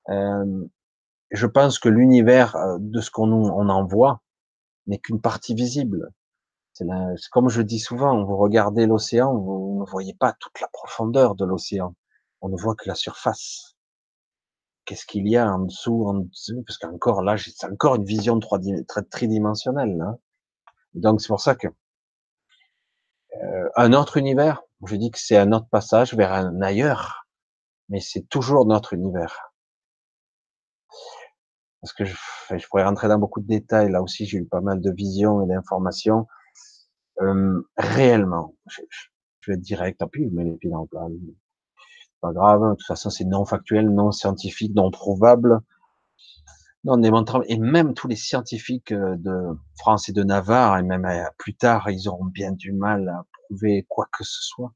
Euh, je pense que l'univers de ce qu'on on en voit n'est qu'une partie visible. C'est comme je dis souvent, vous regardez l'océan, vous ne voyez pas toute la profondeur de l'océan. On ne voit que la surface. Qu'est-ce qu'il y a en dessous, en dessous? Parce qu'encore là, c'est encore une vision tridimensionnelle. Hein. Donc c'est pour ça que euh, un autre univers, je dis que c'est un autre passage vers un ailleurs, mais c'est toujours notre univers. Parce que je, je, pourrais rentrer dans beaucoup de détails. Là aussi, j'ai eu pas mal de visions et d'informations. Euh, réellement, je, je, vais être direct. Tant pis, je mets les pieds dans le plat. Pas grave. De toute façon, c'est non factuel, non scientifique, non prouvable. Non, et même tous les scientifiques euh, de France et de Navarre, et même euh, plus tard, ils auront bien du mal à prouver quoi que ce soit.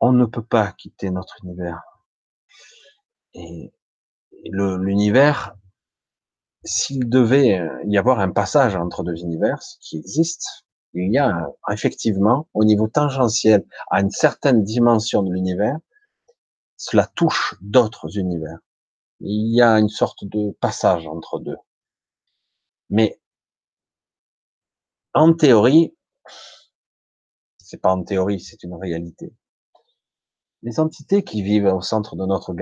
On ne peut pas quitter notre univers. Et l'univers, s'il devait euh, y avoir un passage entre deux univers, qui existe, il y a effectivement, au niveau tangentiel, à une certaine dimension de l'univers, cela touche d'autres univers il y a une sorte de passage entre deux. Mais en théorie, c'est pas en théorie, c'est une réalité. Les entités qui vivent au centre de notre,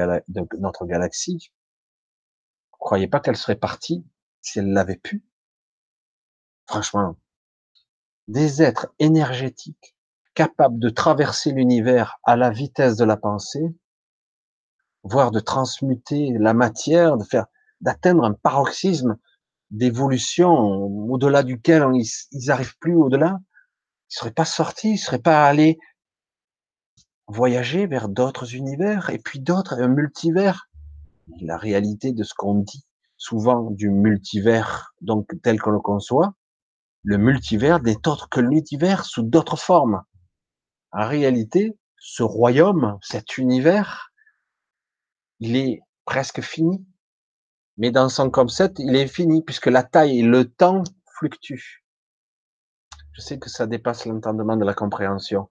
galaxie, croyez pas qu'elles seraient parties si elles l'avaient pu Franchement, des êtres énergétiques capables de traverser l'univers à la vitesse de la pensée, voire de transmuter la matière, de faire, d'atteindre un paroxysme d'évolution au-delà duquel ils n'arrivent plus au-delà. Ils seraient pas sortis, ils seraient pas allés voyager vers d'autres univers et puis d'autres, un multivers. La réalité de ce qu'on dit souvent du multivers, donc tel qu'on le conçoit, Le multivers n'est autre que l'univers sous d'autres formes. En réalité, ce royaume, cet univers, il est presque fini. Mais dans son concept, il est fini puisque la taille et le temps fluctuent. Je sais que ça dépasse l'entendement de la compréhension.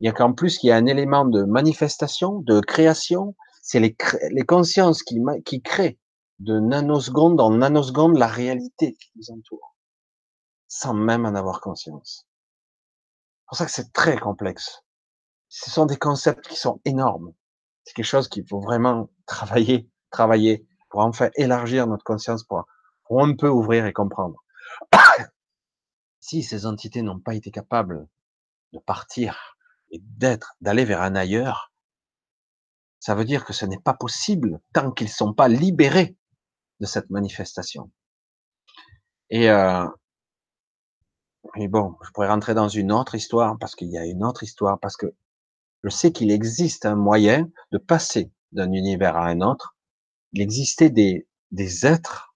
Il y a qu'en plus, il y a un élément de manifestation, de création. C'est les, les consciences qui, qui créent de nanoseconde en nanoseconde la réalité qui nous entoure, sans même en avoir conscience. C'est pour ça que c'est très complexe. Ce sont des concepts qui sont énormes. C'est quelque chose qu'il faut vraiment travailler, travailler pour enfin élargir notre conscience, pour, pour un peu ouvrir et comprendre. si ces entités n'ont pas été capables de partir et d'être, d'aller vers un ailleurs, ça veut dire que ce n'est pas possible tant qu'ils ne sont pas libérés de cette manifestation. Et, euh, et bon, je pourrais rentrer dans une autre histoire parce qu'il y a une autre histoire parce que je sais qu'il existe un moyen de passer d'un univers à un autre. Il existait des, des êtres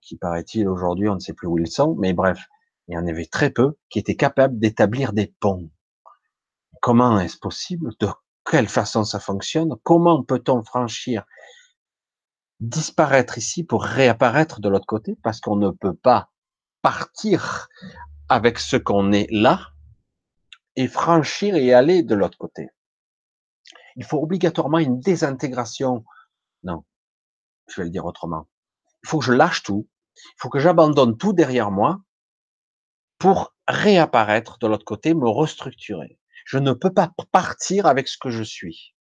qui, paraît-il, aujourd'hui, on ne sait plus où ils sont, mais bref, il y en avait très peu qui étaient capables d'établir des ponts. Comment est-ce possible? De quelle façon ça fonctionne? Comment peut-on franchir, disparaître ici pour réapparaître de l'autre côté? Parce qu'on ne peut pas partir avec ce qu'on est là et franchir et aller de l'autre côté. Il faut obligatoirement une désintégration. Non, je vais le dire autrement. Il faut que je lâche tout. Il faut que j'abandonne tout derrière moi pour réapparaître de l'autre côté, me restructurer. Je ne peux pas partir avec ce que je suis,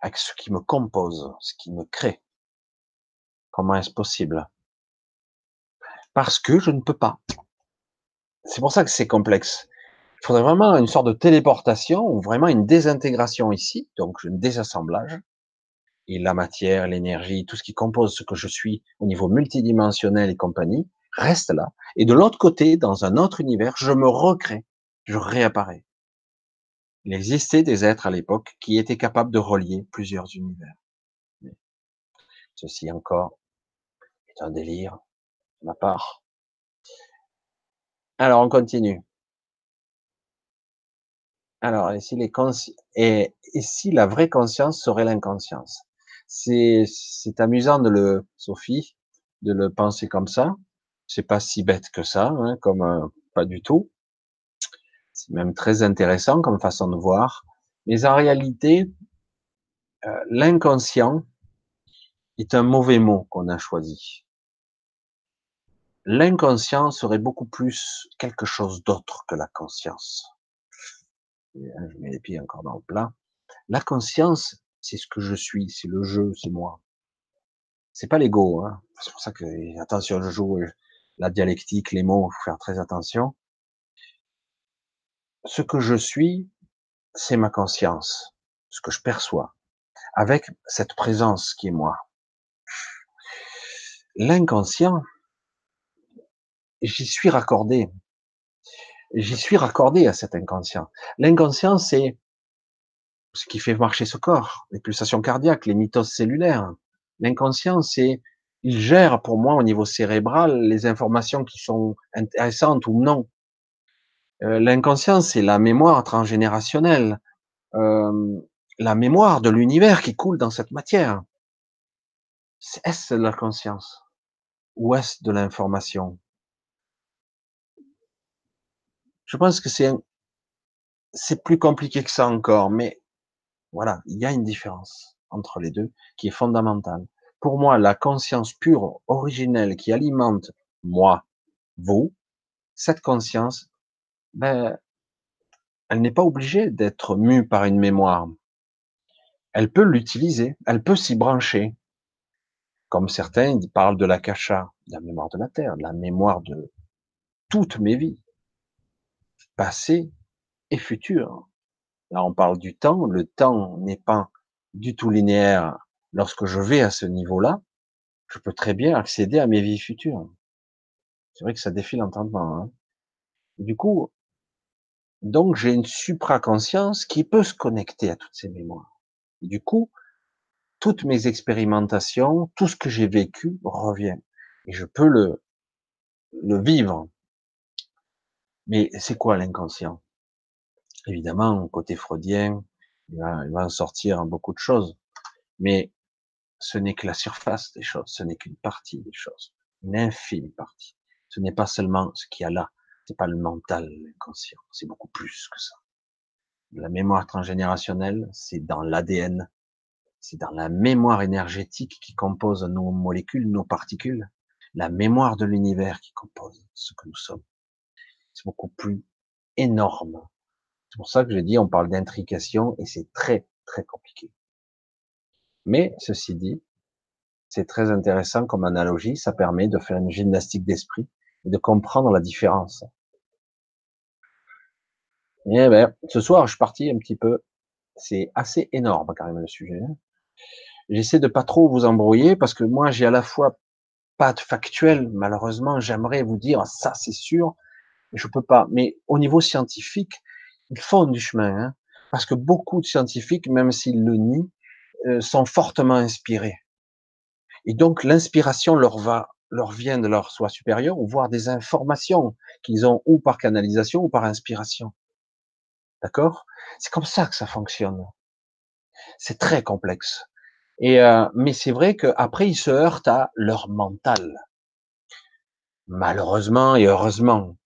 avec ce qui me compose, ce qui me crée. Comment est-ce possible? Parce que je ne peux pas. C'est pour ça que c'est complexe. Il faudrait vraiment une sorte de téléportation ou vraiment une désintégration ici, donc un désassemblage. Et la matière, l'énergie, tout ce qui compose ce que je suis au niveau multidimensionnel et compagnie, reste là. Et de l'autre côté, dans un autre univers, je me recrée, je réapparais. Il existait des êtres à l'époque qui étaient capables de relier plusieurs univers. ceci encore est un délire de ma part. Alors, on continue. Alors, si, les et, et si la vraie conscience serait l'inconscience? C'est amusant de le, Sophie, de le penser comme ça. C'est pas si bête que ça, hein, comme euh, pas du tout. C'est même très intéressant comme façon de voir. Mais en réalité, euh, l'inconscient est un mauvais mot qu'on a choisi. L'inconscient serait beaucoup plus quelque chose d'autre que la conscience. Hein, je mets les pieds encore dans le plat. La conscience, c'est ce que je suis, c'est le jeu, c'est moi. C'est pas l'ego. Hein. C'est pour ça que attention, je joue euh, la dialectique, les mots, faut faire très attention. Ce que je suis, c'est ma conscience, ce que je perçois, avec cette présence qui est moi. L'inconscient, j'y suis raccordé j'y suis raccordé à cet inconscient. L'inconscient, c'est ce qui fait marcher ce corps, les pulsations cardiaques, les mitoses cellulaires. L'inconscient, c'est, il gère pour moi au niveau cérébral les informations qui sont intéressantes ou non. Euh, l'inconscient, c'est la mémoire transgénérationnelle, euh, la mémoire de l'univers qui coule dans cette matière. Est-ce de la conscience ou est-ce de l'information? Je pense que c'est c'est plus compliqué que ça encore, mais voilà, il y a une différence entre les deux qui est fondamentale. Pour moi, la conscience pure, originelle, qui alimente moi, vous, cette conscience, ben, elle n'est pas obligée d'être mue par une mémoire. Elle peut l'utiliser, elle peut s'y brancher. Comme certains parlent de la cacha, de la mémoire de la terre, de la mémoire de toutes mes vies passé et futur. Là, on parle du temps. Le temps n'est pas du tout linéaire. Lorsque je vais à ce niveau-là, je peux très bien accéder à mes vies futures. C'est vrai que ça défie l'entendement. Hein. Du coup, donc j'ai une supraconscience qui peut se connecter à toutes ces mémoires. du coup, toutes mes expérimentations, tout ce que j'ai vécu revient. Et je peux le, le vivre. Mais c'est quoi l'inconscient? Évidemment, côté freudien, il va, va en sortir beaucoup de choses. Mais ce n'est que la surface des choses, ce n'est qu'une partie des choses, une infime partie. Ce n'est pas seulement ce qu'il y a là, c'est pas le mental, l'inconscient, c'est beaucoup plus que ça. La mémoire transgénérationnelle, c'est dans l'ADN, c'est dans la mémoire énergétique qui compose nos molécules, nos particules, la mémoire de l'univers qui compose ce que nous sommes. C'est beaucoup plus énorme. C'est pour ça que j'ai dit, on parle d'intrication et c'est très, très compliqué. Mais, ceci dit, c'est très intéressant comme analogie, ça permet de faire une gymnastique d'esprit et de comprendre la différence. Eh ben, ce soir, je suis parti un petit peu, c'est assez énorme quand même le sujet. Hein. J'essaie de pas trop vous embrouiller parce que moi j'ai à la fois pas de factuel, malheureusement, j'aimerais vous dire ça c'est sûr, je peux pas. Mais au niveau scientifique, ils font du chemin, hein, parce que beaucoup de scientifiques, même s'ils le nient, euh, sont fortement inspirés. Et donc l'inspiration leur va, leur vient de leur soi supérieur, ou voir des informations qu'ils ont ou par canalisation ou par inspiration. D'accord? C'est comme ça que ça fonctionne. C'est très complexe. Et euh, mais c'est vrai qu'après ils se heurtent à leur mental. Malheureusement et heureusement,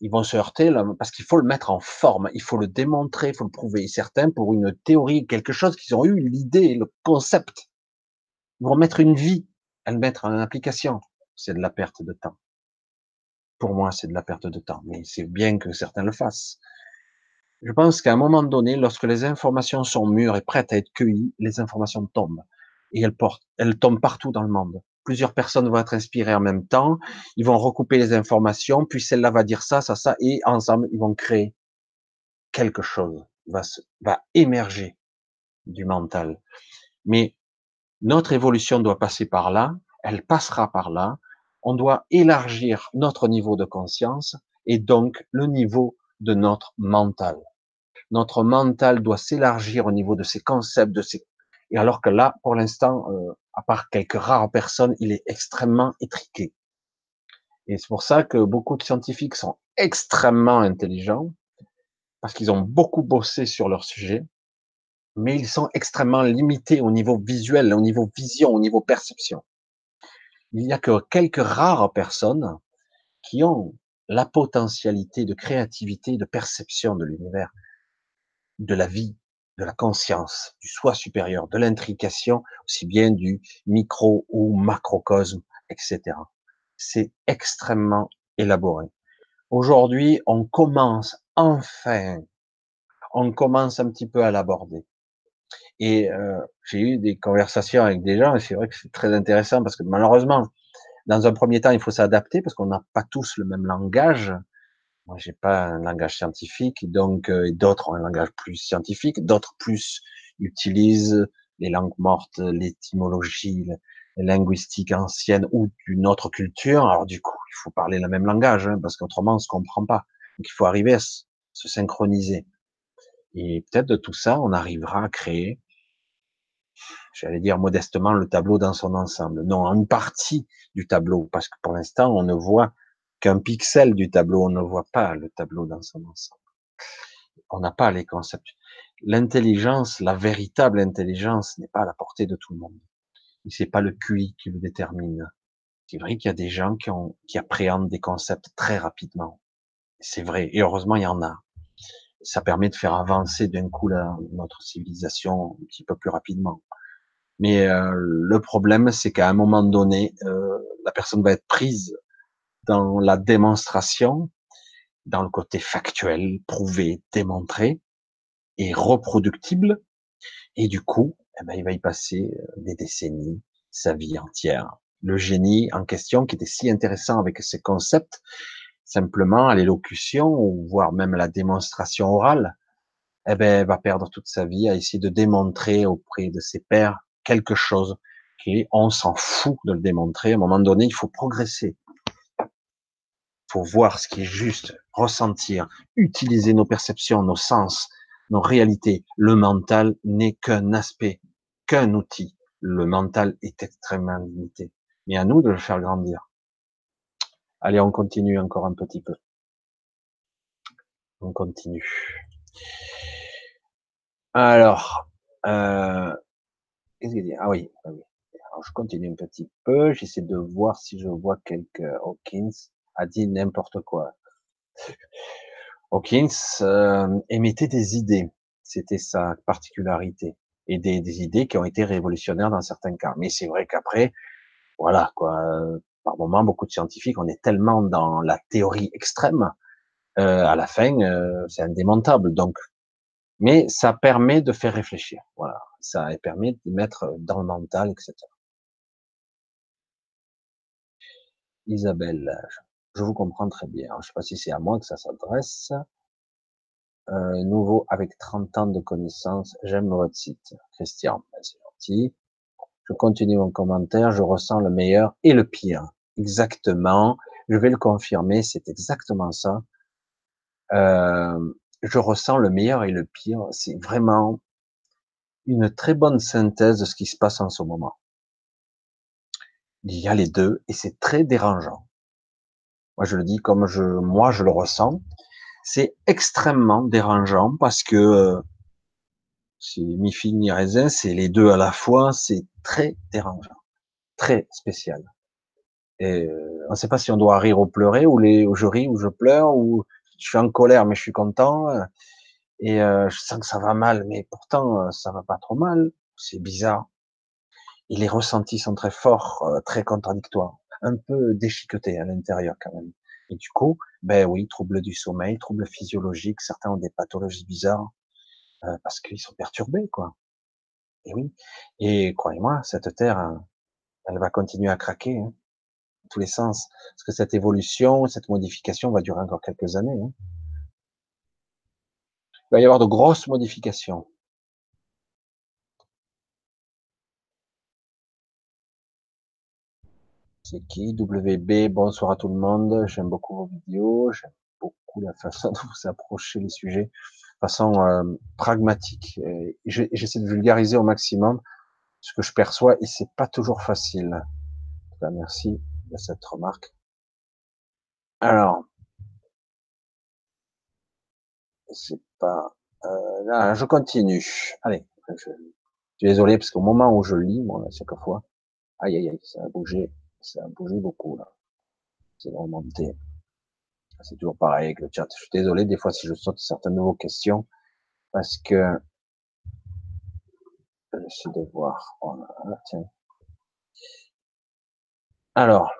ils vont se heurter parce qu'il faut le mettre en forme, il faut le démontrer, il faut le prouver. Certains pour une théorie, quelque chose qu'ils ont eu l'idée, le concept, ils vont mettre une vie à le mettre en application. C'est de la perte de temps. Pour moi, c'est de la perte de temps, mais c'est bien que certains le fassent. Je pense qu'à un moment donné, lorsque les informations sont mûres et prêtes à être cueillies, les informations tombent. Et elles portent, elles tombent partout dans le monde. Plusieurs personnes vont être inspirées en même temps. Ils vont recouper les informations, puis celle-là va dire ça, ça, ça, et ensemble, ils vont créer quelque chose, va, va émerger du mental. Mais notre évolution doit passer par là, elle passera par là. On doit élargir notre niveau de conscience et donc le niveau de notre mental. Notre mental doit s'élargir au niveau de ses concepts, de ses... Et alors que là, pour l'instant, euh, à part quelques rares personnes, il est extrêmement étriqué. Et c'est pour ça que beaucoup de scientifiques sont extrêmement intelligents, parce qu'ils ont beaucoup bossé sur leur sujet, mais ils sont extrêmement limités au niveau visuel, au niveau vision, au niveau perception. Il n'y a que quelques rares personnes qui ont la potentialité de créativité, de perception de l'univers, de la vie, de la conscience, du soi supérieur, de l'intrication, aussi bien du micro ou macrocosme, etc. C'est extrêmement élaboré. Aujourd'hui, on commence enfin, on commence un petit peu à l'aborder. Et euh, j'ai eu des conversations avec des gens, et c'est vrai que c'est très intéressant parce que malheureusement, dans un premier temps, il faut s'adapter parce qu'on n'a pas tous le même langage. Moi, j'ai pas un langage scientifique, donc euh, d'autres ont un langage plus scientifique, d'autres plus utilisent les langues mortes, l'étymologie, les linguistiques anciennes ou d'une autre culture. Alors du coup, il faut parler le même langage hein, parce qu'autrement, on se comprend pas. Donc il faut arriver à se synchroniser. Et peut-être de tout ça, on arrivera à créer j'allais dire modestement, le tableau dans son ensemble. Non, une partie du tableau, parce que pour l'instant, on ne voit qu'un pixel du tableau, on ne voit pas le tableau dans son ensemble. On n'a pas les concepts. L'intelligence, la véritable intelligence n'est pas à la portée de tout le monde. Et c'est pas le QI qui le détermine. C'est vrai qu'il y a des gens qui, appréhendent des concepts très rapidement. C'est vrai. Et heureusement, il y en a. Ça permet de faire avancer d'un coup la, notre civilisation un petit peu plus rapidement. Mais euh, le problème, c'est qu'à un moment donné, euh, la personne va être prise dans la démonstration, dans le côté factuel, prouvé, démontré et reproductible. Et du coup, eh ben, il va y passer euh, des décennies, sa vie entière. Le génie en question, qui était si intéressant avec ses concepts, simplement à l'élocution, ou voire même la démonstration orale, eh ben, va perdre toute sa vie à essayer de démontrer auprès de ses pairs quelque chose qui on s'en fout de le démontrer. À un moment donné, il faut progresser. Faut voir ce qui est juste, ressentir, utiliser nos perceptions, nos sens, nos réalités. Le mental n'est qu'un aspect, qu'un outil. Le mental est extrêmement limité. Mais à nous de le faire grandir. Allez, on continue encore un petit peu. On continue. Alors, euh, qu'est-ce qu'il dit Ah oui, ah oui. Alors, je continue un petit peu. J'essaie de voir si je vois quelque. Hawkins a dit n'importe quoi. Hawkins euh, émettait des idées. C'était sa particularité. Et des, des, idées qui ont été révolutionnaires dans certains cas. Mais c'est vrai qu'après, voilà, quoi. Par moment, beaucoup de scientifiques, on est tellement dans la théorie extrême, euh, à la fin, euh, c'est indémontable. Donc, mais ça permet de faire réfléchir. Voilà, ça permet de mettre dans le mental, etc. Isabelle, je vous comprends très bien. Je ne sais pas si c'est à moi que ça s'adresse. Euh, nouveau avec 30 ans de connaissances, j'aime votre site. Christian, ben, c'est gentil. Je continue mon commentaire, je ressens le meilleur et le pire. Exactement. Je vais le confirmer, c'est exactement ça. Euh, je ressens le meilleur et le pire. C'est vraiment une très bonne synthèse de ce qui se passe en ce moment. Il y a les deux et c'est très dérangeant. Moi, je le dis comme je, moi, je le ressens. C'est extrêmement dérangeant parce que euh, c'est mi fille ni raisin, c'est les deux à la fois. C'est très dérangeant, très spécial. Et euh, on ne sait pas si on doit rire ou pleurer, ou les, ou je ris ou je pleure, ou je suis en colère mais je suis content euh, et je sens que ça va mal mais pourtant ça va pas trop mal c'est bizarre et les ressentis sont très forts très contradictoires un peu déchiquetés à l'intérieur quand même et du coup ben oui troubles du sommeil troubles physiologiques certains ont des pathologies bizarres parce qu'ils sont perturbés quoi et oui et croyez-moi cette terre elle va continuer à craquer hein tous les sens. Parce que cette évolution, cette modification va durer encore quelques années. Hein. Il va y avoir de grosses modifications. C'est qui? WB, bonsoir à tout le monde. J'aime beaucoup vos vidéos. J'aime beaucoup la façon dont vous approchez les sujets de façon euh, pragmatique. J'essaie de vulgariser au maximum ce que je perçois et c'est pas toujours facile. merci de cette remarque. Alors, c'est pas. Euh, là, je continue. Allez, je, suis désolé parce qu'au moment où je lis, moi, à chaque fois, aïe aïe aïe, ça a bougé, a bougé beaucoup là. C'est remonté. C'est toujours pareil avec le chat. Je suis désolé des fois si je saute certaines nouvelles questions parce que j'essaie de voir. tiens. Alors,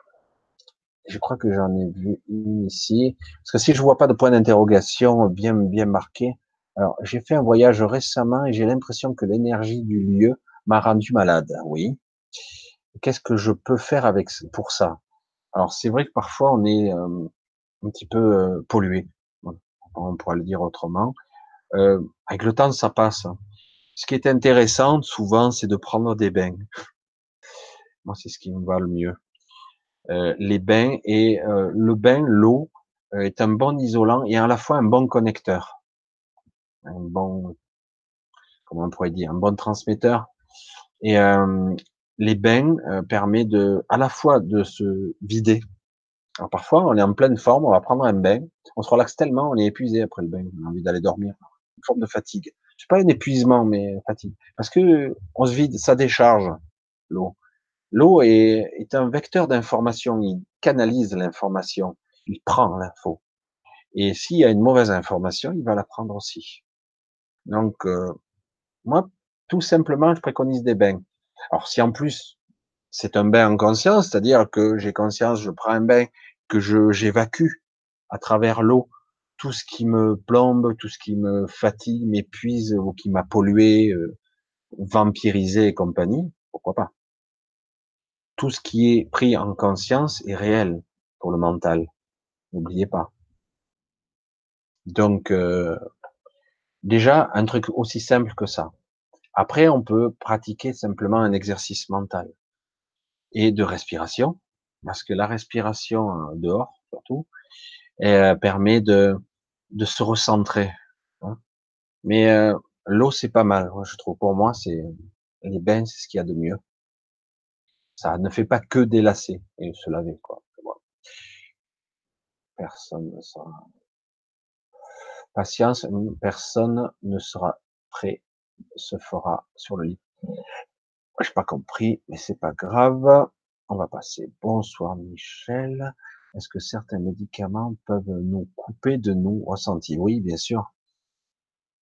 je crois que j'en ai vu une ici. Parce que si je vois pas de point d'interrogation bien, bien marqué, alors j'ai fait un voyage récemment et j'ai l'impression que l'énergie du lieu m'a rendu malade. Oui. Qu'est-ce que je peux faire avec pour ça? Alors c'est vrai que parfois on est euh, un petit peu euh, pollué. On pourrait le dire autrement. Euh, avec le temps, ça passe. Ce qui est intéressant, souvent, c'est de prendre des bains. Moi, c'est ce qui me va le mieux. Euh, les bains et euh, le bain, l'eau euh, est un bon isolant et à la fois un bon connecteur, un bon, comment on pourrait dire, un bon transmetteur. Et les bains permet de, à la fois de se vider. Alors parfois, on est en pleine forme, on va prendre un bain, on se relaxe tellement, on est épuisé après le bain, on a envie d'aller dormir, une forme de fatigue. C'est pas un épuisement, mais fatigue, parce que on se vide, ça décharge l'eau. L'eau est, un vecteur d'information, il canalise l'information, il prend l'info. Et s'il y a une mauvaise information, il va la prendre aussi. Donc, euh, moi, tout simplement, je préconise des bains. Alors, si en plus, c'est un bain en conscience, c'est-à-dire que j'ai conscience, je prends un bain, que je j'évacue à travers l'eau tout ce qui me plombe, tout ce qui me fatigue, m'épuise ou qui m'a pollué, euh, vampirisé et compagnie, pourquoi pas tout ce qui est pris en conscience est réel pour le mental. N'oubliez pas. Donc, euh, déjà, un truc aussi simple que ça. Après, on peut pratiquer simplement un exercice mental et de respiration, parce que la respiration euh, dehors, surtout, euh, permet de, de se recentrer. Hein. Mais l'eau, c'est pas mal, je trouve. Pour moi, c'est les bains, c'est ce qu'il y a de mieux. Ça ne fait pas que délasser et se laver, quoi. personne ne sera. Patience, personne ne sera prêt, se fera sur le lit. J'ai pas compris, mais c'est pas grave. On va passer. Bonsoir Michel. Est-ce que certains médicaments peuvent nous couper de nos ressentis? Oui, bien sûr.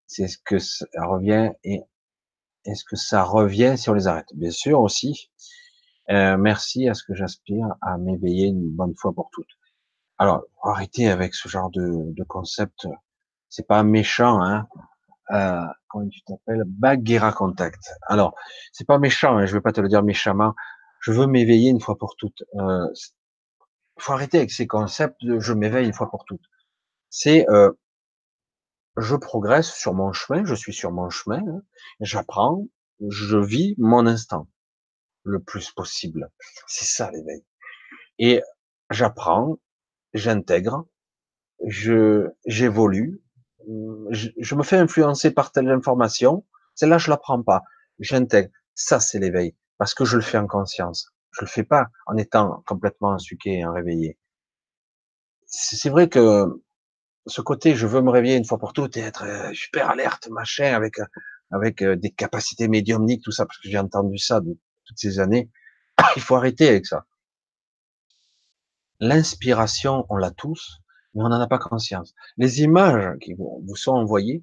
C'est ce que ça revient et est-ce que ça revient si on les arrête? Bien sûr aussi. Euh, merci à ce que j'aspire à m'éveiller une bonne fois pour toutes. Alors, arrêtez avec ce genre de, de concept. C'est pas méchant, hein. Comment tu t'appelles Baguera Contact. Alors, c'est pas méchant, hein, je vais pas te le dire méchamment. Je veux m'éveiller une fois pour toutes. Euh, faut arrêter avec ces concepts de je m'éveille une fois pour toutes. C'est euh, je progresse sur mon chemin, je suis sur mon chemin, hein. j'apprends, je vis mon instant le plus possible. C'est ça l'éveil. Et j'apprends, j'intègre, je j'évolue, je, je, me fais influencer par telle information, celle-là je la prends pas, j'intègre. Ça c'est l'éveil parce que je le fais en conscience. Je le fais pas en étant complètement insuqué et en réveillé. C'est vrai que ce côté, je veux me réveiller une fois pour toutes et être euh, super alerte, machin, avec euh, avec euh, des capacités médiumniques, tout ça, parce que j'ai entendu ça de toutes ces années. Il faut arrêter avec ça. L'inspiration, on l'a tous, mais on n'en a pas conscience. Les images qui vous sont envoyées,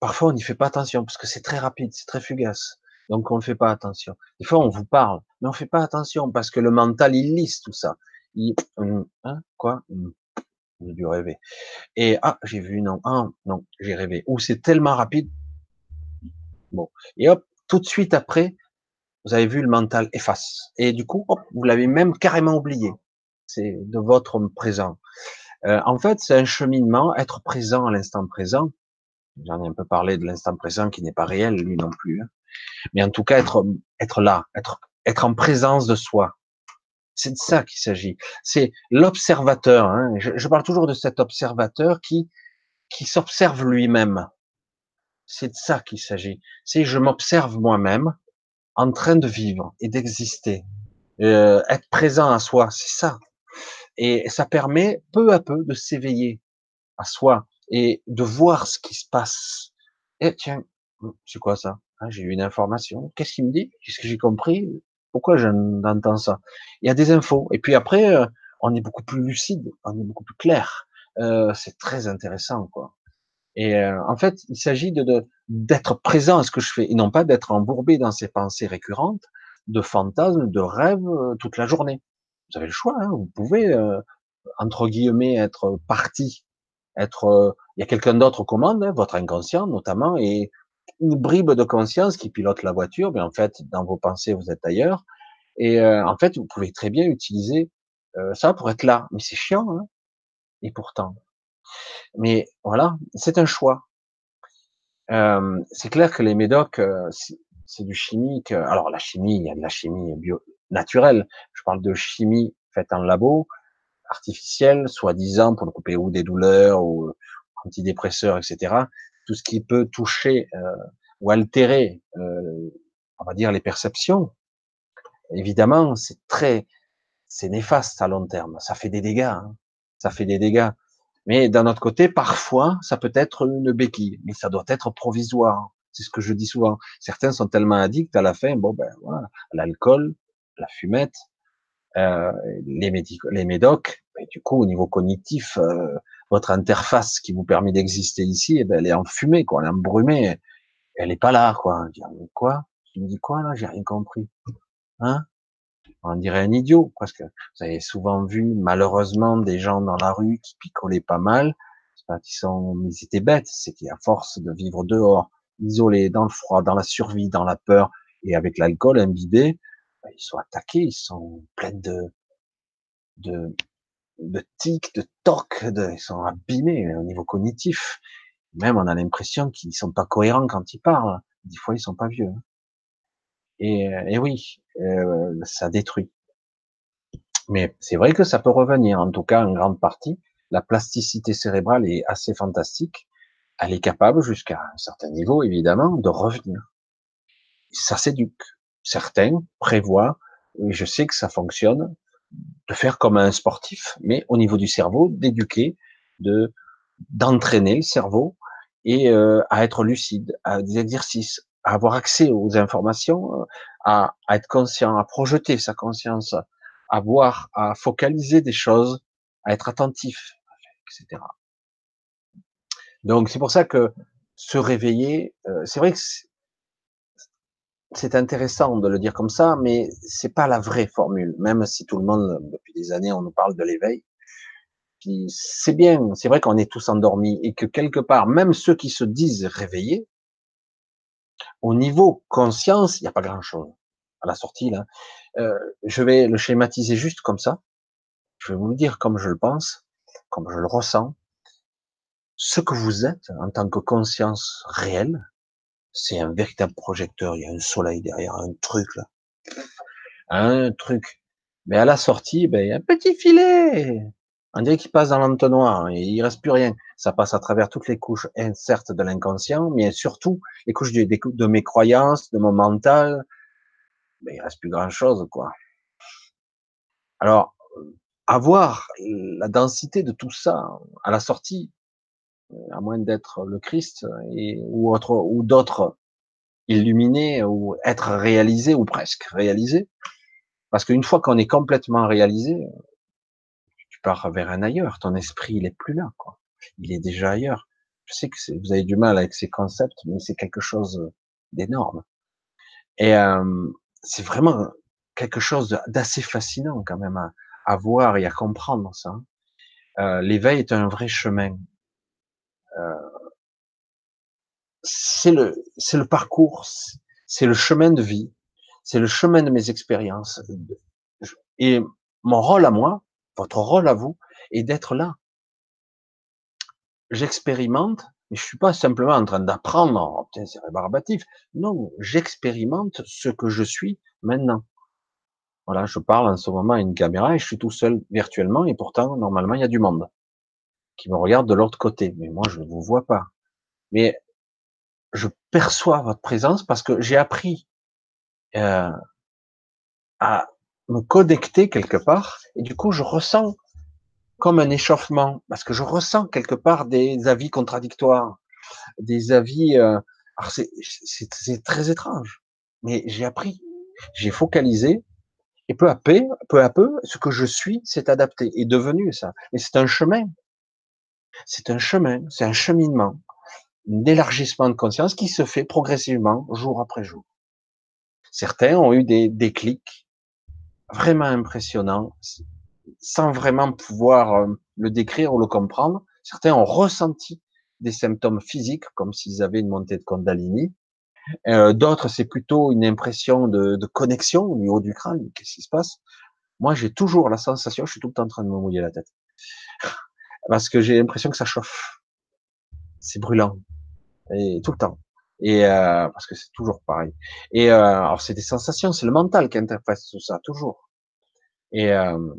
parfois on n'y fait pas attention parce que c'est très rapide, c'est très fugace. Donc on ne fait pas attention. Des fois on vous parle, mais on ne fait pas attention parce que le mental il lisse tout ça. Il, hum, hein, quoi hum j'ai dû rêver. Et ah, j'ai vu non, ah non, j'ai rêvé. Ou c'est tellement rapide. Bon, et hop, tout de suite après, vous avez vu le mental efface. Et du coup, hop, vous l'avez même carrément oublié. C'est de votre présent. Euh, en fait, c'est un cheminement, être présent à l'instant présent. J'en ai un peu parlé de l'instant présent qui n'est pas réel, lui non plus. Hein. Mais en tout cas, être, être là, être, être en présence de soi. C'est de ça qu'il s'agit. C'est l'observateur. Hein. Je, parle toujours de cet observateur qui qui s'observe lui-même. C'est de ça qu'il s'agit. C'est je m'observe moi-même en train de vivre et d'exister, euh, être présent à soi. C'est ça. Et ça permet peu à peu de s'éveiller à soi et de voir ce qui se passe. Et eh, tiens, c'est quoi ça? Ah, J'ai eu une information. Qu'est-ce qu'il me dit? Qu'est-ce que j'ai compris? Pourquoi j'entends ça? Il y a des infos. Et puis après, euh, on est beaucoup plus lucide, on est beaucoup plus clair. Euh, c'est très intéressant, quoi. Et euh, en fait, il s'agit de d'être présent à ce que je fais, et non pas d'être embourbé dans ces pensées récurrentes, de fantasmes, de rêves toute la journée. Vous avez le choix. Hein, vous pouvez entre guillemets être parti, être. il y a quelqu'un d'autre aux commandes, hein, votre inconscient notamment, et une bribe de conscience qui pilote la voiture, mais en fait, dans vos pensées, vous êtes ailleurs. Et euh, en fait, vous pouvez très bien utiliser euh, ça pour être là. Mais c'est chiant, hein Et pourtant. Mais voilà, c'est un choix. Euh, c'est clair que les médocs, euh, c'est du chimique. Alors la chimie, il y a de la chimie bio naturelle. Je parle de chimie faite en labo, artificielle, soi-disant pour ne couper ou des douleurs ou antidépresseurs, etc tout ce qui peut toucher euh, ou altérer, euh, on va dire, les perceptions, évidemment, c'est très, c'est néfaste à long terme. Ça fait des dégâts, hein. ça fait des dégâts. Mais d'un autre côté, parfois, ça peut être une béquille, mais ça doit être provisoire. C'est ce que je dis souvent. Certains sont tellement addicts à la fin, bon ben voilà, l'alcool, la fumette, euh, les, les médocs, et du coup au niveau cognitif, euh, votre interface qui vous permet d'exister ici, eh ben, elle est enfumée, quoi, elle est embrumée, elle est pas là, quoi. Je dis, quoi? Tu me dis quoi là? J'ai rien compris. Hein? On dirait un idiot, parce que vous avez souvent vu malheureusement des gens dans la rue qui picolaient pas mal. C'est pas qu'ils sont, ils étaient bêtes, c'est qu'à force de vivre dehors, isolés, dans le froid, dans la survie, dans la peur, et avec l'alcool imbibé, ils sont attaqués, ils sont pleins de, de, de tics, de tocs, de, ils sont abîmés au niveau cognitif. Même on a l'impression qu'ils sont pas cohérents quand ils parlent. Des fois ils sont pas vieux. Et, et oui, euh, ça détruit. Mais c'est vrai que ça peut revenir. En tout cas, en grande partie, la plasticité cérébrale est assez fantastique. Elle est capable, jusqu'à un certain niveau, évidemment, de revenir. Ça s'éduque. Certains prévoient, et je sais que ça fonctionne, de faire comme un sportif, mais au niveau du cerveau, d'éduquer, de d'entraîner le cerveau et euh, à être lucide, à des exercices, à avoir accès aux informations, euh, à, à, être conscient, à projeter sa conscience, à voir, à focaliser des choses, à être attentif, etc. Donc c'est pour ça que se réveiller, euh, c'est vrai que c'est intéressant de le dire comme ça, mais c'est pas la vraie formule. Même si tout le monde, depuis des années, on nous parle de l'éveil, c'est bien, c'est vrai qu'on est tous endormis et que quelque part, même ceux qui se disent réveillés, au niveau conscience, il n'y a pas grand-chose à la sortie là. Euh, je vais le schématiser juste comme ça. Je vais vous le dire comme je le pense, comme je le ressens. Ce que vous êtes en tant que conscience réelle, c'est un véritable projecteur. Il y a un soleil derrière, un truc là, un truc. Mais à la sortie, ben, il y a un petit filet. On dirait qu'il passe dans l'entonnoir et il reste plus rien. Ça passe à travers toutes les couches, certes de l'inconscient, mais surtout les couches de, mes croyances, de mon mental. Mais il reste plus grand chose, quoi. Alors, avoir la densité de tout ça à la sortie, à moins d'être le Christ et, ou autre, ou d'autres illuminés ou être réalisé ou presque réalisé. Parce qu'une fois qu'on est complètement réalisé, pars vers un ailleurs. Ton esprit, il est plus là, quoi. Il est déjà ailleurs. Je sais que vous avez du mal avec ces concepts, mais c'est quelque chose d'énorme. Et euh, c'est vraiment quelque chose d'assez fascinant quand même à, à, voir et à comprendre ça. Euh, L'éveil est un vrai chemin. C'est le, c'est le parcours, c'est le chemin de vie, c'est le chemin de mes expériences. Et mon rôle à moi, votre rôle à vous est d'être là. J'expérimente, mais je suis pas simplement en train d'apprendre, oh, c'est rébarbatif. Non, j'expérimente ce que je suis maintenant. Voilà, je parle en ce moment à une caméra et je suis tout seul virtuellement et pourtant, normalement, il y a du monde qui me regarde de l'autre côté. Mais moi, je ne vous vois pas. Mais je perçois votre présence parce que j'ai appris euh, à me connecter quelque part, et du coup, je ressens comme un échauffement, parce que je ressens quelque part des avis contradictoires, des avis. Euh, alors c'est très étrange, mais j'ai appris, j'ai focalisé, et peu à peu, peu à peu, ce que je suis s'est adapté, est devenu ça. Mais c'est un chemin, c'est un chemin, c'est un cheminement, d'élargissement de conscience qui se fait progressivement, jour après jour. Certains ont eu des déclics, vraiment impressionnant, sans vraiment pouvoir euh, le décrire ou le comprendre. Certains ont ressenti des symptômes physiques, comme s'ils avaient une montée de Kundalini. Euh, D'autres, c'est plutôt une impression de, de, connexion au niveau du crâne. Qu'est-ce qui se passe? Moi, j'ai toujours la sensation, je suis tout le temps en train de me mouiller la tête, parce que j'ai l'impression que ça chauffe. C'est brûlant, et tout le temps. Et euh, parce que c'est toujours pareil. Et euh, alors c'est des sensations, c'est le mental qui interprète tout ça toujours. Et, euh,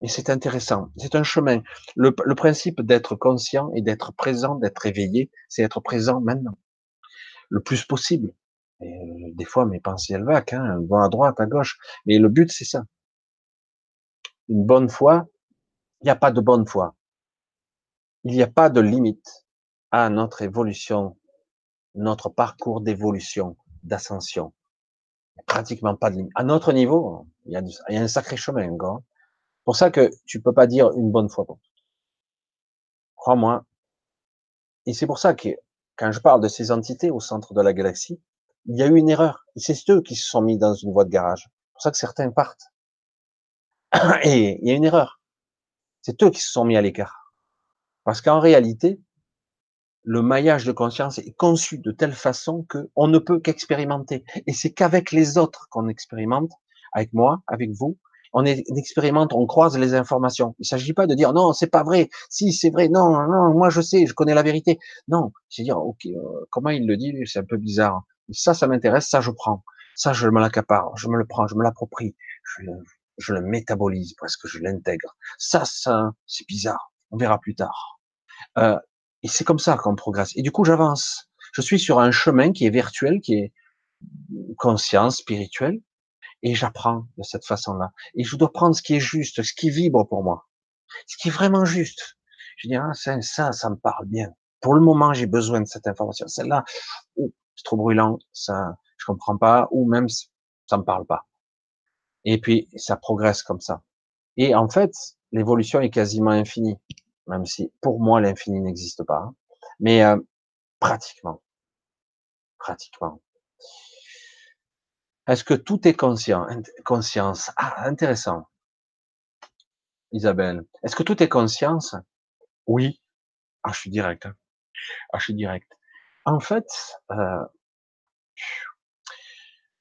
et c'est intéressant. C'est un chemin. Le, le principe d'être conscient et d'être présent, d'être éveillé, c'est être présent maintenant, le plus possible. Et euh, des fois, mes pensées elles hein, vont à droite, à gauche. Mais le but, c'est ça. Une bonne foi, il n'y a pas de bonne foi. Il n'y a pas de limite à notre évolution notre parcours d'évolution, d'ascension. Pratiquement pas de limite. À notre niveau, il y a, un sacré chemin encore. Pour ça que tu peux pas dire une bonne fois pour Crois-moi. Et c'est pour ça que quand je parle de ces entités au centre de la galaxie, il y a eu une erreur. C'est eux qui se sont mis dans une voie de garage. C'est pour ça que certains partent. Et il y a une erreur. C'est eux qui se sont mis à l'écart. Parce qu'en réalité, le maillage de conscience est conçu de telle façon que on ne peut qu'expérimenter. Et c'est qu'avec les autres qu'on expérimente, avec moi, avec vous, on, expérimente, on croise les informations. Il ne s'agit pas de dire non, c'est pas vrai. Si c'est vrai, non, non, moi je sais, je connais la vérité. Non, c'est dire ok, euh, comment il le dit, c'est un peu bizarre. Ça, ça m'intéresse, ça je prends. Ça, je me l'accapare, je me le prends, je me l'approprie, je le, je le métabolise presque, je l'intègre. Ça, ça, c'est bizarre. On verra plus tard. Euh, et c'est comme ça qu'on progresse. Et du coup, j'avance. Je suis sur un chemin qui est virtuel, qui est conscience spirituelle. Et j'apprends de cette façon-là. Et je dois prendre ce qui est juste, ce qui vibre pour moi. Ce qui est vraiment juste. Je dis, ah, ça, ça, ça me parle bien. Pour le moment, j'ai besoin de cette information. Celle-là, c'est trop brûlant, ça, je comprends pas, ou même, ça me parle pas. Et puis, ça progresse comme ça. Et en fait, l'évolution est quasiment infinie, même si pour moi l'infini n'existe pas. Mais euh, pratiquement, pratiquement. Est-ce que tout est conscient, conscience? Ah, intéressant. Isabelle, est-ce que tout est conscience? Oui. Ah, je suis direct. Hein. Ah, je suis direct. En fait, euh,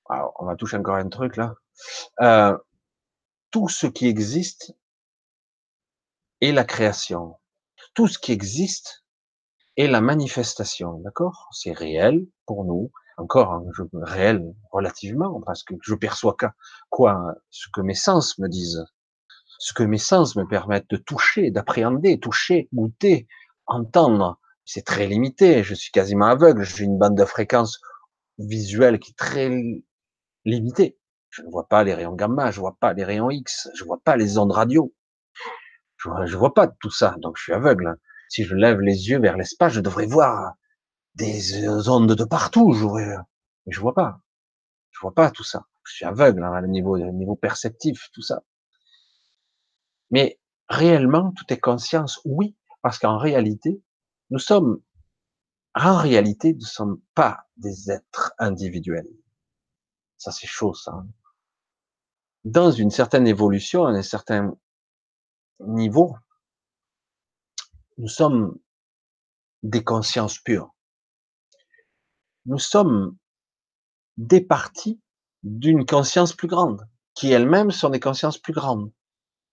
on va toucher encore un truc là. Euh, tout ce qui existe est la création. Tout ce qui existe est la manifestation, d'accord? C'est réel pour nous, encore hein, réel relativement, parce que je perçois quoi Ce que mes sens me disent, ce que mes sens me permettent de toucher, d'appréhender, toucher, goûter, entendre. C'est très limité, je suis quasiment aveugle, j'ai une bande de fréquences visuelle qui est très limitée. Je ne vois pas les rayons gamma, je vois pas les rayons X, je vois pas les ondes radio. Je vois, vois pas tout ça, donc je suis aveugle. Si je lève les yeux vers l'espace, je devrais voir des ondes de partout. Je mais je vois pas. Je vois pas tout ça. Je suis aveugle hein, à le niveau, niveau perceptif, tout ça. Mais réellement, tout est conscience, oui, parce qu'en réalité, nous sommes, en réalité, nous ne sommes pas des êtres individuels. Ça, c'est chaud, ça. Hein. Dans une certaine évolution, à un certain niveau, nous sommes des consciences pures. Nous sommes des parties d'une conscience plus grande, qui elles-mêmes sont des consciences plus grandes.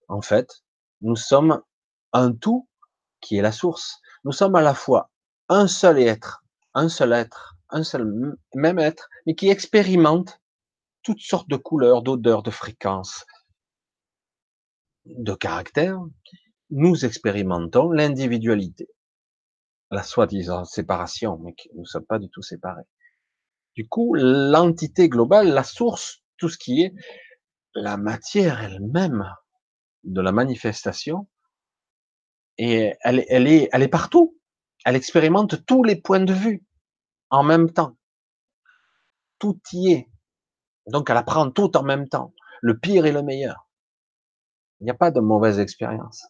En fait, nous sommes un tout qui est la source. Nous sommes à la fois un seul être, un seul être, un seul même être, mais qui expérimente toutes sortes de couleurs, d'odeurs, de fréquences, de caractères. Nous expérimentons l'individualité, la soi-disant séparation, mais nous ne sommes pas du tout séparés. Du coup, l'entité globale, la source, tout ce qui est la matière elle-même de la manifestation, et elle, elle, est, elle est partout. Elle expérimente tous les points de vue en même temps. Tout y est. Donc elle apprend tout en même temps, le pire et le meilleur. Il n'y a pas de mauvaise expérience.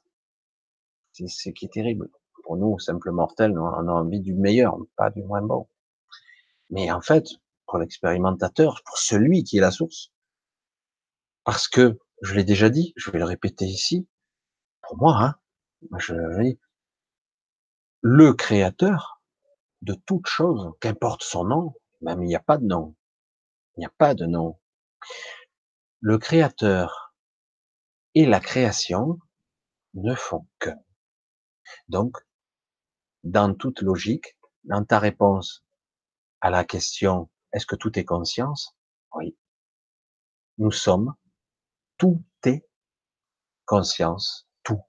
C'est ce qui est terrible. Pour nous, simples mortels, on a envie du meilleur, pas du moins bon. Mais en fait, pour l'expérimentateur, pour celui qui est la source, parce que, je l'ai déjà dit, je vais le répéter ici, pour moi, hein, je le créateur de toute chose, qu'importe son nom, même il n'y a pas de nom, il n'y a pas de nom. Le créateur et la création ne font que. Donc, dans toute logique, dans ta réponse à la question est-ce que tout est conscience? Oui. Nous sommes, tout est conscience, tout.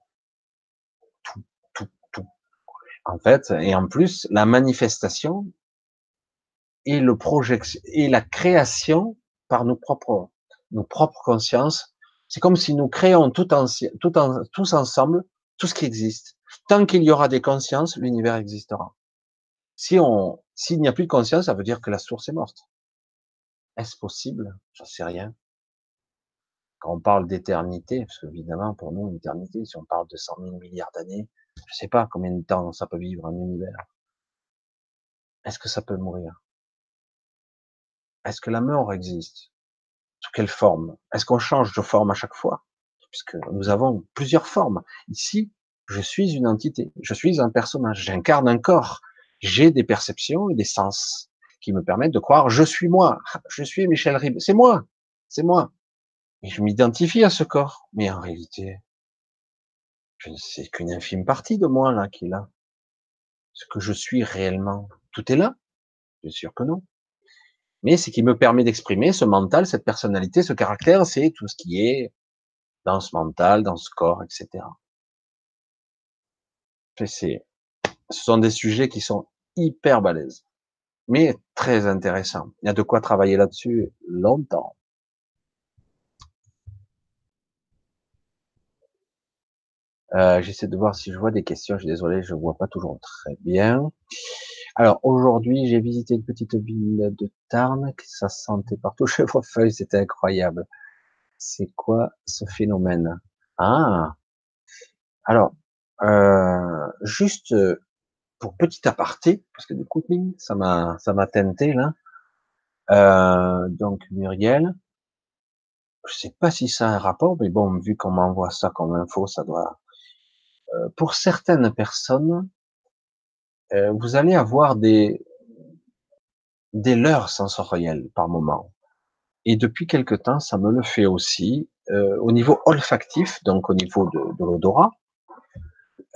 Tout, tout, tout. En fait, et en plus, la manifestation et le projet et la création par nos propres nos propres consciences. C'est comme si nous créons tout, en, tout en, tous ensemble tout ce qui existe. Tant qu'il y aura des consciences, l'univers existera. Si on s'il n'y a plus de conscience, ça veut dire que la source est morte. Est-ce possible? J'en sais rien. Quand on parle d'éternité, parce qu'évidemment pour nous l'éternité, si on parle de 100 000 milliards d'années, je sais pas combien de temps ça peut vivre un univers. Est-ce que ça peut mourir? Est-ce que la mort existe? Sous quelle forme? Est-ce qu'on change de forme à chaque fois? Puisque nous avons plusieurs formes. Ici, je suis une entité, je suis un personnage, j'incarne un corps, j'ai des perceptions et des sens qui me permettent de croire je suis moi, je suis Michel Ribes, c'est moi, c'est moi. Et je m'identifie à ce corps, mais en réalité, je ne sais qu'une infime partie de moi là qui est là. Ce que je suis réellement, tout est là Bien sûr que non mais c'est qui me permet d'exprimer ce mental, cette personnalité, ce caractère, c'est tout ce qui est dans ce mental, dans ce corps, etc. Ce sont des sujets qui sont hyper balèzes, mais très intéressants. Il y a de quoi travailler là-dessus longtemps. Euh, j'essaie de voir si je vois des questions. Je suis désolé, je vois pas toujours très bien. Alors aujourd'hui, j'ai visité une petite ville de Tarn, ça sentait partout chèvrefeuille, c'était incroyable. C'est quoi ce phénomène? Ah, alors euh, juste pour petit aparté, parce que du coup, ça m'a ça m'a tenté là. Euh, donc Muriel, je sais pas si ça a un rapport, mais bon, vu qu'on m'envoie ça comme info, ça doit. Euh, pour certaines personnes, euh, vous allez avoir des des leurres sensorielles par moment. Et depuis quelque temps, ça me le fait aussi euh, au niveau olfactif, donc au niveau de, de l'odorat.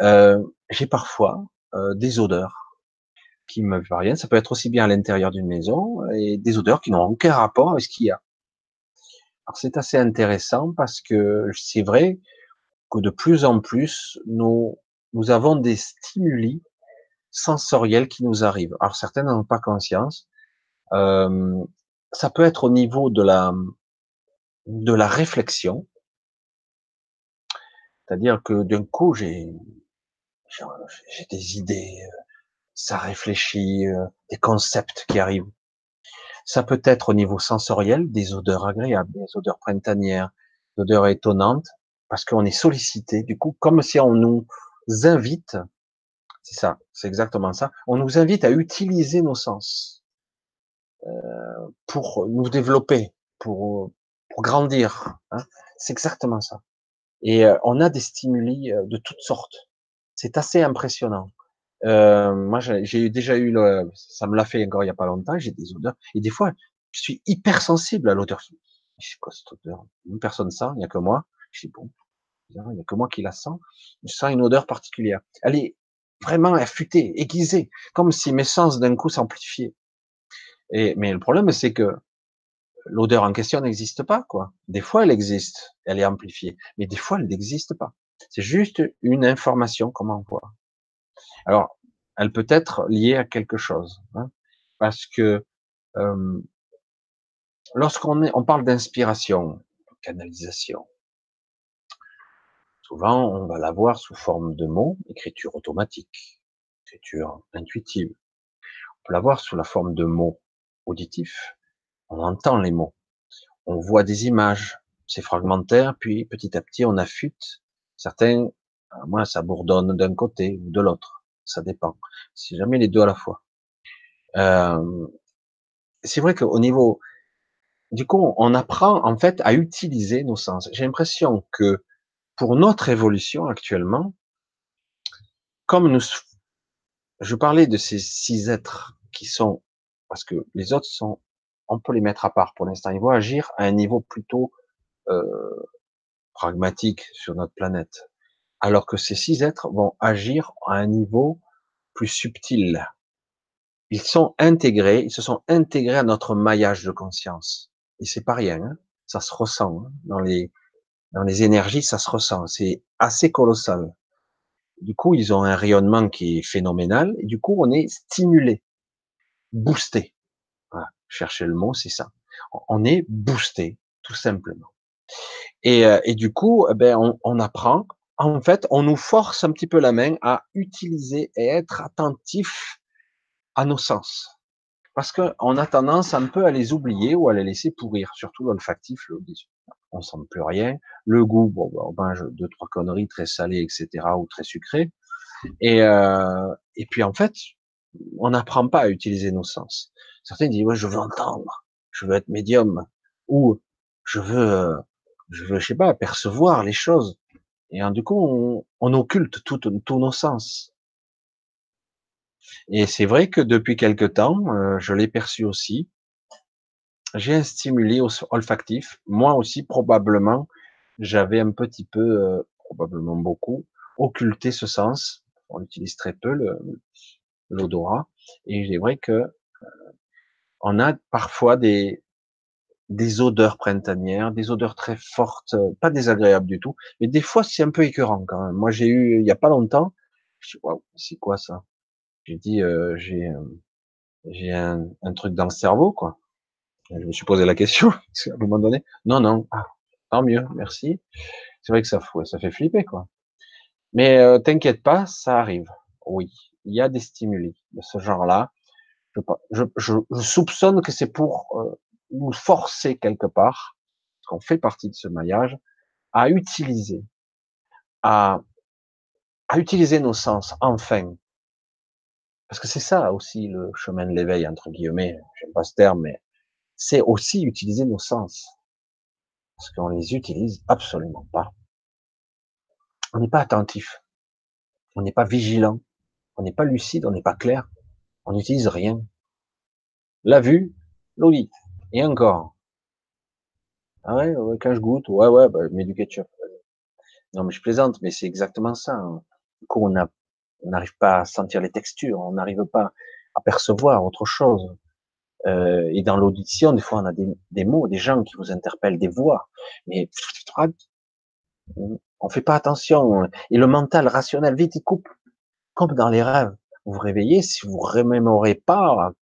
Euh, j'ai parfois euh, des odeurs qui me parviennent. Ça peut être aussi bien à l'intérieur d'une maison et des odeurs qui n'ont aucun rapport avec ce qu'il y a. Alors c'est assez intéressant parce que c'est vrai que de plus en plus nous nous avons des stimuli sensoriels qui nous arrivent. Alors certains n'en ont pas conscience. Euh, ça peut être au niveau de la de la réflexion, c'est-à-dire que d'un coup j'ai j'ai des idées, euh, ça réfléchit, euh, des concepts qui arrivent. Ça peut être au niveau sensoriel, des odeurs agréables, des odeurs printanières, des odeurs étonnantes, parce qu'on est sollicité, du coup, comme si on nous invite, c'est ça, c'est exactement ça, on nous invite à utiliser nos sens euh, pour nous développer, pour, pour grandir. Hein. C'est exactement ça. Et euh, on a des stimuli euh, de toutes sortes. C'est assez impressionnant. Euh, moi, j'ai déjà eu le, ça me l'a fait encore il y a pas longtemps. J'ai des odeurs et des fois, je suis hypersensible à l'odeur. C'est quoi cette odeur? Une personne sent, il n'y a que moi. Je dis bon, il n'y a que moi qui la sens. Je sens une odeur particulière. Elle est vraiment affûtée, aiguisée, comme si mes sens d'un coup s'amplifiaient. Et mais le problème, c'est que l'odeur en question n'existe pas, quoi. Des fois, elle existe, elle est amplifiée, mais des fois, elle n'existe pas. C'est juste une information qu'on m'envoie. Alors, elle peut être liée à quelque chose, hein, parce que euh, lorsqu'on on parle d'inspiration, canalisation, souvent on va l'avoir sous forme de mots, écriture automatique, écriture intuitive. On peut l'avoir sous la forme de mots auditifs. On entend les mots, on voit des images, c'est fragmentaire, puis petit à petit on affûte. Certains, moi, ça bourdonne d'un côté ou de l'autre ça dépend. C'est jamais les deux à la fois. Euh, c'est vrai qu'au niveau, du coup, on apprend en fait à utiliser nos sens. J'ai l'impression que pour notre évolution actuellement, comme nous, je parlais de ces six êtres qui sont, parce que les autres sont, on peut les mettre à part pour l'instant. Ils vont agir à un niveau plutôt euh, pragmatique sur notre planète alors que ces six êtres vont agir à un niveau plus subtil. Ils sont intégrés, ils se sont intégrés à notre maillage de conscience. Et c'est pas rien, hein. ça se ressent hein. dans les dans les énergies, ça se ressent. C'est assez colossal. Du coup, ils ont un rayonnement qui est phénoménal. Et du coup, on est stimulé, boosté. Voilà. Chercher le mot, c'est ça. On est boosté, tout simplement. Et, euh, et du coup, eh ben, on, on apprend en fait, on nous force un petit peu la main à utiliser et être attentif à nos sens. Parce qu'on a tendance un peu à les oublier ou à les laisser pourrir, surtout l'olfactif, le on sent plus rien. Le goût, bon, on mange deux, trois conneries très salées, etc., ou très sucrées. Et, euh, et puis, en fait, on n'apprend pas à utiliser nos sens. Certains disent, ouais, je veux entendre, je veux être médium, ou je veux, je veux, je sais pas, percevoir les choses. Et du coup, on, occulte tous nos sens. Et c'est vrai que depuis quelque temps, euh, je l'ai perçu aussi, j'ai un stimuli olfactif. Moi aussi, probablement, j'avais un petit peu, euh, probablement beaucoup, occulté ce sens. On utilise très peu l'odorat. Et c'est vrai que euh, on a parfois des, des odeurs printanières, des odeurs très fortes, pas désagréables du tout, mais des fois c'est un peu écœurant quand même. Moi j'ai eu il y a pas longtemps, je waouh, c'est quoi ça? J'ai dit euh, j'ai j'ai un, un, truc dans le cerveau quoi. Je me suis posé la question à un moment donné. Non non, ah, tant mieux, merci. C'est vrai que ça ça fait flipper quoi. Mais euh, t'inquiète pas, ça arrive. Oui, il y a des stimuli de ce genre-là. Je, je, je, soupçonne que c'est pour euh, nous forcer quelque part, parce qu'on fait partie de ce maillage, à utiliser, à, à utiliser nos sens, enfin. Parce que c'est ça aussi le chemin de l'éveil, entre guillemets, j'aime pas ce terme, mais c'est aussi utiliser nos sens. Parce qu'on les utilise absolument pas. On n'est pas attentif. On n'est pas vigilant. On n'est pas lucide, on n'est pas clair. On n'utilise rien. La vue, l'ouïe. Et encore. Ah ouais, quand je goûte, ouais, ouais, bah, je mets du ketchup. Non, mais je plaisante, mais c'est exactement ça. Hein. Du coup, on n'arrive pas à sentir les textures, on n'arrive pas à percevoir autre chose. Euh, et dans l'audition, des fois, on a des, des, mots, des gens qui vous interpellent, des voix, mais on fait pas attention. Et le mental rationnel, vite, il coupe. Comme dans les rêves. Vous vous réveillez, si vous remémorez pas,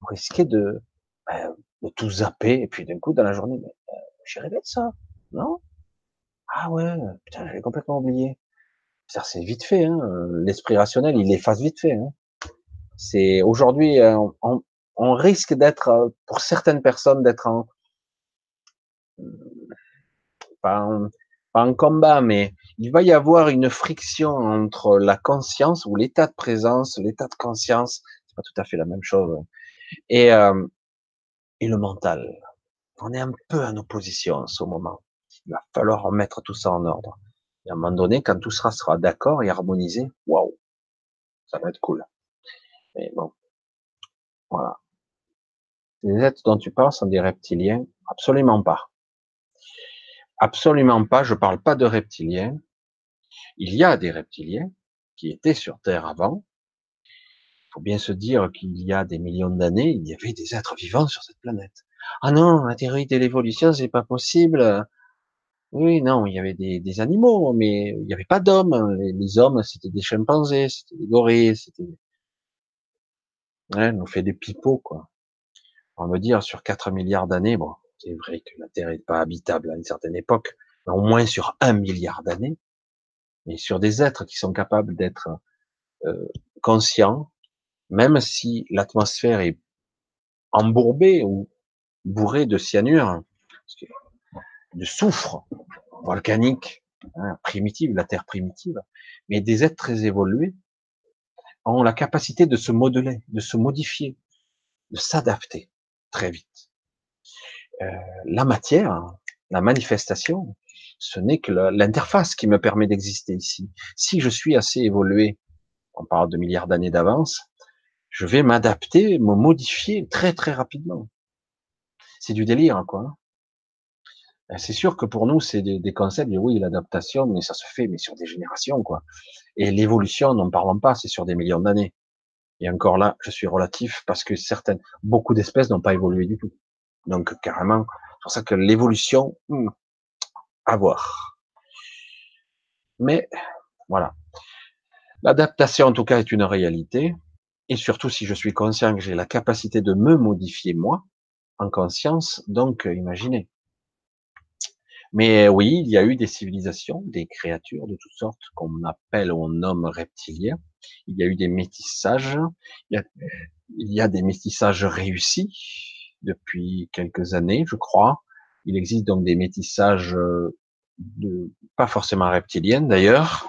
vous risquez de, ben, de tout zapper, et puis d'un coup, dans la journée, euh, j'ai rêvé de ça, non? Ah ouais, putain, j'avais complètement oublié. C'est vite fait, hein. l'esprit rationnel, il efface vite fait. Hein. C'est aujourd'hui, euh, on, on risque d'être, euh, pour certaines personnes, d'être en, pas en, pas en combat, mais il va y avoir une friction entre la conscience ou l'état de présence, l'état de conscience, c'est pas tout à fait la même chose, et, euh, et le mental. On est un peu en opposition en ce moment. Il va falloir remettre tout ça en ordre. Et à un moment donné, quand tout sera, sera d'accord et harmonisé, waouh, ça va être cool. Mais bon, voilà. Les êtres dont tu parles sont des reptiliens Absolument pas. Absolument pas. Je parle pas de reptiliens. Il y a des reptiliens qui étaient sur Terre avant. Il faut bien se dire qu'il y a des millions d'années, il y avait des êtres vivants sur cette planète. Ah non, la théorie de l'évolution, c'est pas possible. Oui, non, il y avait des, animaux, mais il n'y avait pas d'hommes. Les, hommes, c'était des chimpanzés, c'était des gorilles, c'était... Ouais, on fait des pipeaux, quoi. On va dire, sur 4 milliards d'années, bon, c'est vrai que la Terre n'est pas habitable à une certaine époque, mais au moins sur un milliard d'années, mais sur des êtres qui sont capables d'être euh, conscients, même si l'atmosphère est embourbée ou bourrée de cyanure, de soufre volcanique, hein, primitive, la Terre primitive, mais des êtres très évolués ont la capacité de se modeler, de se modifier, de s'adapter très vite. Euh, la matière, la manifestation, ce n'est que l'interface qui me permet d'exister ici. Si je suis assez évolué, on parle de milliards d'années d'avance, je vais m'adapter, me modifier très très rapidement. C'est du délire, quoi. Ben, c'est sûr que pour nous, c'est des, des, concepts, oui, l'adaptation, mais ça se fait, mais sur des générations, quoi. Et l'évolution, n'en parlons pas, c'est sur des millions d'années. Et encore là, je suis relatif parce que certaines, beaucoup d'espèces n'ont pas évolué du tout. Donc carrément, c'est pour ça que l'évolution, hmm, à voir. Mais voilà. L'adaptation, en tout cas, est une réalité. Et surtout, si je suis conscient que j'ai la capacité de me modifier moi, en conscience, donc imaginez. Mais oui, il y a eu des civilisations, des créatures de toutes sortes qu'on appelle ou on nomme reptiliens. Il y a eu des métissages. Il y a, il y a des métissages réussis depuis quelques années, je crois. Il existe donc des métissages euh, de, pas forcément reptiliens d'ailleurs,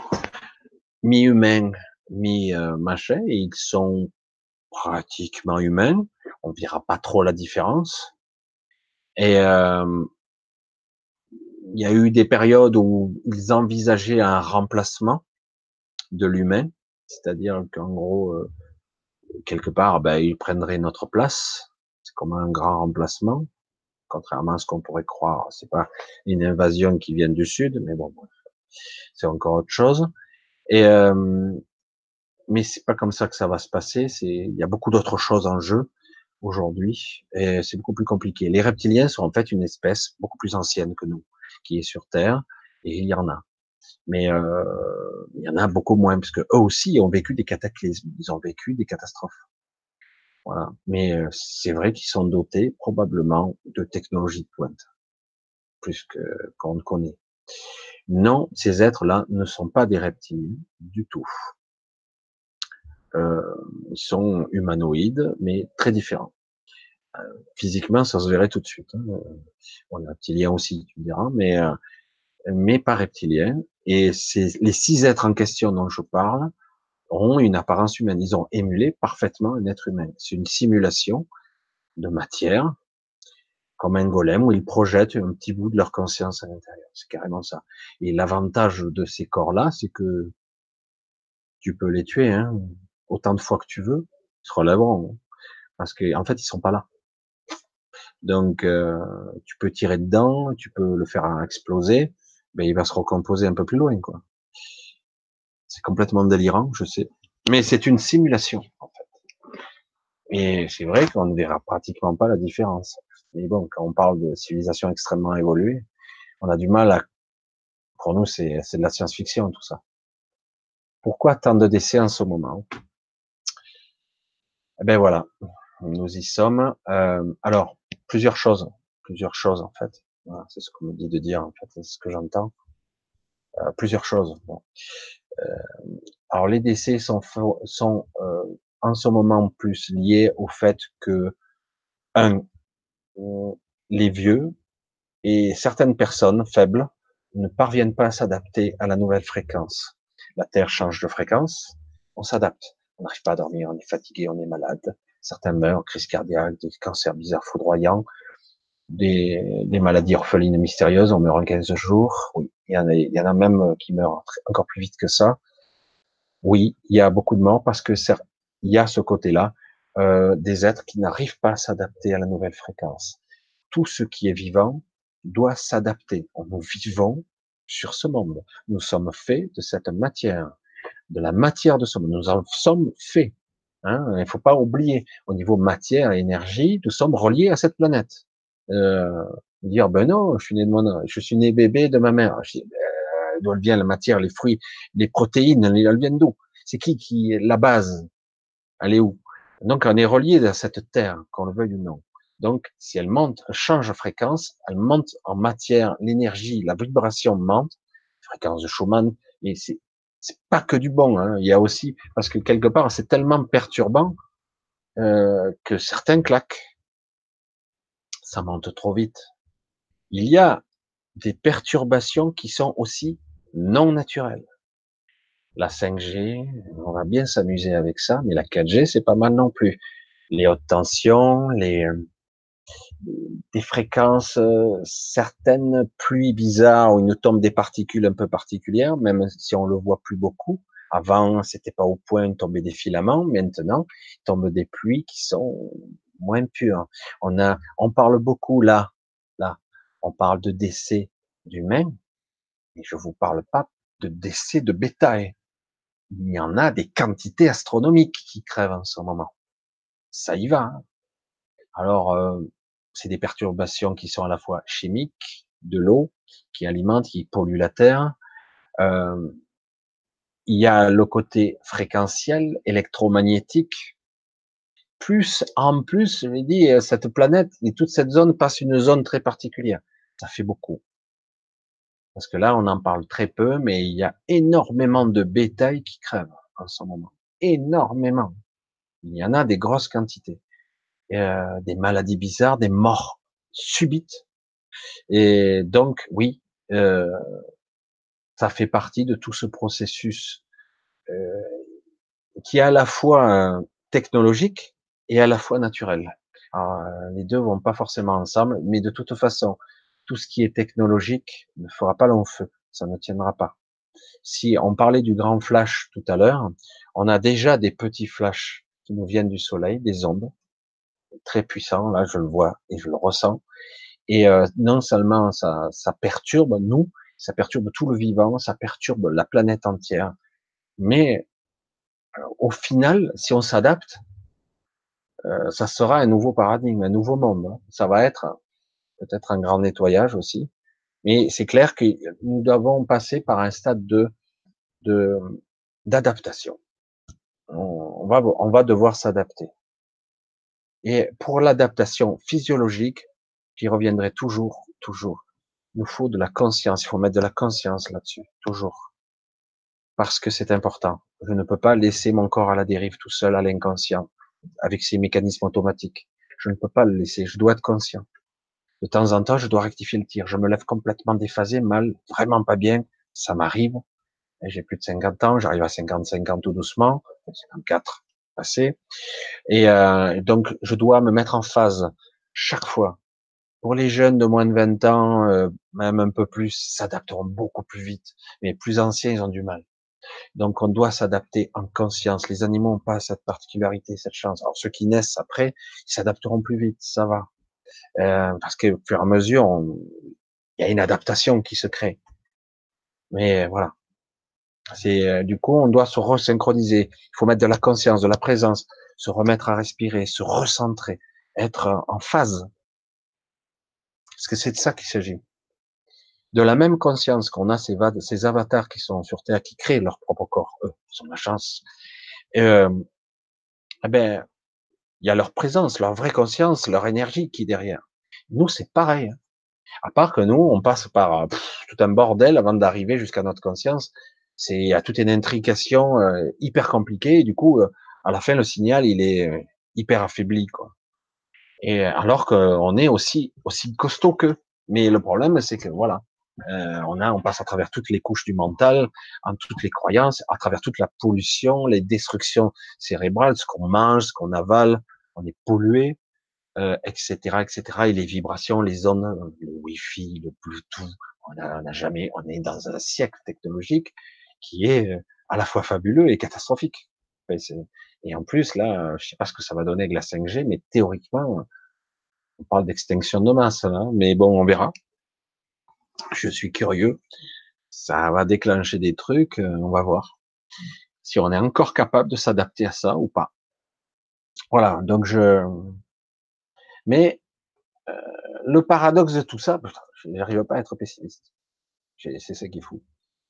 mi-humains, mi-machin, et ils sont pratiquement humains. On verra pas trop la différence. Et euh, il y a eu des périodes où ils envisageaient un remplacement de l'humain, c'est-à-dire qu'en gros, euh, quelque part, ben, ils prendraient notre place comme un grand remplacement, contrairement à ce qu'on pourrait croire. C'est pas une invasion qui vient du sud, mais bon, c'est encore autre chose. Et euh, mais c'est pas comme ça que ça va se passer. C'est il y a beaucoup d'autres choses en jeu aujourd'hui et c'est beaucoup plus compliqué. Les reptiliens sont en fait une espèce beaucoup plus ancienne que nous, qui est sur Terre et il y en a. Mais euh, il y en a beaucoup moins parce que eux aussi ont vécu des cataclysmes, ils ont vécu des catastrophes. Voilà. Mais euh, c'est vrai qu'ils sont dotés probablement de technologies de pointe, plus que qu'on ne connaît. Non, ces êtres-là ne sont pas des reptiliens du tout. Euh, ils sont humanoïdes, mais très différents. Euh, physiquement, ça se verrait tout de suite. Hein. On est reptilien aussi, tu diras, mais euh, mais pas reptilien. Et c'est les six êtres en question dont je parle ont une apparence humaine. Ils ont émulé parfaitement un être humain. C'est une simulation de matière, comme un golem où ils projettent un petit bout de leur conscience à l'intérieur. C'est carrément ça. Et l'avantage de ces corps-là, c'est que tu peux les tuer hein, autant de fois que tu veux, ils se relèveront, hein. parce qu'en en fait, ils sont pas là. Donc, euh, tu peux tirer dedans, tu peux le faire exploser, mais il va se recomposer un peu plus loin, quoi. C'est complètement délirant, je sais, mais c'est une simulation, en fait. Et c'est vrai qu'on ne verra pratiquement pas la différence. Mais bon, quand on parle de civilisation extrêmement évoluée, on a du mal à, pour nous, c'est, de la science-fiction, tout ça. Pourquoi tant de décès en ce moment? Eh ben voilà, nous y sommes. Euh, alors, plusieurs choses, plusieurs choses en fait. Voilà, c'est ce qu'on me dit de dire en fait, c'est ce que j'entends. Euh, plusieurs choses. Bon. Euh, alors les décès sont, sont euh, en ce moment plus liés au fait que un, les vieux et certaines personnes faibles ne parviennent pas à s'adapter à la nouvelle fréquence. La Terre change de fréquence, on s'adapte. On n'arrive pas à dormir, on est fatigué, on est malade. Certains meurent, crise cardiaque, des cancers bizarres foudroyants, des, des maladies orphelines mystérieuses, on meurt en 15 jours. Oui, il y en a, il y en a même qui meurent encore plus vite que ça. Oui, il y a beaucoup de morts parce que il y a ce côté-là euh, des êtres qui n'arrivent pas à s'adapter à la nouvelle fréquence. Tout ce qui est vivant doit s'adapter. Nous vivons sur ce monde. Nous sommes faits de cette matière, de la matière de ce monde. Nous en sommes faits. Hein il ne faut pas oublier, au niveau matière et énergie, nous sommes reliés à cette planète. Euh, dire, ben non, je suis né de mon, je suis né bébé de ma mère. Je dis, ben, d'où vient la matière, les fruits, les protéines, elles viennent d'où? C'est qui qui est la base? Elle est où? Donc, on est relié à cette terre, qu'on le veuille ou non. Donc, si elle monte, elle change de fréquence, elle monte en matière, l'énergie, la vibration monte, fréquence de Schumann, et c'est, c'est pas que du bon, hein. il y a aussi, parce que quelque part, c'est tellement perturbant, euh, que certains claquent. Ça monte trop vite. Il y a des perturbations qui sont aussi non naturelles la 5G, on va bien s'amuser avec ça, mais la 4G, c'est pas mal non plus. Les hautes tensions, les des fréquences, euh, certaines pluies bizarres où il nous tombe des particules un peu particulières, même si on le voit plus beaucoup. Avant, c'était pas au point de tomber des filaments. Maintenant, il tombe des pluies qui sont moins pures. On a, on parle beaucoup là, là, on parle de décès d'humains, et je vous parle pas de décès de bétail il y en a des quantités astronomiques qui crèvent en ce moment. Ça y va. Hein. Alors, euh, c'est des perturbations qui sont à la fois chimiques, de l'eau, qui alimente, qui pollue la Terre. Euh, il y a le côté fréquentiel, électromagnétique. Plus, en plus, je l'ai dit, cette planète et toute cette zone passe une zone très particulière. Ça fait beaucoup. Parce que là, on en parle très peu, mais il y a énormément de bétail qui crève en ce moment. Énormément. Il y en a des grosses quantités. Euh, des maladies bizarres, des morts subites. Et donc, oui, euh, ça fait partie de tout ce processus euh, qui est à la fois technologique et à la fois naturel. Alors, les deux vont pas forcément ensemble, mais de toute façon, tout ce qui est technologique ne fera pas long feu, ça ne tiendra pas. Si on parlait du grand flash tout à l'heure, on a déjà des petits flashs qui nous viennent du soleil, des ondes très puissants, là je le vois et je le ressens. Et euh, non seulement ça, ça perturbe nous, ça perturbe tout le vivant, ça perturbe la planète entière, mais euh, au final, si on s'adapte, euh, ça sera un nouveau paradigme, un nouveau monde. Hein. Ça va être peut-être un grand nettoyage aussi. Mais c'est clair que nous devons passer par un stade de d'adaptation. On, va on va devoir s'adapter. Et pour l'adaptation physiologique, j'y reviendrai toujours, toujours. Il nous faut de la conscience. Il faut mettre de la conscience là-dessus, toujours. Parce que c'est important. Je ne peux pas laisser mon corps à la dérive tout seul à l'inconscient, avec ses mécanismes automatiques. Je ne peux pas le laisser. Je dois être conscient. De temps en temps, je dois rectifier le tir. Je me lève complètement déphasé, mal, vraiment pas bien. Ça m'arrive. J'ai plus de 50 ans, j'arrive à 55 ans tout doucement, 54 Et euh, donc, je dois me mettre en phase chaque fois. Pour les jeunes de moins de 20 ans, euh, même un peu plus, s'adapteront beaucoup plus vite. Mais plus anciens, ils ont du mal. Donc, on doit s'adapter en conscience. Les animaux n'ont pas cette particularité, cette chance. Alors, ceux qui naissent après, ils s'adapteront plus vite, ça va. Euh, parce que, au fur et à mesure, il y a une adaptation qui se crée. Mais voilà. C'est euh, du coup, on doit se resynchroniser. Il faut mettre de la conscience, de la présence, se remettre à respirer, se recentrer, être en phase. Parce que c'est de ça qu'il s'agit. De la même conscience qu'on a ces, ces avatars qui sont sur Terre, qui créent leur propre corps, eux, ils ont la chance. Euh, eh ben, il y a leur présence, leur vraie conscience, leur énergie qui est derrière. Nous, c'est pareil. Hein. À part que nous, on passe par tout un bordel avant d'arriver jusqu'à notre conscience. C'est il y a toute une intrication euh, hyper compliquée. Du coup, euh, à la fin, le signal, il est euh, hyper affaibli, quoi. Et alors qu'on est aussi aussi costaud qu'eux. Mais le problème, c'est que voilà, on a, on passe à travers toutes les couches du mental, en toutes les croyances, à travers toute la pollution, les destructions cérébrales, ce qu'on mange, ce qu'on avale, on est pollué, euh, etc., etc. Et les vibrations, les ondes, le Wi-Fi, le Bluetooth, on n'a jamais, on est dans un siècle technologique qui est à la fois fabuleux et catastrophique. Et en plus, là, je sais pas ce que ça va donner avec la 5G, mais théoriquement, on parle d'extinction de masse, hein, mais bon, on verra. Je suis curieux. Ça va déclencher des trucs, on va voir si on est encore capable de s'adapter à ça ou pas. Voilà, donc je. Mais euh, le paradoxe de tout ça, je n'arrive pas à être pessimiste. C'est ça qui est fou.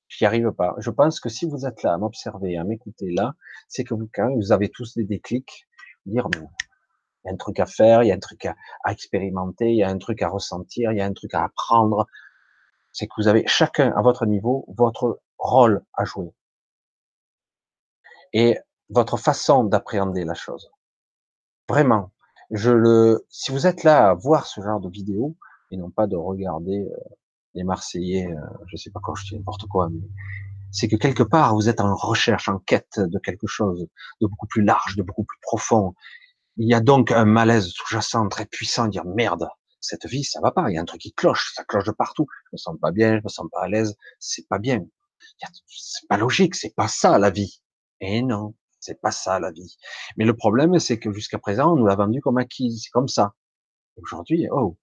J'y arrive pas. Je pense que si vous êtes là à m'observer, à m'écouter là, c'est que vous, quand vous avez tous des déclics. Dire, il y a un truc à faire, il y a un truc à, expérimenter, il y a un truc à ressentir, il y a un truc à apprendre. C'est que vous avez chacun à votre niveau votre rôle à jouer et votre façon d'appréhender la chose. Vraiment, je le. Si vous êtes là à voir ce genre de vidéo et non pas de regarder euh, les Marseillais, euh, je sais pas quand je dis n'importe quoi, mais c'est que quelque part vous êtes en recherche, en quête de quelque chose de beaucoup plus large, de beaucoup plus profond. Il y a donc un malaise sous-jacent très puissant, dire merde, cette vie ça va pas, il y a un truc qui cloche, ça cloche de partout, je me sens pas bien, je me sens pas à l'aise, c'est pas bien, c'est pas logique, c'est pas ça la vie. Et non, c'est pas ça la vie. Mais le problème c'est que jusqu'à présent on nous l'a vendu comme acquis, c'est comme ça. Aujourd'hui, oh,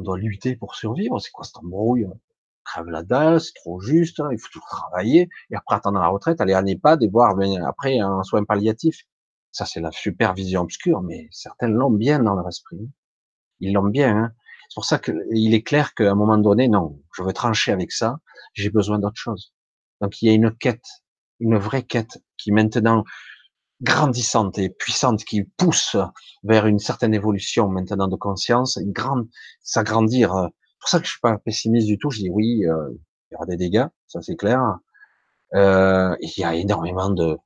on doit lutter pour survivre. C'est quoi cette embrouille? Crève la dalle, c'est trop juste, hein, il faut tout travailler, et après attendre la retraite, aller à NEPAD et voir après un soin palliatif. Ça, c'est la supervision obscure, mais certains l'ont bien dans leur esprit. Ils l'ont bien. Hein. C'est pour ça qu'il est clair qu'à un moment donné, non, je veux trancher avec ça, j'ai besoin d'autre chose. Donc il y a une quête, une vraie quête qui maintenant grandissante et puissante qui pousse vers une certaine évolution maintenant de conscience, une grande, s'agrandir. C'est pour ça que je suis pas pessimiste du tout. Je dis oui, euh, il y aura des dégâts, ça c'est clair. Euh, il y a énormément de,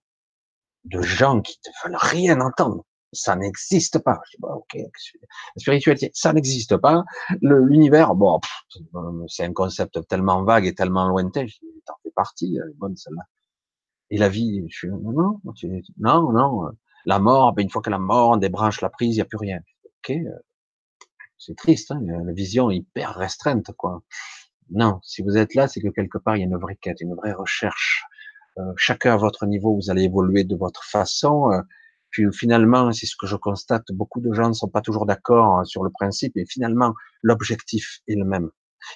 de gens qui ne veulent rien entendre. Ça n'existe pas. Je dis, bah, ok, la spiritualité, ça n'existe pas. L'univers, bon, c'est un concept tellement vague et tellement lointain. Je dis, t'en fais partie, bonne celle-là. Et la vie, je suis, non, non, non, la mort, ben une fois que la mort, débranche la prise, il n'y a plus rien. Ok, euh, c'est triste, hein, la vision hyper restreinte, quoi. Non, si vous êtes là, c'est que quelque part, il y a une vraie quête, une vraie recherche. Euh, chacun à votre niveau, vous allez évoluer de votre façon. Euh, puis finalement, c'est ce que je constate, beaucoup de gens ne sont pas toujours d'accord hein, sur le principe, et finalement, l'objectif est le même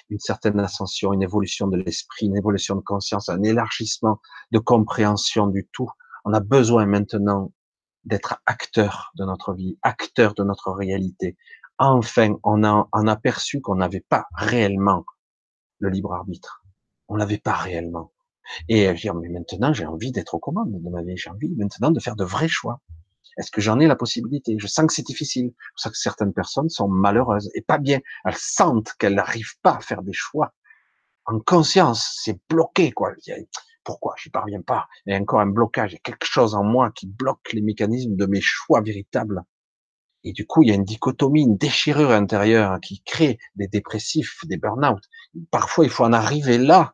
une certaine ascension, une évolution de l'esprit, une évolution de conscience, un élargissement de compréhension du tout. On a besoin maintenant d'être acteur de notre vie, acteur de notre réalité. Enfin, on a, on a perçu qu'on n'avait pas réellement le libre arbitre. On l'avait pas réellement. Et dire, mais maintenant, j'ai envie d'être aux commandes de ma vie. J'ai envie maintenant de faire de vrais choix. Est-ce que j'en ai la possibilité? Je sens que c'est difficile. C'est que certaines personnes sont malheureuses et pas bien. Elles sentent qu'elles n'arrivent pas à faire des choix en conscience. C'est bloqué, quoi. Pourquoi? J'y parviens pas. Il y a encore un blocage. Il y a quelque chose en moi qui bloque les mécanismes de mes choix véritables. Et du coup, il y a une dichotomie, une déchirure intérieure qui crée des dépressifs, des burn-out. Parfois, il faut en arriver là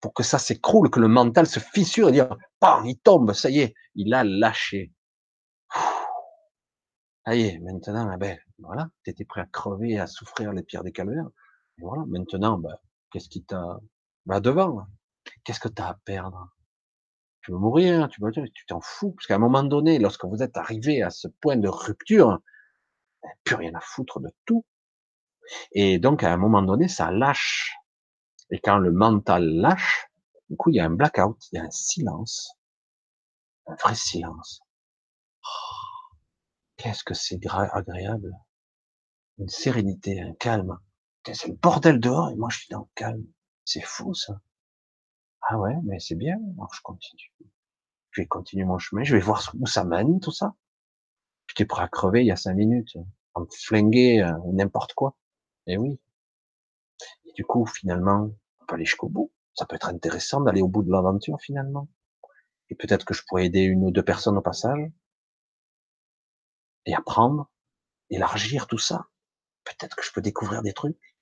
pour que ça s'écroule, que le mental se fissure et dire, bam, il tombe, ça y est, il a lâché. Y est, maintenant, eh ben, voilà, tu étais prêt à crever, à souffrir les pires des calvaires. voilà, maintenant, ben, qu'est-ce qui t'a, va devant, qu'est-ce que tu as à perdre? Tu veux mourir, tu veux, tu t'en fous, parce qu'à un moment donné, lorsque vous êtes arrivé à ce point de rupture, ben, plus rien à foutre de tout. Et donc, à un moment donné, ça lâche. Et quand le mental lâche, du coup, il y a un blackout, il y a un silence, un vrai silence. Qu'est-ce que c'est agréable. Une sérénité, un calme. C'est le bordel dehors et moi je suis dans le calme. C'est fou ça. Ah ouais, mais c'est bien. Alors je continue. Je vais continuer mon chemin. Je vais voir où ça mène tout ça. J'étais prêt à crever il y a cinq minutes, en me flinguer euh, n'importe quoi. Et oui. Et du coup, finalement, on peut aller jusqu'au bout. Ça peut être intéressant d'aller au bout de l'aventure finalement. Et peut-être que je pourrais aider une ou deux personnes au passage. Et apprendre, élargir tout ça. Peut-être que je peux découvrir des trucs.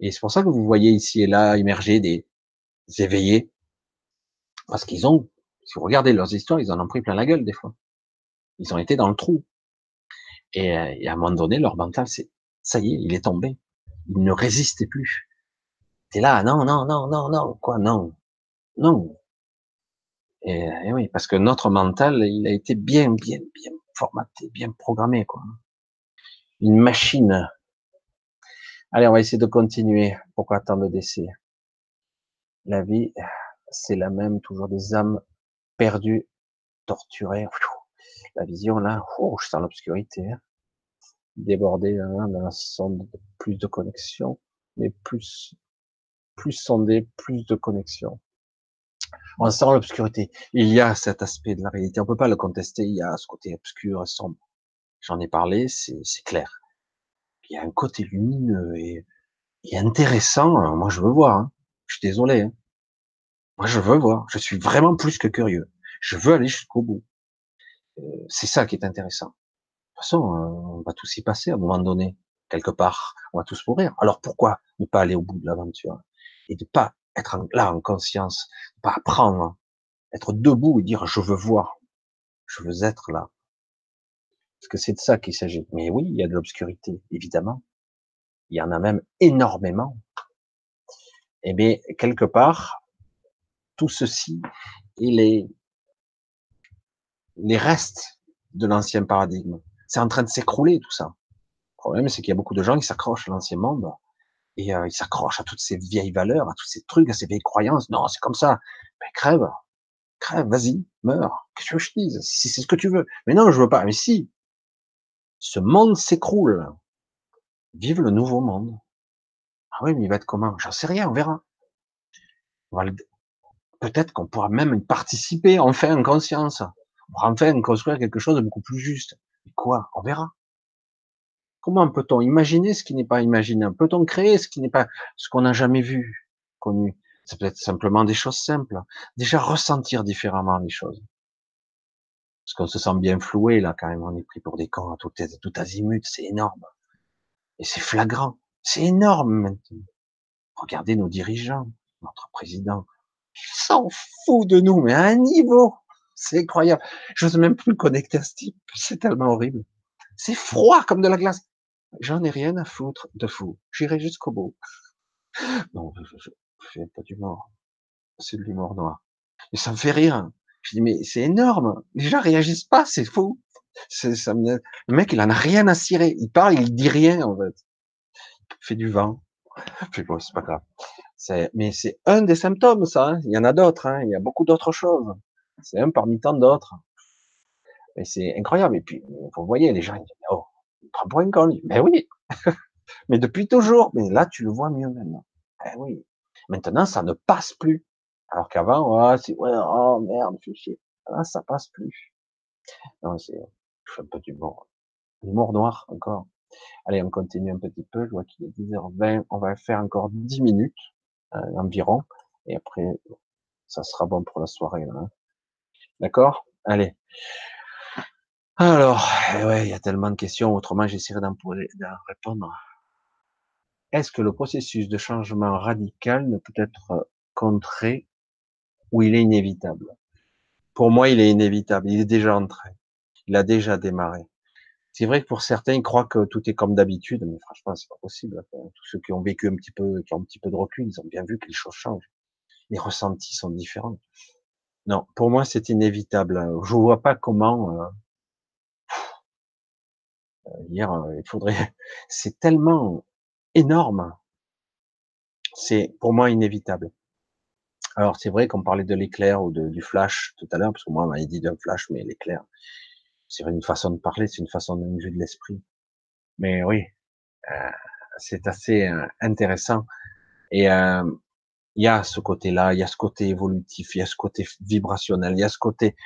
Et c'est pour ça que vous voyez ici et là émerger des, éveillés, parce qu'ils ont, si vous regardez leurs histoires, ils en ont pris plein la gueule des fois. Ils ont été dans le trou. Et, euh, à un moment donné, leur mental, c'est, ça y est, il est tombé. Il ne résistait plus. T'es là, non, non, non, non, non, quoi, non, non. Et, et, oui, parce que notre mental, il a été bien, bien, bien formaté, bien programmé, quoi. Une machine. Allez, on va essayer de continuer. Pourquoi tant de décès? La vie, c'est la même, toujours des âmes perdues, torturées. La vision, là, oh, je sens l'obscurité. Hein. Débordée hein, la sonde, plus de connexion, mais plus, plus sondé, plus de connexion. On sent l'obscurité. Il y a cet aspect de la réalité. On peut pas le contester. Il y a ce côté obscur sombre. J'en ai parlé, c'est clair. Il y a un côté lumineux et, et intéressant. Moi, je veux voir. Hein. Je suis désolé. Hein. Moi, je veux voir. Je suis vraiment plus que curieux. Je veux aller jusqu'au bout. Euh, c'est ça qui est intéressant. De toute façon, euh, on va tous y passer à un moment donné, quelque part. On va tous mourir. Alors pourquoi ne pas aller au bout de l'aventure et de pas être là en conscience, pas apprendre, être debout et dire je veux voir, je veux être là. Parce que c'est de ça qu'il s'agit. Mais oui, il y a de l'obscurité, évidemment. Il y en a même énormément. Eh bien, quelque part, tout ceci et les, les restes de l'ancien paradigme. C'est en train de s'écrouler tout ça. Le problème, c'est qu'il y a beaucoup de gens qui s'accrochent à l'ancien monde et euh, ils s'accrochent à toutes ces vieilles valeurs, à tous ces trucs, à ces vieilles croyances. Non, c'est comme ça. Mais crève, crève, vas-y, meurs. Qu'est-ce que je dise? Si c'est ce que tu veux. Mais non, je veux pas. Mais si, ce monde s'écroule. Vive le nouveau monde. Ah oui, mais il va être comment? J'en sais rien, on verra. Peut-être qu'on pourra même participer enfin en conscience. On pourra enfin construire quelque chose de beaucoup plus juste. Mais quoi? On verra. Comment peut-on imaginer ce qui n'est pas imaginable Peut-on créer ce qui n'est pas ce qu'on n'a jamais vu, connu? Ça peut être simplement des choses simples. Déjà ressentir différemment les choses. Parce qu'on se sent bien floué là quand même. On est pris pour des cons à tout, tout azimut. C'est énorme. Et c'est flagrant. C'est énorme maintenant. Regardez nos dirigeants, notre président, s'en fout de nous, mais à un niveau, c'est incroyable. Je n'ose même plus connecter à ce type, c'est tellement horrible. C'est froid comme de la glace. J'en ai rien à foutre de fou. J'irai jusqu'au bout. Non, je, fais pas d'humour. C'est de l'humour noir. Et ça me fait rire. Je dis, mais c'est énorme. Les gens réagissent pas, c'est fou. Ça me... Le mec, il en a rien à cirer. Il parle, il dit rien, en fait. Il fait du vent. Puis bon, c'est pas grave. Mais c'est un des symptômes, ça. Hein. Il y en a d'autres. Hein. Il y a beaucoup d'autres choses. C'est un parmi tant d'autres. Mais c'est incroyable. Et puis, vous voyez, les gens, ils disent, oh, Mais oui. mais depuis toujours. Mais là, tu le vois mieux maintenant. Eh oui. Maintenant, ça ne passe plus. Alors qu'avant, oh, c'est, oh merde, je chier. Là, ça passe plus. Non, c'est, je fais un peu d'humour. L'humour noir, encore. Allez, on continue un petit peu. Je vois qu'il est 10h20. On va faire encore 10 minutes, euh, environ. Et après, ça sera bon pour la soirée, hein. D'accord? Allez. Alors, eh ouais, il y a tellement de questions. Autrement, j'essaierai d'en répondre. Est-ce que le processus de changement radical ne peut être contré ou il est inévitable? Pour moi, il est inévitable. Il est déjà entré. Il a déjà démarré. C'est vrai que pour certains, ils croient que tout est comme d'habitude, mais franchement, c'est pas possible. Tous ceux qui ont vécu un petit peu, qui ont un petit peu de recul, ils ont bien vu que les choses changent. Les ressentis sont différents. Non, pour moi, c'est inévitable. Je vois pas comment. Hier, euh, il faudrait. C'est tellement énorme. C'est pour moi inévitable. Alors c'est vrai qu'on parlait de l'éclair ou de, du flash tout à l'heure, parce que moi on m'avait dit d'un flash, mais l'éclair, c'est une façon de parler, c'est une façon de vue de l'esprit. Mais oui, euh, c'est assez euh, intéressant. Et euh, il y a ce côté-là, il y a ce côté évolutif, il y a ce côté vibrationnel, il y a ce côté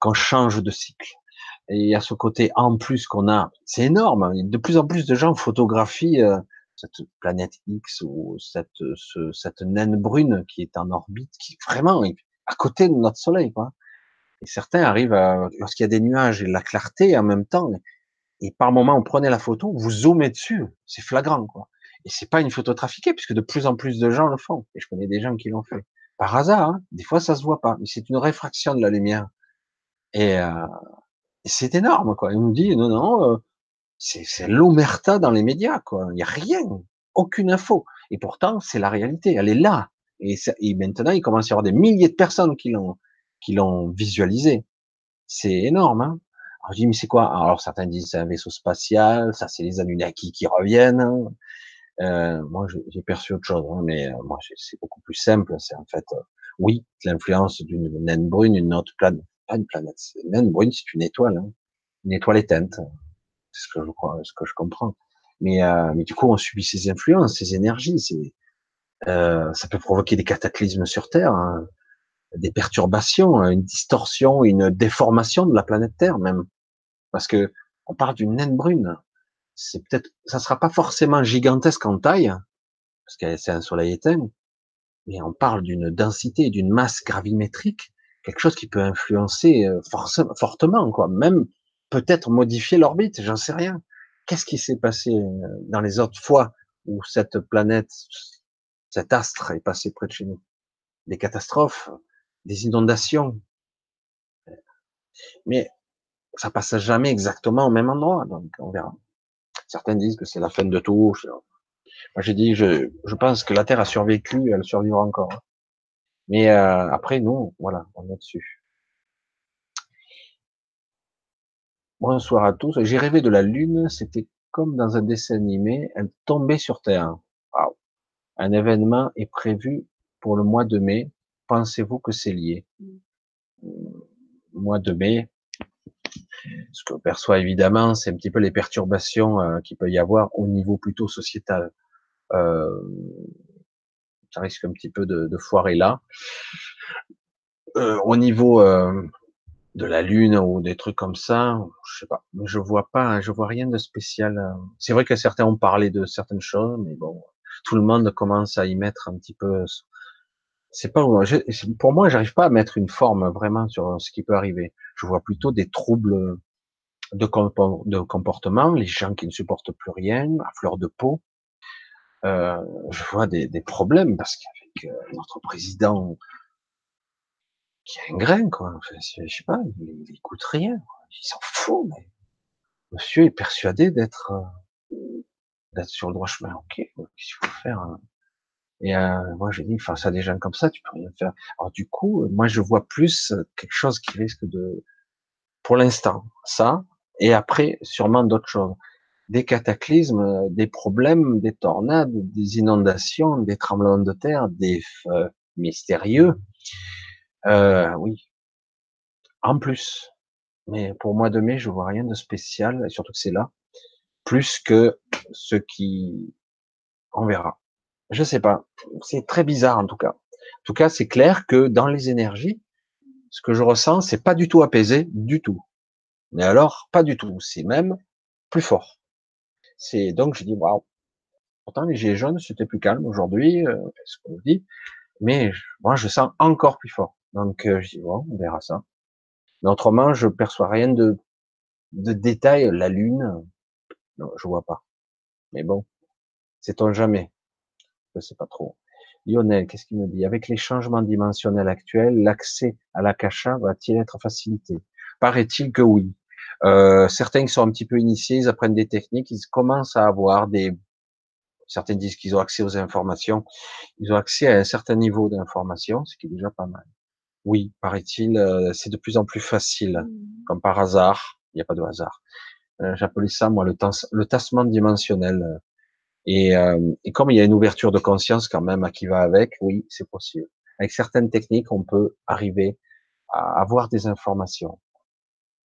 qu'on change de cycle. Et il y a ce côté en plus qu'on a. C'est énorme. De plus en plus de gens photographient cette planète X ou cette, ce, cette naine brune qui est en orbite, qui vraiment est à côté de notre Soleil, quoi. Et certains arrivent lorsqu'il y a des nuages et de la clarté en même temps, et par moment on prenait la photo, vous zoomez dessus, c'est flagrant, quoi. Et c'est pas une photo trafiquée, puisque de plus en plus de gens le font. Et je connais des gens qui l'ont fait. Par hasard, hein. des fois ça se voit pas, mais c'est une réfraction de la lumière. Et, euh, c'est énorme, quoi. Il nous dit, non, non, euh, c'est l'omerta dans les médias, quoi. Il n'y a rien, aucune info. Et pourtant, c'est la réalité, elle est là. Et, maintenant, il commence à y avoir des milliers de personnes qui l'ont, qui l'ont visualisé. C'est énorme. Hein alors je dis, mais c'est quoi? Alors certains disent c'est un vaisseau spatial, ça c'est les Anunnaki qui reviennent. Hein. Euh, moi, j'ai perçu autre chose, hein, mais euh, moi, c'est beaucoup plus simple. C'est en fait, euh, oui, l'influence d'une naine brune, une autre planète, pas une planète, une naine brune, c'est une étoile, hein, une étoile éteinte ce que je crois, ce que je comprends. Mais, euh, mais du coup, on subit ces influences, ces énergies. C'est, euh, ça peut provoquer des cataclysmes sur Terre, hein, des perturbations, une distorsion, une déformation de la planète Terre même. Parce que on parle d'une naine brune. C'est peut-être, ça sera pas forcément gigantesque en taille, parce que c'est un soleil éteint, mais on parle d'une densité, d'une masse gravimétrique, quelque chose qui peut influencer euh, fortement, quoi. Même peut-être modifier l'orbite, j'en sais rien. Qu'est-ce qui s'est passé euh, dans les autres fois où cette planète, cet astre est passé près de chez nous? Des catastrophes, des inondations. Mais ça passe jamais exactement au même endroit, donc on verra. Certains disent que c'est la fin de tout. Moi j'ai dit, je, je pense que la Terre a survécu, elle survivra encore. Mais euh, après, nous, voilà, on est dessus. Bonsoir à tous. J'ai rêvé de la Lune, c'était comme dans un dessin animé, elle tombait sur Terre. Un événement est prévu pour le mois de mai. Pensez-vous que c'est lié? Mois de mai. Ce que perçoit évidemment, c'est un petit peu les perturbations euh, qu'il peut y avoir au niveau plutôt sociétal. Euh, ça risque un petit peu de, foirer là. Euh, au niveau de la lune ou des trucs comme ça, je sais pas, je vois pas, je vois rien de spécial. Euh. C'est vrai que certains ont parlé de certaines choses, mais bon, tout le monde commence à y mettre un petit peu. C'est pas pour moi, j'arrive pas à mettre une forme vraiment sur ce qui peut arriver. Je vois plutôt des troubles de, de comportement, les gens qui ne supportent plus rien, à fleur de peau. Euh, je vois des, des problèmes parce qu'avec euh, notre président qui a un grain, quoi. je sais pas, il, il écoute rien. Il s'en fout, mais monsieur est persuadé d'être euh, d'être sur le droit chemin. Ok, qu'est-ce qu'il faut faire hein? Et euh, moi, j'ai dit, face à des gens comme ça, tu peux rien faire. Alors du coup, moi, je vois plus quelque chose qui risque de, pour l'instant, ça, et après, sûrement d'autres choses. Des cataclysmes, des problèmes, des tornades, des inondations, des tremblements de terre, des feux mystérieux, euh, oui. En plus. Mais pour mois de mai, je vois rien de spécial, surtout que c'est là. Plus que ce qui, on verra. Je sais pas. C'est très bizarre, en tout cas. En tout cas, c'est clair que dans les énergies, ce que je ressens, c'est pas du tout apaisé, du tout. Mais alors, pas du tout. C'est même plus fort. Donc je dis waouh. Pourtant les gilets jaunes c'était plus calme aujourd'hui, euh, ce qu'on dit, mais moi je sens encore plus fort. Donc euh, je dis on verra ça. Autrement, je perçois rien de détails. La lune, non, je vois pas. Mais bon, c'est on jamais. Je sais pas trop. Lionel, qu'est-ce qu'il me dit? Avec les changements dimensionnels actuels, l'accès à l'akasha va-t-il être facilité? Paraît-il que oui. Euh, certains qui sont un petit peu initiés, ils apprennent des techniques, ils commencent à avoir des... Certains disent qu'ils ont accès aux informations. Ils ont accès à un certain niveau d'information, ce qui est déjà pas mal. Oui, paraît-il, euh, c'est de plus en plus facile, mmh. comme par hasard. Il n'y a pas de hasard. Euh, j'appelais ça, moi, le, le tassement dimensionnel. Et, euh, et, comme il y a une ouverture de conscience quand même à qui va avec, oui, c'est possible. Avec certaines techniques, on peut arriver à avoir des informations.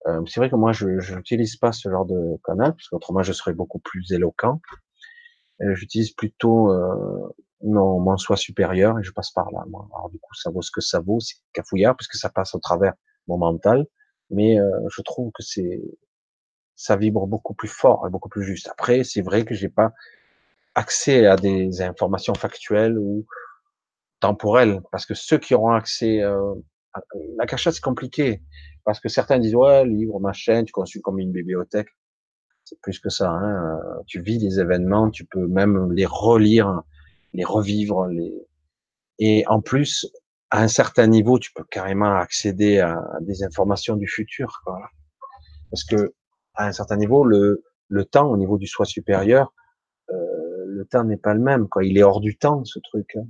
Euh, c'est vrai que moi, je n'utilise pas ce genre de canal, parce qu'autrement, je serais beaucoup plus éloquent. Euh, j'utilise plutôt euh, mon, mon soi supérieur et je passe par là. Moi. Alors du coup, ça vaut ce que ça vaut, c'est cafouillard, puisque ça passe au travers mon mental. Mais euh, je trouve que c'est ça vibre beaucoup plus fort et beaucoup plus juste. Après, c'est vrai que j'ai pas accès à des informations factuelles ou temporelles, parce que ceux qui auront accès euh, la cachette, c'est compliqué, parce que certains disent ouais, livre, ma chaîne, tu consultes comme une bibliothèque. C'est plus que ça. Hein. Tu vis des événements, tu peux même les relire, les revivre, les et en plus, à un certain niveau, tu peux carrément accéder à des informations du futur, quoi. Parce que à un certain niveau, le, le temps au niveau du soi supérieur, euh, le temps n'est pas le même. Quoi. Il est hors du temps, ce truc. Hein.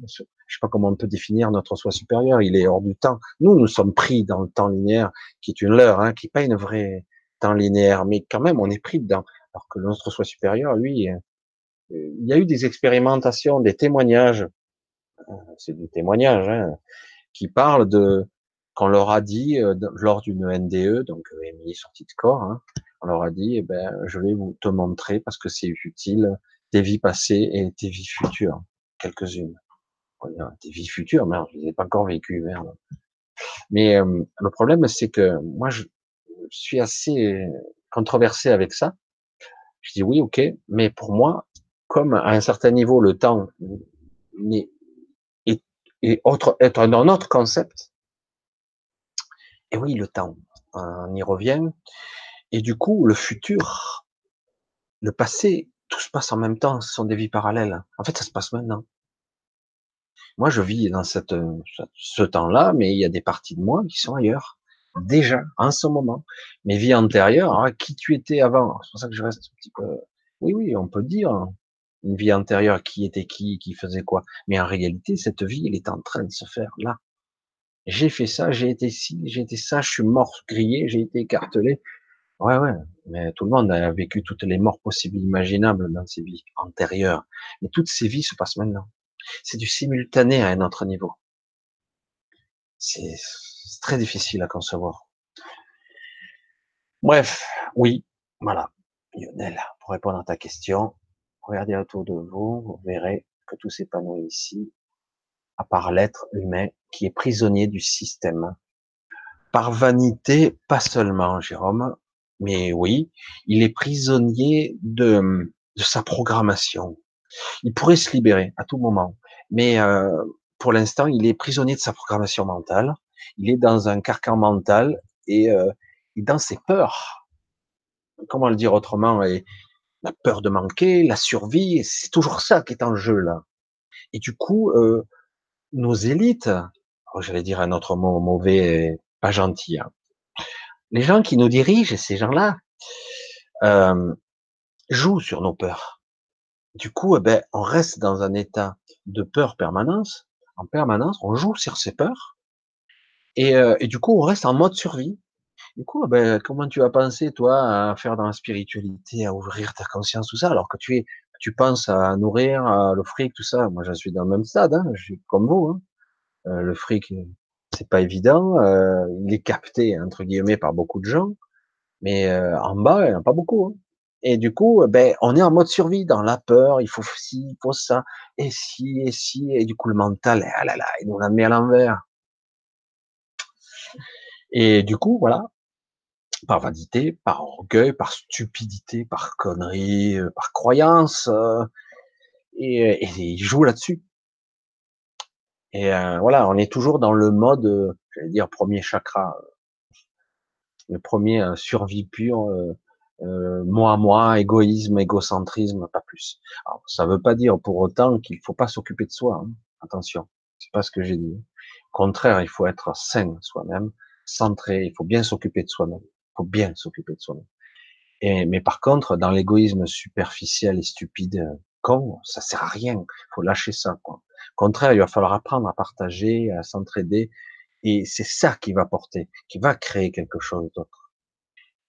Je sais pas comment on peut définir notre soi supérieur. Il est hors du temps. Nous, nous sommes pris dans le temps linéaire, qui est une leurre, hein, qui n'est pas une vraie temps linéaire, mais quand même, on est pris dedans. Alors que notre soi supérieur, lui, euh, il y a eu des expérimentations, des témoignages. Euh, c'est du témoignage, hein, qui parlent de qu'on leur a dit euh, lors d'une NDE, donc émis sortie de corps, hein, on leur a dit, eh ben, je vais vous te montrer parce que c'est utile tes vies passées et tes vies futures, quelques-unes. Tes vies futures, merde, je les ai pas encore vécues, merde. Mais euh, le problème, c'est que moi, je, suis assez controversé avec ça. Je dis oui, ok, mais pour moi, comme à un certain niveau, le temps est, est, autre, est un autre concept. Et oui, le temps, on y revient. Et du coup, le futur, le passé, tout se passe en même temps. Ce sont des vies parallèles. En fait, ça se passe maintenant. Moi, je vis dans cette, ce temps-là, mais il y a des parties de moi qui sont ailleurs. Déjà, en ce moment. Mes vies antérieures, hein, qui tu étais avant? C'est pour ça que je reste un petit peu. Oui, oui, on peut dire une vie antérieure, qui était qui, qui faisait quoi? Mais en réalité, cette vie, elle est en train de se faire là. J'ai fait ça, j'ai été ci, j'ai été ça, je suis mort grillé, j'ai été écartelé, Ouais, ouais, mais tout le monde a vécu toutes les morts possibles imaginables dans ses vies antérieures. Mais toutes ces vies se passent maintenant. C'est du simultané à un autre niveau. C'est très difficile à concevoir. Bref, oui, voilà. Lionel, pour répondre à ta question, regardez autour de vous, vous verrez que tout s'épanouit ici, à part l'être humain qui est prisonnier du système. Par vanité, pas seulement, Jérôme, mais oui, il est prisonnier de, de sa programmation. Il pourrait se libérer à tout moment, mais euh, pour l'instant, il est prisonnier de sa programmation mentale. Il est dans un carcan mental et, euh, dans ses peurs. Comment le dire autrement et La peur de manquer, la survie, c'est toujours ça qui est en jeu là. Et du coup, euh, nos élites, oh, j'allais dire un autre mot mauvais, pas gentil, hein, les gens qui nous dirigent, ces gens-là, euh, jouent sur nos peurs. Du coup, eh ben, on reste dans un état de peur permanence, en permanence, on joue sur ces peurs, et, euh, du coup, on reste en mode survie. Du coup, eh ben, comment tu vas penser, toi, à faire dans la spiritualité, à ouvrir ta conscience, tout ça, alors que tu es, tu penses à nourrir, à le fric, tout ça? Moi, je suis dans le même stade, hein, comme vous. Hein. Euh, le fric, c'est pas évident. Euh, il est capté entre guillemets par beaucoup de gens, mais euh, en bas, il n'y en a pas beaucoup. Hein. Et du coup, ben, on est en mode survie, dans la peur. Il faut ci, il faut ça, et si, et si, et du coup le mental, ah là là, il nous la met à l'envers. Et du coup, voilà, par vanité, par orgueil, par stupidité, par connerie, euh, par croyance, euh, et, et ils jouent là-dessus. Et euh, voilà, on est toujours dans le mode, j'allais dire premier chakra, le premier survie pure, moi moi, égoïsme, égocentrisme, pas plus. Alors, ça veut pas dire pour autant qu'il faut pas s'occuper de soi. Hein. Attention, c'est pas ce que j'ai dit. Au contraire, il faut être sain soi-même, centré. Il faut bien s'occuper de soi-même bien s'occuper de soi-même. Et, mais par contre, dans l'égoïsme superficiel et stupide, euh, con, ça sert à rien. Il faut lâcher ça. Quoi. Au contraire, il va falloir apprendre à partager, à s'entraider. Et c'est ça qui va porter, qui va créer quelque chose d'autre,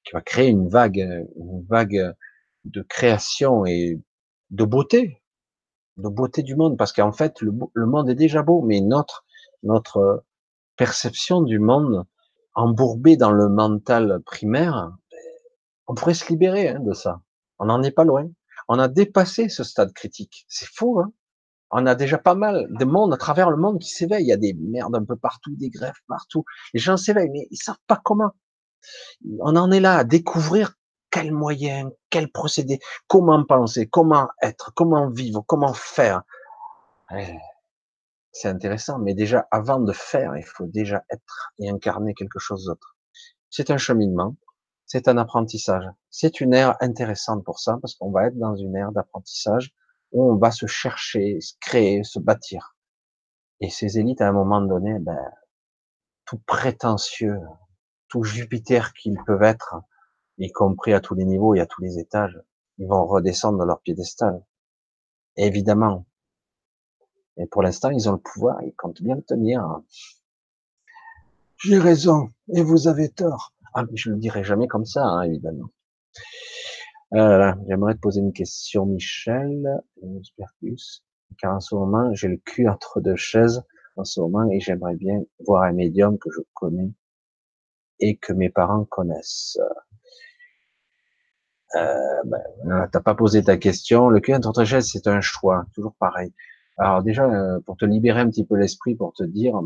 qui va créer une vague, une vague de création et de beauté, de beauté du monde. Parce qu'en fait, le, monde est déjà beau, mais notre notre perception du monde embourbé dans le mental primaire, on pourrait se libérer hein, de ça. On n'en est pas loin. On a dépassé ce stade critique. C'est faux. Hein on a déjà pas mal de monde à travers le monde qui s'éveille. Il y a des merdes un peu partout, des grèves partout. Les gens s'éveillent, mais ils savent pas comment. On en est là à découvrir quel moyen, quel procédé, comment penser, comment être, comment vivre, comment faire c'est intéressant, mais déjà avant de faire, il faut déjà être et incarner quelque chose d'autre. C'est un cheminement, c'est un apprentissage. C'est une ère intéressante pour ça, parce qu'on va être dans une ère d'apprentissage où on va se chercher, se créer, se bâtir. Et ces élites, à un moment donné, ben, tout prétentieux, tout Jupiter qu'ils peuvent être, y compris à tous les niveaux et à tous les étages, ils vont redescendre de leur piédestal. évidemment, et pour l'instant, ils ont le pouvoir, ils comptent bien le tenir. J'ai raison, et vous avez tort. Ah, mais je le dirai jamais comme ça, hein, évidemment. Euh, J'aimerais te poser une question, Michel. Car en ce moment, j'ai le cul entre deux chaises en ce moment et j'aimerais bien voir un médium que je connais et que mes parents connaissent. Euh, ben, t'as pas posé ta question. Le cul entre deux chaises, c'est un choix, toujours pareil. Alors déjà, euh, pour te libérer un petit peu l'esprit, pour te dire,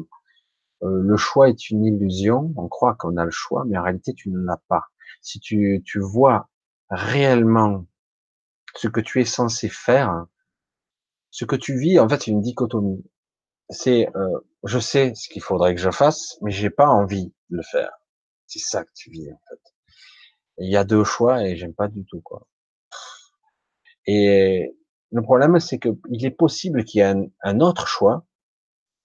euh, le choix est une illusion. On croit qu'on a le choix, mais en réalité, tu ne l'as pas. Si tu, tu vois réellement ce que tu es censé faire, ce que tu vis, en fait, c'est une dichotomie. C'est, euh, je sais ce qu'il faudrait que je fasse, mais j'ai pas envie de le faire. C'est ça que tu vis, en fait. Il y a deux choix et j'aime pas du tout, quoi. Et le problème, c'est qu'il est possible qu'il y ait un, autre choix,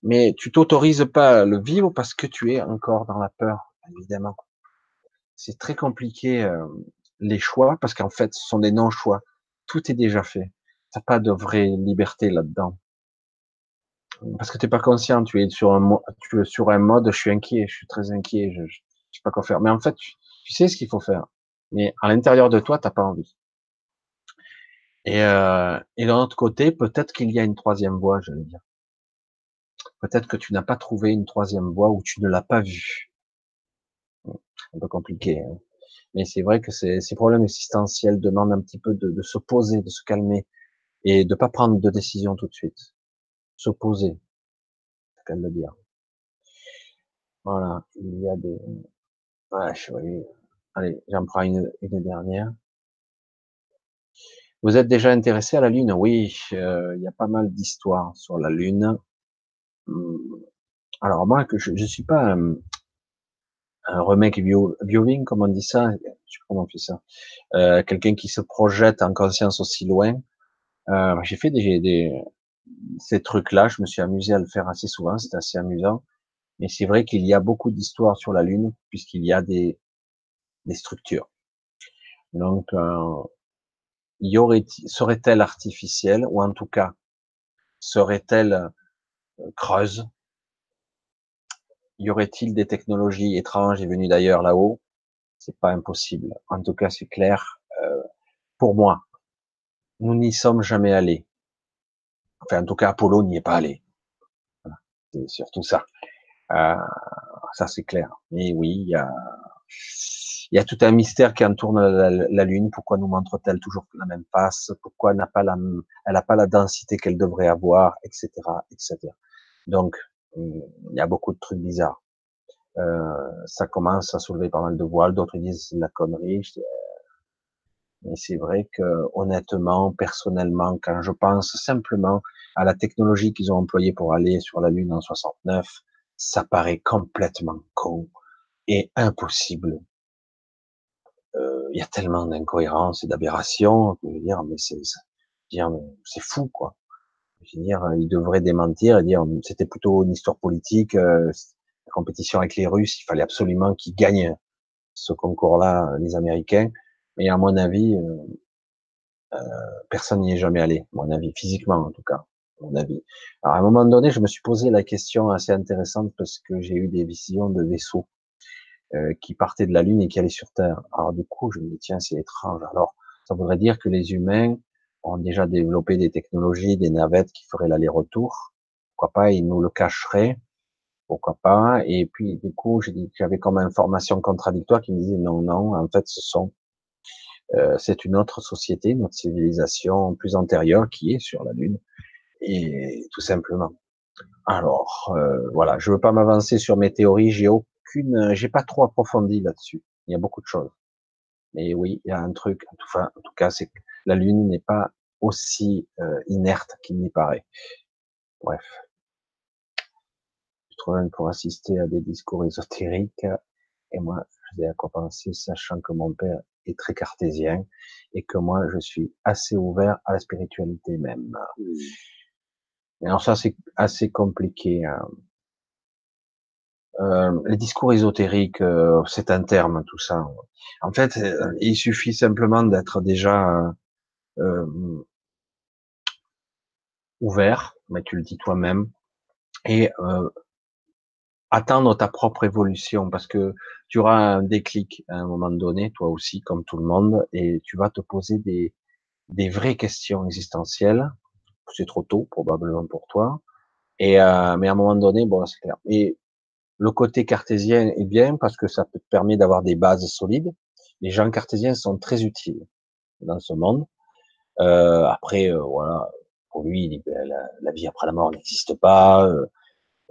mais tu t'autorises pas le vivre parce que tu es encore dans la peur, évidemment. C'est très compliqué euh, les choix parce qu'en fait, ce sont des non-choix. Tout est déjà fait. T'as pas de vraie liberté là-dedans. Parce que t'es pas conscient, tu es sur un, tu es sur un mode, je suis inquiet, je suis très inquiet, sais pas quoi faire. Mais en fait, tu, sais ce qu'il faut faire. Mais à l'intérieur de toi, t'as pas envie. Et, euh, et d'un autre côté, peut-être qu'il y a une troisième voie, je veux dire. Peut-être que tu n'as pas trouvé une troisième voie ou tu ne l'as pas vue. Un peu compliqué. Hein. Mais c'est vrai que ces, ces problèmes existentiels demandent un petit peu de, de se poser, de se calmer et de pas prendre de décision tout de suite. Se poser, c'est le dire. Voilà, il y a des. Ouais, je Allez, j'en prends une, une dernière. Vous êtes déjà intéressé à la Lune? Oui, euh, il y a pas mal d'histoires sur la Lune. Hum, alors moi, que je ne suis pas un, un remake viewing, comme on dit ça, je sais pas comment on fait ça, euh, quelqu'un qui se projette en conscience aussi loin. Euh, j'ai fait des, des ces trucs-là, je me suis amusé à le faire assez souvent, c'est assez amusant. Mais c'est vrai qu'il y a beaucoup d'histoires sur la Lune, puisqu'il y a des, structures. Donc, euh, y aurait serait-elle artificielle ou en tout cas serait-elle euh, creuse? Y aurait-il des technologies étranges et venues d'ailleurs là-haut? C'est pas impossible. En tout cas, c'est clair. Euh, pour moi, nous n'y sommes jamais allés. Enfin, en tout cas, Apollo n'y est pas allé. C'est surtout ça. Euh, ça, c'est clair. Mais oui, il y a y a tout un mystère qui entoure la, Lune. Pourquoi nous montre-t-elle toujours la même face? Pourquoi n'a pas la, elle n'a pas la densité qu'elle devrait avoir, etc., etc. Donc, il y a beaucoup de trucs bizarres. Euh, ça commence à soulever pas mal de voiles. D'autres disent c'est de la connerie. Mais c'est vrai que honnêtement, personnellement, quand je pense simplement à la technologie qu'ils ont employée pour aller sur la Lune en 69, ça paraît complètement con et impossible. Euh, il y a tellement d'incohérences et d'aberrations, je veux dire, mais c'est, c'est fou, quoi. Je veux dire, ils devraient démentir et dire, c'était plutôt une histoire politique, euh, la compétition avec les Russes, il fallait absolument qu'ils gagnent ce concours-là, les Américains. Mais à mon avis, euh, euh, personne n'y est jamais allé, à mon avis, physiquement en tout cas, mon avis. Alors à un moment donné, je me suis posé la question assez intéressante parce que j'ai eu des visions de vaisseaux euh, qui partaient de la Lune et qui allaient sur Terre. Alors du coup, je me dis tiens, c'est étrange. Alors ça voudrait dire que les humains ont déjà développé des technologies, des navettes qui feraient l'aller-retour. Pourquoi pas, ils nous le cacheraient. Pourquoi pas Et puis du coup, j'avais comme information contradictoire qui me disait non, non, en fait, ce sont euh, c'est une autre société, notre civilisation plus antérieure qui est sur la Lune, et tout simplement. Alors euh, voilà, je veux pas m'avancer sur mes théories, j'ai aucune, j'ai pas trop approfondi là-dessus. Il y a beaucoup de choses, mais oui, il y a un truc. Enfin, en tout cas, c'est que la Lune n'est pas aussi euh, inerte qu'il n'y paraît. Bref, je trouve pour assister à des discours ésotériques, et moi, je sais à quoi penser, sachant que mon père très cartésien et que moi je suis assez ouvert à la spiritualité même. Mmh. Alors ça c'est assez compliqué. Hein. Euh, les discours ésotériques, euh, c'est un terme tout ça. En fait, euh, il suffit simplement d'être déjà euh, ouvert, mais tu le dis toi-même, et attendre ta propre évolution, parce que tu auras un déclic à un moment donné, toi aussi, comme tout le monde, et tu vas te poser des, des vraies questions existentielles. C'est trop tôt, probablement pour toi. Et euh, mais à un moment donné, bon, c'est clair. Et le côté cartésien est bien parce que ça te permet d'avoir des bases solides. Les gens cartésiens sont très utiles dans ce monde. Euh, après, euh, voilà, pour lui, ben, la, la, vie après la mort n'existe pas.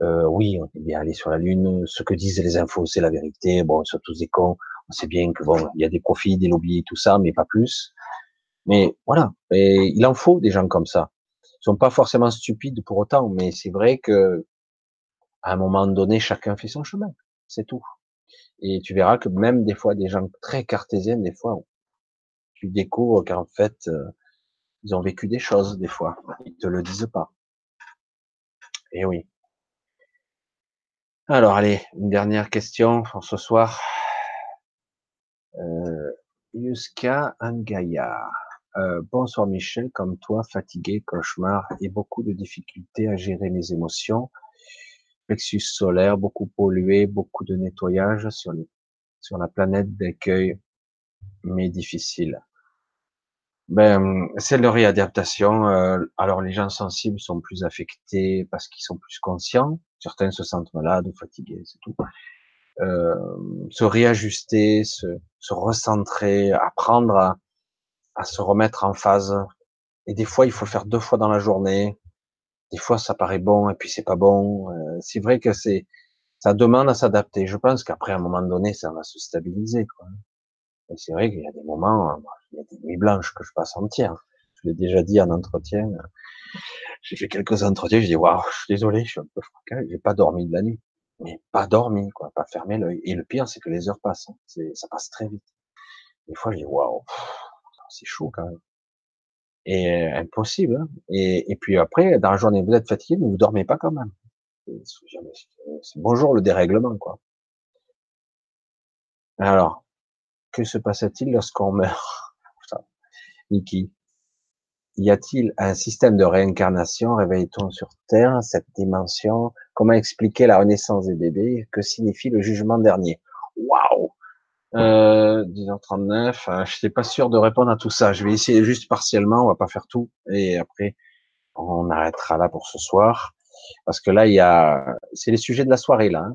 Oui, on est bien allé sur la Lune, ce que disent les infos, c'est la vérité, bon, sont tous des cons, on sait bien que bon, il y a des profits, des lobbies, tout ça, mais pas plus. Mais voilà, et il en faut des gens comme ça. Sont pas forcément stupides pour autant, mais c'est vrai que à un moment donné, chacun fait son chemin, c'est tout. Et tu verras que même des fois, des gens très cartésiens, des fois, tu découvres qu'en fait, euh, ils ont vécu des choses, des fois. Ils te le disent pas. Et oui. Alors, allez, une dernière question pour ce soir. Euh, Yuska Angaya. Euh, bonsoir Michel, comme toi, fatigué, cauchemar et beaucoup de difficultés à gérer mes émotions. Plexus solaire, beaucoup pollué, beaucoup de nettoyage sur, sur la planète d'accueil, mais difficile. Ben, c'est leur réadaptation. Euh, alors, les gens sensibles sont plus affectés parce qu'ils sont plus conscients. Certains se sentent malades ou fatigués, c'est tout. Euh, se réajuster, se recentrer, apprendre à, à, se remettre en phase. Et des fois, il faut le faire deux fois dans la journée. Des fois, ça paraît bon et puis c'est pas bon. Euh, c'est vrai que c'est, ça demande à s'adapter. Je pense qu'après, à un moment donné, ça va se stabiliser. Quoi. Et c'est vrai qu'il y a des moments, euh, il y a des nuits blanches que je passe entière. Je l'ai déjà dit en entretien. J'ai fait quelques entretiens, j'ai dit, waouh, je suis désolé, je suis un peu fracassé, j'ai pas dormi de la nuit. Mais pas dormi, quoi, pas fermé l'œil. Et le pire, c'est que les heures passent. Hein. Ça passe très vite. Des fois, je dis, waouh, c'est chaud quand même. Et euh, impossible. Hein. Et, puis après, dans la journée, vous êtes fatigué, mais vous dormez pas quand même. C'est bonjour le dérèglement, quoi. Alors, que se passe-t-il lorsqu'on meurt? Niki, y a-t-il un système de réincarnation Réveille-t-on sur Terre cette dimension? Comment expliquer la renaissance des bébés? Que signifie le jugement dernier? Waouh euh, 10h39, euh, je n'étais pas sûr de répondre à tout ça. Je vais essayer juste partiellement, on va pas faire tout. Et après, on arrêtera là pour ce soir. Parce que là, il y a, c'est les sujets de la soirée, là.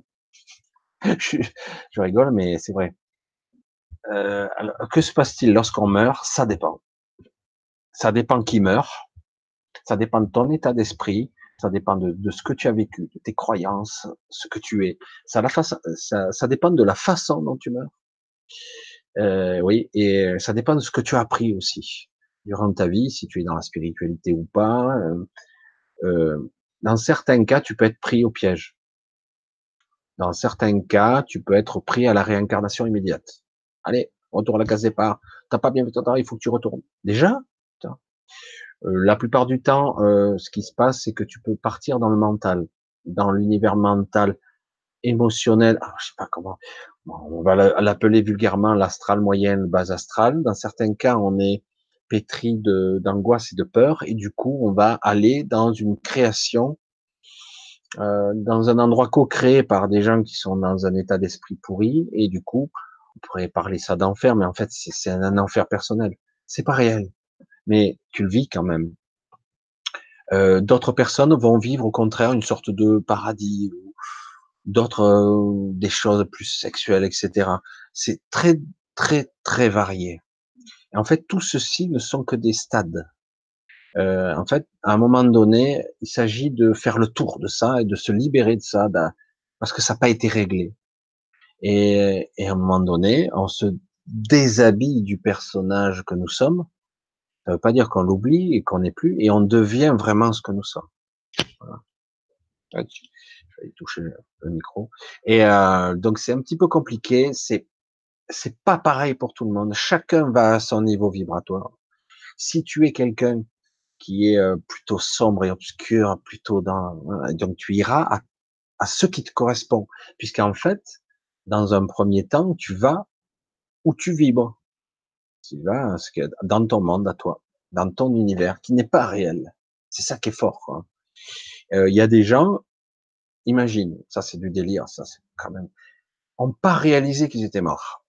Hein. je, rigole, mais c'est vrai. Euh, que se passe-t-il lorsqu'on meurt? Ça dépend. Ça dépend qui meurt. Ça dépend de ton état d'esprit, Ça dépend de, ce que tu as vécu, de tes croyances, ce que tu es. Ça, la ça, ça dépend de la façon dont tu meurs. Euh, oui, et ça dépend de ce que tu as appris aussi durant ta vie, si tu es dans la spiritualité ou pas. Euh, euh, dans certains cas, tu peux être pris au piège. Dans certains cas, tu peux être pris à la réincarnation immédiate. Allez, retourne à la case départ. T'as pas bien fait ton travail, il faut que tu retournes. Déjà, euh, la plupart du temps, euh, ce qui se passe, c'est que tu peux partir dans le mental, dans l'univers mental, émotionnel. Ah, je sais pas comment. on va l'appeler vulgairement l'astral moyen, le bas astral. Dans certains cas, on est pétri d'angoisse et de peur, et du coup, on va aller dans une création, euh, dans un endroit co-créé par des gens qui sont dans un état d'esprit pourri, et du coup, on pourrait parler ça d'enfer, mais en fait, c'est un enfer personnel. C'est pas réel, mais tu le vis quand même. Euh, d'autres personnes vont vivre au contraire une sorte de paradis, d'autres euh, des choses plus sexuelles, etc. C'est très très très varié. Et en fait, tout ceci ne sont que des stades. Euh, en fait, à un moment donné, il s'agit de faire le tour de ça et de se libérer de ça, parce que ça n'a pas été réglé. Et, et, à un moment donné, on se déshabille du personnage que nous sommes. Ça veut pas dire qu'on l'oublie et qu'on n'est plus, et on devient vraiment ce que nous sommes. Voilà. Je vais toucher le micro. Et euh, donc c'est un petit peu compliqué. C'est c'est pas pareil pour tout le monde. Chacun va à son niveau vibratoire. Si tu es quelqu'un qui est euh, plutôt sombre et obscur, plutôt dans, donc tu iras à, à ce qui te correspond, puisqu'en fait, dans un premier temps, tu vas où tu vibres. Tu vas dans ton monde à toi, dans ton univers qui n'est pas réel. C'est ça qui est fort. Euh, il y a des gens, imagine, ça c'est du délire, ça c'est quand même, ont pas réalisé qu'ils étaient morts.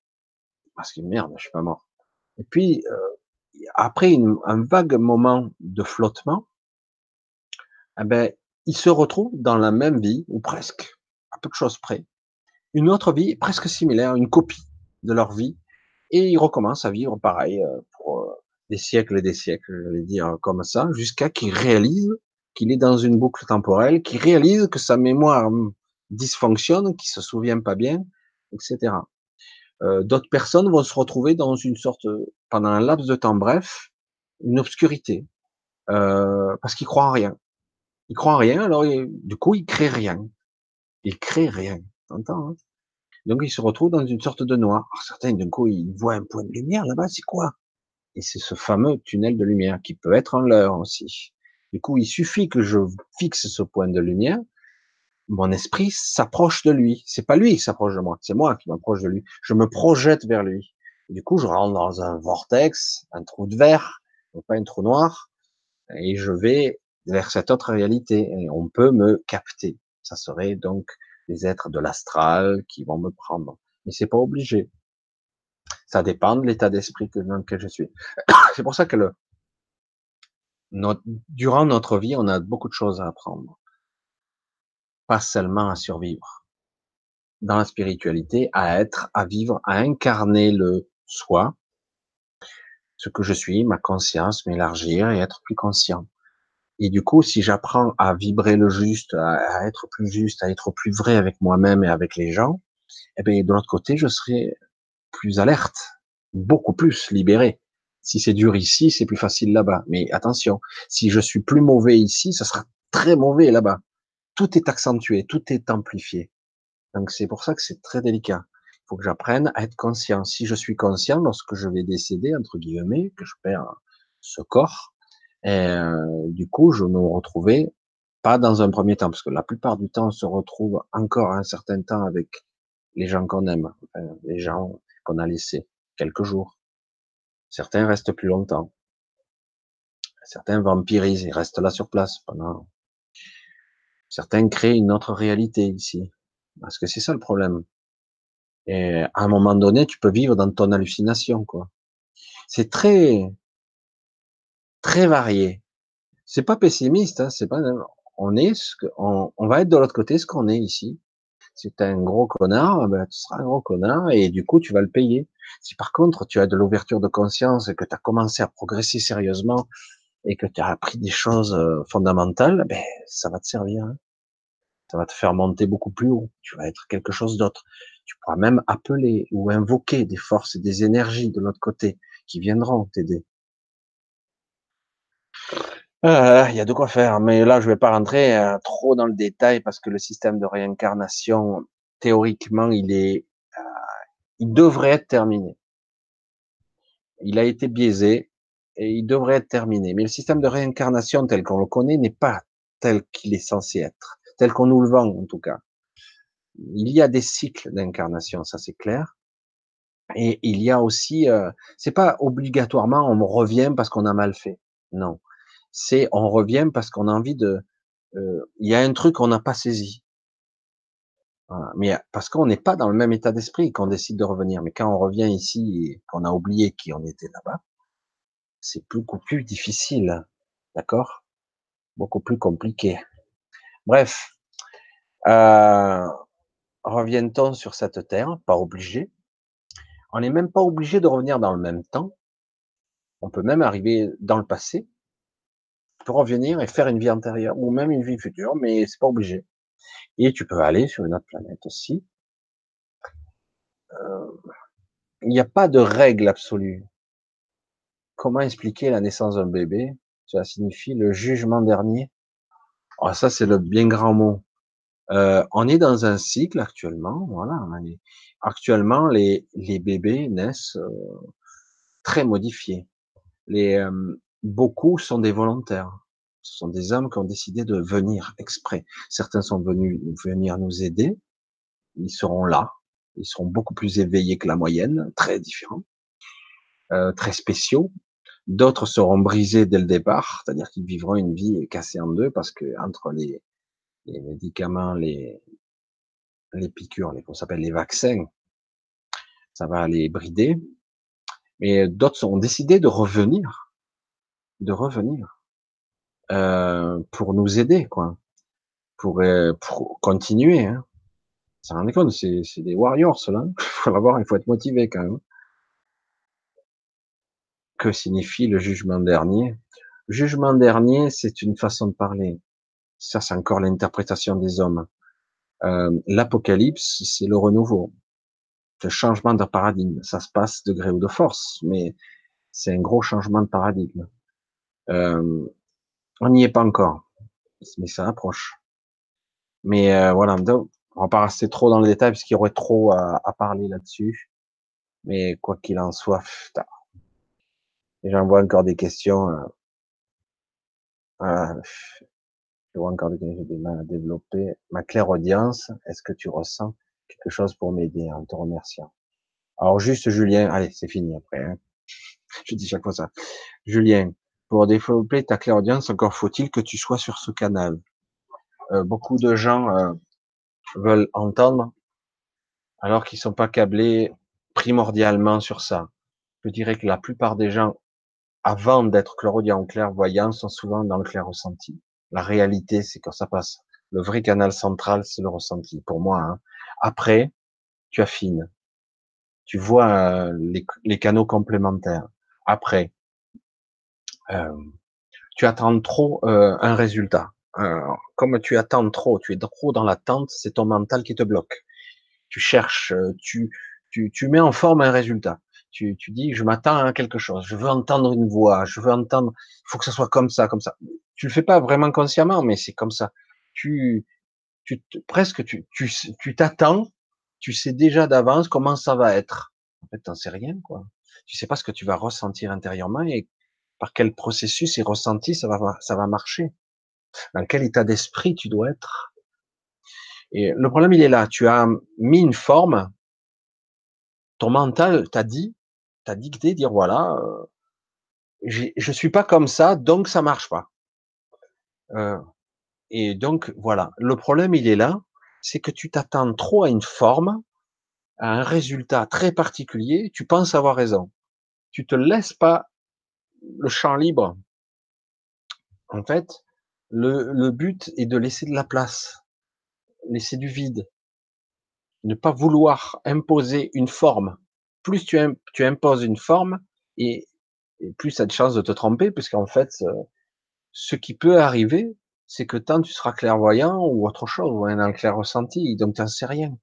Parce que merde, je suis pas mort. Et puis, euh, après un vague moment de flottement, eh ben, ils se retrouvent dans la même vie, ou presque, à peu de choses près, une autre vie presque similaire, une copie de leur vie, et ils recommencent à vivre pareil euh, pour euh, des siècles et des siècles, je vais dire comme ça, jusqu'à qu'ils réalisent qu'il est dans une boucle temporelle, qu'il réalise que sa mémoire dysfonctionne, qu'il se souvient pas bien, etc. Euh, d'autres personnes vont se retrouver dans une sorte, pendant un laps de temps bref, une obscurité, euh, parce qu'ils croient en rien. Ils croient en rien, alors du coup ils créent rien. Ils créent rien, t'entends hein Donc ils se retrouvent dans une sorte de noir. Alors, certains d'un coup ils voient un point de lumière là-bas, c'est quoi? Et c'est ce fameux tunnel de lumière qui peut être en leur aussi. Du coup, il suffit que je fixe ce point de lumière mon esprit s'approche de lui. C'est pas lui qui s'approche de moi, c'est moi qui m'approche de lui. Je me projette vers lui. du coup, je rentre dans un vortex, un trou de verre, pas un trou noir, et je vais vers cette autre réalité. Et on peut me capter. Ça serait donc des êtres de l'astral qui vont me prendre. Mais c'est pas obligé. Ça dépend de l'état d'esprit dans lequel je suis. c'est pour ça que le, durant notre vie, on a beaucoup de choses à apprendre pas seulement à survivre. Dans la spiritualité, à être, à vivre, à incarner le soi, ce que je suis, ma conscience, m'élargir et être plus conscient. Et du coup, si j'apprends à vibrer le juste, à, être plus juste, à être plus vrai avec moi-même et avec les gens, eh bien, de l'autre côté, je serai plus alerte, beaucoup plus libéré. Si c'est dur ici, c'est plus facile là-bas. Mais attention, si je suis plus mauvais ici, ça sera très mauvais là-bas tout est accentué, tout est amplifié. Donc c'est pour ça que c'est très délicat. Il faut que j'apprenne à être conscient. Si je suis conscient lorsque je vais décéder, entre guillemets, que je perds ce corps, euh, du coup, je me retrouvais pas dans un premier temps, parce que la plupart du temps, on se retrouve encore un certain temps avec les gens qu'on aime, les gens qu'on a laissés, quelques jours. Certains restent plus longtemps. Certains vampirisent, ils restent là sur place pendant Certains créent une autre réalité ici. Parce que c'est ça le problème. Et à un moment donné, tu peux vivre dans ton hallucination, quoi. C'est très, très varié. C'est pas pessimiste, hein, c'est pas, on est ce que, on, va être de l'autre côté ce qu'on est ici. Si tu un gros connard, ben, tu seras un gros connard et du coup, tu vas le payer. Si par contre, tu as de l'ouverture de conscience et que tu as commencé à progresser sérieusement et que tu as appris des choses euh, fondamentales, ben, ça va te servir. Hein. Ça va te faire monter beaucoup plus haut. Tu vas être quelque chose d'autre. Tu pourras même appeler ou invoquer des forces et des énergies de l'autre côté qui viendront t'aider. Euh, il y a de quoi faire, mais là je vais pas rentrer euh, trop dans le détail parce que le système de réincarnation, théoriquement, il est, euh, il devrait être terminé. Il a été biaisé et il devrait être terminé. Mais le système de réincarnation tel qu'on le connaît n'est pas tel qu'il est censé être, tel qu'on nous le vend en tout cas. Il y a des cycles d'incarnation, ça c'est clair. Et il y a aussi, euh, c'est pas obligatoirement on revient parce qu'on a mal fait. Non, c'est on revient parce qu'on a envie de. Euh, il y a un truc qu'on n'a pas saisi. Mais parce qu'on n'est pas dans le même état d'esprit qu'on décide de revenir. Mais quand on revient ici et qu'on a oublié qui on était là-bas, c'est beaucoup plus difficile, d'accord? Beaucoup plus compliqué. Bref, euh, revienne-t-on sur cette terre Pas obligé. On n'est même pas obligé de revenir dans le même temps. On peut même arriver dans le passé pour revenir et faire une vie antérieure ou même une vie future, mais c'est pas obligé. Et tu peux aller sur une autre planète aussi. Euh, il n'y a pas de règle absolue. Comment expliquer la naissance d'un bébé? Cela signifie le jugement dernier. Oh, ça, c'est le bien grand mot. Euh, on est dans un cycle actuellement. Voilà. Actuellement, les, les bébés naissent euh, très modifiés. Les, euh, beaucoup sont des volontaires. Ce sont des hommes qui ont décidé de venir exprès. Certains sont venus venir nous aider. Ils seront là. Ils seront beaucoup plus éveillés que la moyenne, très différents, euh, très spéciaux. D'autres seront brisés dès le départ, c'est-à-dire qu'ils vivront une vie cassée en deux parce que entre les, les médicaments, les, les piqûres, les, qu'on s'appelle les vaccins, ça va les brider. Mais d'autres ont décidé de revenir, de revenir euh, pour nous aider, quoi, pour, euh, continuer. Hein. Ça rend compte, c'est des warriors, cela. Il faut il faut être motivé quand même que signifie le jugement dernier? Jugement dernier, c'est une façon de parler. Ça, c'est encore l'interprétation des hommes. Euh, L'apocalypse, c'est le renouveau, le changement de paradigme. Ça se passe de gré ou de force, mais c'est un gros changement de paradigme. Euh, on n'y est pas encore, mais ça approche. Mais euh, voilà, donc, on va pas rester trop dans le détail parce qu'il y aurait trop à, à parler là-dessus. Mais quoi qu'il en soit, putain, j'envoie encore des questions. Euh, euh, je vois encore des questions, des mal à développer. Ma claire audience, est-ce que tu ressens quelque chose pour m'aider en te remerciant? Alors juste Julien, allez, c'est fini après. Hein. Je dis chaque fois ça. Julien, pour développer ta claire audience, encore faut-il que tu sois sur ce canal. Euh, beaucoup de gens euh, veulent entendre alors qu'ils sont pas câblés primordialement sur ça. Je dirais que la plupart des gens avant d'être clairaudient ou clairvoyant, sont souvent dans le clair ressenti. La réalité, c'est quand ça passe. Le vrai canal central, c'est le ressenti, pour moi. Hein. Après, tu affines. Tu vois euh, les, canaux complémentaires. Après, tu attends trop un résultat. comme tu attends trop, tu es trop dans l'attente, c'est ton mental qui te bloque. Tu cherches, tu, tu, tu mets en forme un résultat tu, tu dis, je m'attends à quelque chose, je veux entendre une voix, je veux entendre, il faut que ça soit comme ça, comme ça. Tu le fais pas vraiment consciemment, mais c'est comme ça. Tu, tu presque, tu, tu, tu t'attends, tu sais déjà d'avance comment ça va être. En fait, t'en sais rien, quoi. Tu sais pas ce que tu vas ressentir intérieurement et par quel processus et ressenti ça va, ça va marcher. Dans quel état d'esprit tu dois être. Et le problème, il est là. Tu as mis une forme. Ton mental t'a dit, t'as dicté, dire voilà, euh, je suis pas comme ça, donc ça marche pas. Euh, et donc voilà, le problème il est là, c'est que tu t'attends trop à une forme, à un résultat très particulier, tu penses avoir raison. Tu te laisses pas le champ libre. En fait, le, but est de laisser de la place, laisser du vide, ne pas vouloir imposer une forme plus tu, tu imposes une forme et, plus tu as de chances de te tromper, puisqu'en fait, euh, Ce qui peut arriver, c'est que tant tu seras clairvoyant ou autre chose, ou un clair ressenti, donc tu n'en sais rien.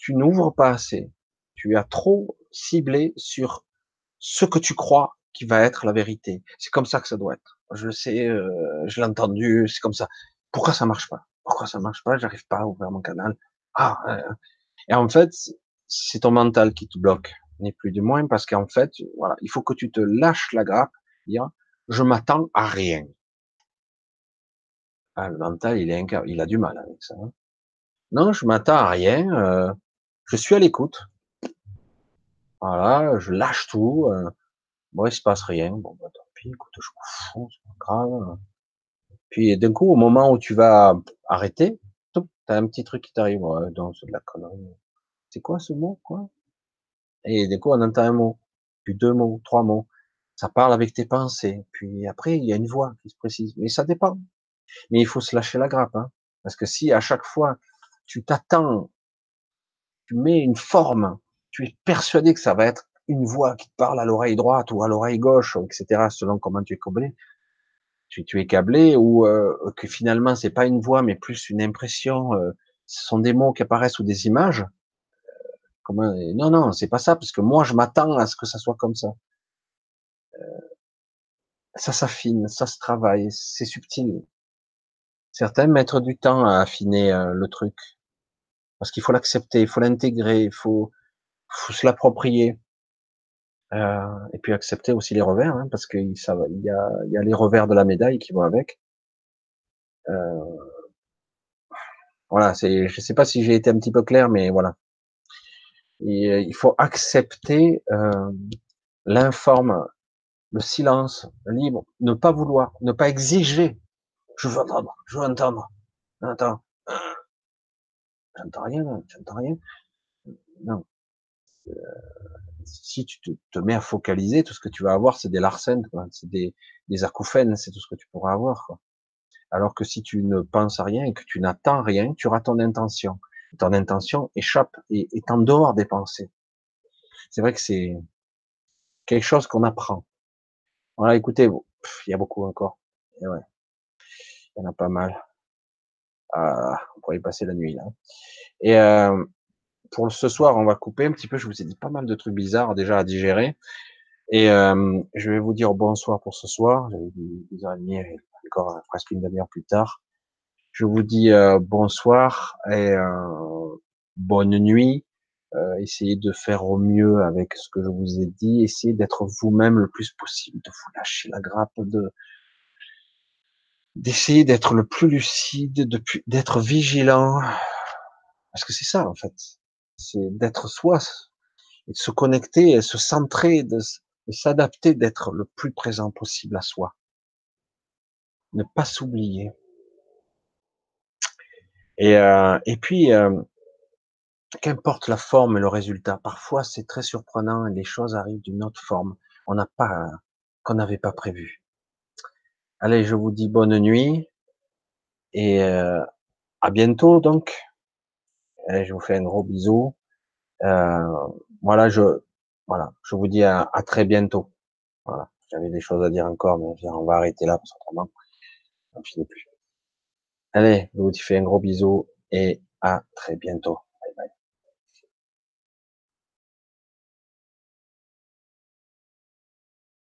Tu n'ouvres pas assez. Tu as trop ciblé sur ce que tu crois qui va être la vérité. C'est comme ça que ça doit être. Je le sais, euh, je l'ai entendu, c'est comme ça. Pourquoi ça marche pas? Pourquoi ça marche pas? J'arrive pas à ouvrir mon canal. Ah, euh, et en fait, c'est ton mental qui te bloque, ni plus du moins, parce qu'en fait, voilà, il faut que tu te lâches la grappe, dire, je m'attends à rien. Ah, le mental, il, est il a du mal avec ça. Hein. Non, je m'attends à rien. Euh, je suis à l'écoute. Voilà, je lâche tout. Euh, bon, il se passe rien. Bon, bah, tant pis, écoute, je m'en fous, c'est pas grave. Puis d'un coup, au moment où tu vas arrêter, t'as un petit truc qui t'arrive. Ouais, c'est de la connerie. C'est quoi ce mot, quoi? Et d'un coup, on entend un mot, puis deux mots, trois mots. Ça parle avec tes pensées. Puis après, il y a une voix qui se précise. Mais ça dépend. Mais il faut se lâcher la grappe, hein. Parce que si à chaque fois tu t'attends, tu mets une forme, tu es persuadé que ça va être une voix qui te parle à l'oreille droite ou à l'oreille gauche, etc., selon comment tu es câblé, tu, tu es câblé, ou euh, que finalement c'est pas une voix mais plus une impression, euh, ce sont des mots qui apparaissent ou des images. comment, non, non, c'est pas ça, parce que moi je m'attends à ce que ça soit comme ça. Euh, ça s'affine, ça se travaille, c'est subtil. Certains mettent du temps à affiner euh, le truc. Parce qu'il faut l'accepter, il faut l'intégrer, il faut, faut se l'approprier. Euh, et puis accepter aussi les revers, hein, parce qu'il il y a, y a les revers de la médaille qui vont avec. Euh, voilà, c'est, je sais pas si j'ai été un petit peu clair, mais voilà. Euh, il faut accepter euh, l'informe, le silence libre, ne pas vouloir, ne pas exiger je veux entendre, je veux entendre. Attends. J'entends rien, j'entends rien. Non. Euh, si tu te, mets à focaliser, tout ce que tu vas avoir, c'est des larcènes, c'est des, des acouphènes, c'est tout ce que tu pourras avoir. Alors que si tu ne penses à rien et que tu n'attends rien, tu auras ton intention. Ton intention échappe et est en dehors des pensées. C'est vrai que c'est quelque chose qu'on apprend. Voilà, écoutez, il y a beaucoup encore. Ouais. Il y en a pas mal. Ah, on pourrait y passer la nuit là. Euh, pour ce soir, on va couper un petit peu. Je vous ai dit pas mal de trucs bizarres déjà à digérer. Et euh, je vais vous dire bonsoir pour ce soir. J'avais dit 10h30, encore euh, presque une demi-heure plus tard. Je vous dis euh, bonsoir et euh, bonne nuit. Euh, essayez de faire au mieux avec ce que je vous ai dit. Essayez d'être vous-même le plus possible, de vous lâcher la grappe, de d'essayer d'être le plus lucide, d'être vigilant, parce que c'est ça en fait, c'est d'être soi, et de se connecter, se centrer, de, s'adapter, d'être le plus présent possible à soi, ne pas s'oublier. Et, euh, et puis, euh, qu'importe la forme et le résultat, parfois c'est très surprenant et les choses arrivent d'une autre forme, on n'a pas, qu'on n'avait pas prévu. Allez, je vous dis bonne nuit et euh, à bientôt donc. Allez, je vous fais un gros bisou. Euh, voilà, je voilà, je vous dis à, très bientôt. Voilà, j'avais des choses à dire encore, mais on va arrêter là parce qu'autrement, on finit plus. Allez, je vous fais un gros bisou et à très bientôt.